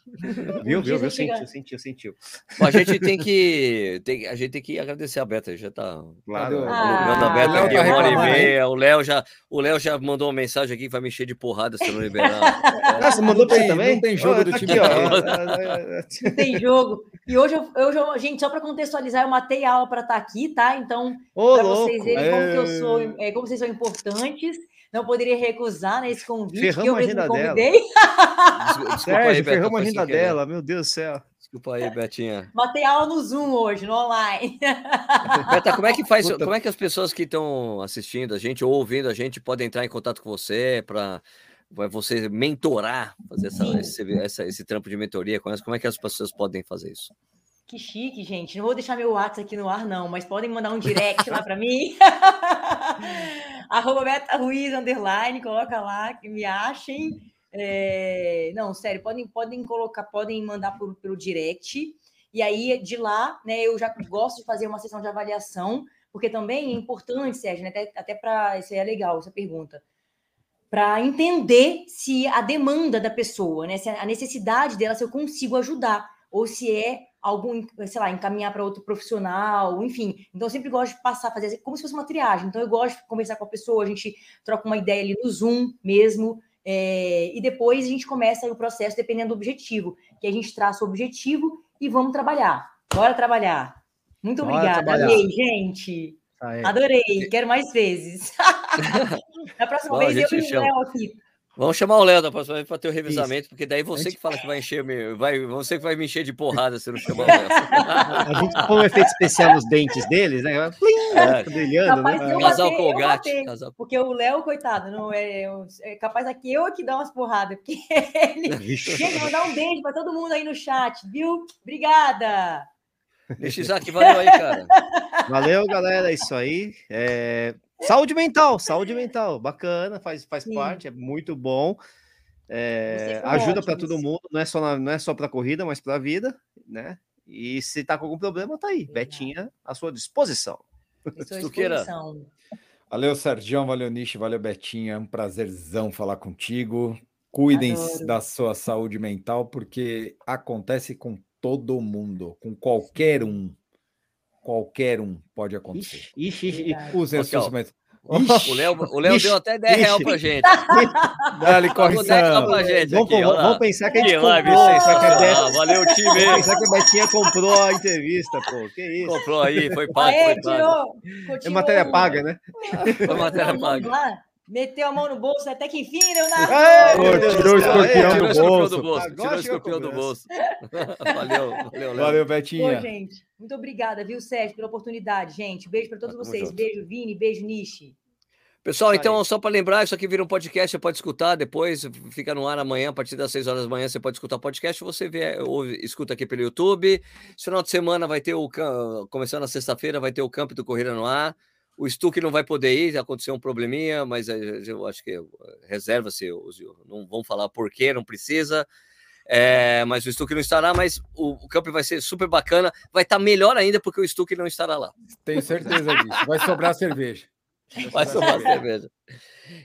Viu, viu, viu? Sentiu, sentiu, sentiu. a gente tem que, tem, a gente tem que agradecer a Beta, já tá... Claro. Ah, a Beta aqui, tá uma hora e meia, o Léo já, o Léo já mandou uma mensagem aqui que vai me encher de porrada se eu não liberar. (laughs) Ah, você mandou pra você também? Não tem jogo oh, do tá time. Aqui, ó. não tem jogo. E hoje, eu, hoje eu, gente, só para contextualizar, eu matei a aula para estar tá aqui, tá? Então, para vocês verem como, que eu sou, é, como vocês são importantes, não poderia recusar nesse né, convite ferramos que eu mesmo convidei. Desculpa, aí, ferramos a agenda dela, meu Deus do céu. Desculpa aí, Betinha. Matei aula no Zoom hoje, no online. (laughs) Beta, como é que faz? Puta. Como é que as pessoas que estão assistindo a gente ou ouvindo a gente podem entrar em contato com você para você mentorar, fazer essa, esse, essa, esse trampo de mentoria? Como é que as pessoas podem fazer isso? Que chique, gente. Não vou deixar meu WhatsApp aqui no ar, não, mas podem mandar um direct lá para mim. (laughs) Arroba Beta Ruiz, underline, coloca lá que me achem. É... Não, sério, podem, podem colocar, podem mandar por, pelo direct. E aí, de lá, né, eu já gosto de fazer uma sessão de avaliação, porque também é importante, Sérgio, né, até, até para. Isso aí é legal, essa pergunta para entender se a demanda da pessoa, né, se a necessidade dela, se eu consigo ajudar, ou se é algum, sei lá, encaminhar para outro profissional, enfim. Então, eu sempre gosto de passar, fazer como se fosse uma triagem. Então, eu gosto de conversar com a pessoa, a gente troca uma ideia ali no Zoom mesmo, é, e depois a gente começa o processo dependendo do objetivo, que a gente traça o objetivo e vamos trabalhar. Bora trabalhar. Muito Bora obrigada. Trabalhar. Amei, gente. Adorei. Quero mais vezes. (laughs) Na próxima Bom, vez eu e o Léo aqui. Vamos chamar o Léo da próxima vez para ter o revisamento, Isso. porque daí você que fala que vai encher, vai, você que vai me encher de porrada se não chamar o Léo. (laughs) A gente põe um efeito especial nos dentes deles, né? Plim, é. brilhando, capaz né? Casal Colgate. Casal... Porque o Léo, coitado, não é, é capaz aqui eu aqui dar umas porradas, porque (laughs) ele. (laughs) Gente, mandar um beijo para todo mundo aí no chat, viu? Obrigada! Isaac, valeu aí, cara. Valeu, galera. É isso aí. É... Saúde mental, saúde mental, bacana, faz, faz parte, é muito bom. É... ajuda para todo mundo, não é só, na, não é só para corrida, mas para a vida, né? E se tá com algum problema, tá aí. Betinha à sua disposição. (laughs) disposição. Valeu, Sérgio, valeu, Nishi, valeu, Betinha. É um prazerzão falar contigo. Cuidem da sua saúde mental, porque acontece com todo mundo, com qualquer um. Qualquer um pode acontecer. Ixi, ixi, Usem os seus o Léo, o Léo deu até 10 reais pra gente. (laughs) Dá-lhe correção. Pra gente vamos, aqui, vamos, vamos pensar que a gente comprou. Que a ah, valeu, time. Vamos pensar que a Betinha comprou a entrevista, pô. Que isso? Comprou aí, foi pago. Aê, foi pago. É matéria paga, né? Foi matéria paga. Meteu a mão no bolso, até que enfim, Leonardo. tirou o escorpião do bolso. Tirou o escorpião do bolso. (laughs) Valeu, valeu, Valeu, Betinha. Pô, gente, muito obrigada, viu, Sérgio, pela oportunidade, gente. Beijo para todos vocês. Junto. Beijo, Vini, beijo, Nishi. Pessoal, então, só para lembrar, isso aqui vira um podcast, você pode escutar depois, fica no ar amanhã, a partir das 6 horas da manhã, você pode escutar o podcast, você vê, ouve, escuta aqui pelo YouTube. Esse final de semana vai ter o, começando na sexta-feira, vai ter o Campo do Corrida no ar. O Stuck não vai poder ir, aconteceu um probleminha, mas eh, eu acho que eh, reserva-se, não vão falar por quê, não precisa. É, mas o Stuck não estará, mas o, o campo vai ser super bacana. Vai estar tá melhor ainda porque o Stuck não estará lá. Tenho certeza disso. Vai sobrar cerveja. (laughs) Vai sobrar cerveja.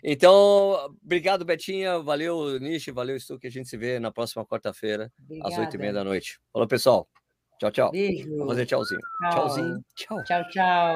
Então, obrigado, Betinha. Valeu, Nishi. Valeu, Stuck. A gente se vê na próxima quarta-feira, às oito e meia da noite. Falou, pessoal. Tchau, tchau. Beijo. Vamos fazer tchauzinho. Tchau. Tchauzinho. Tchau. Tchau, tchau.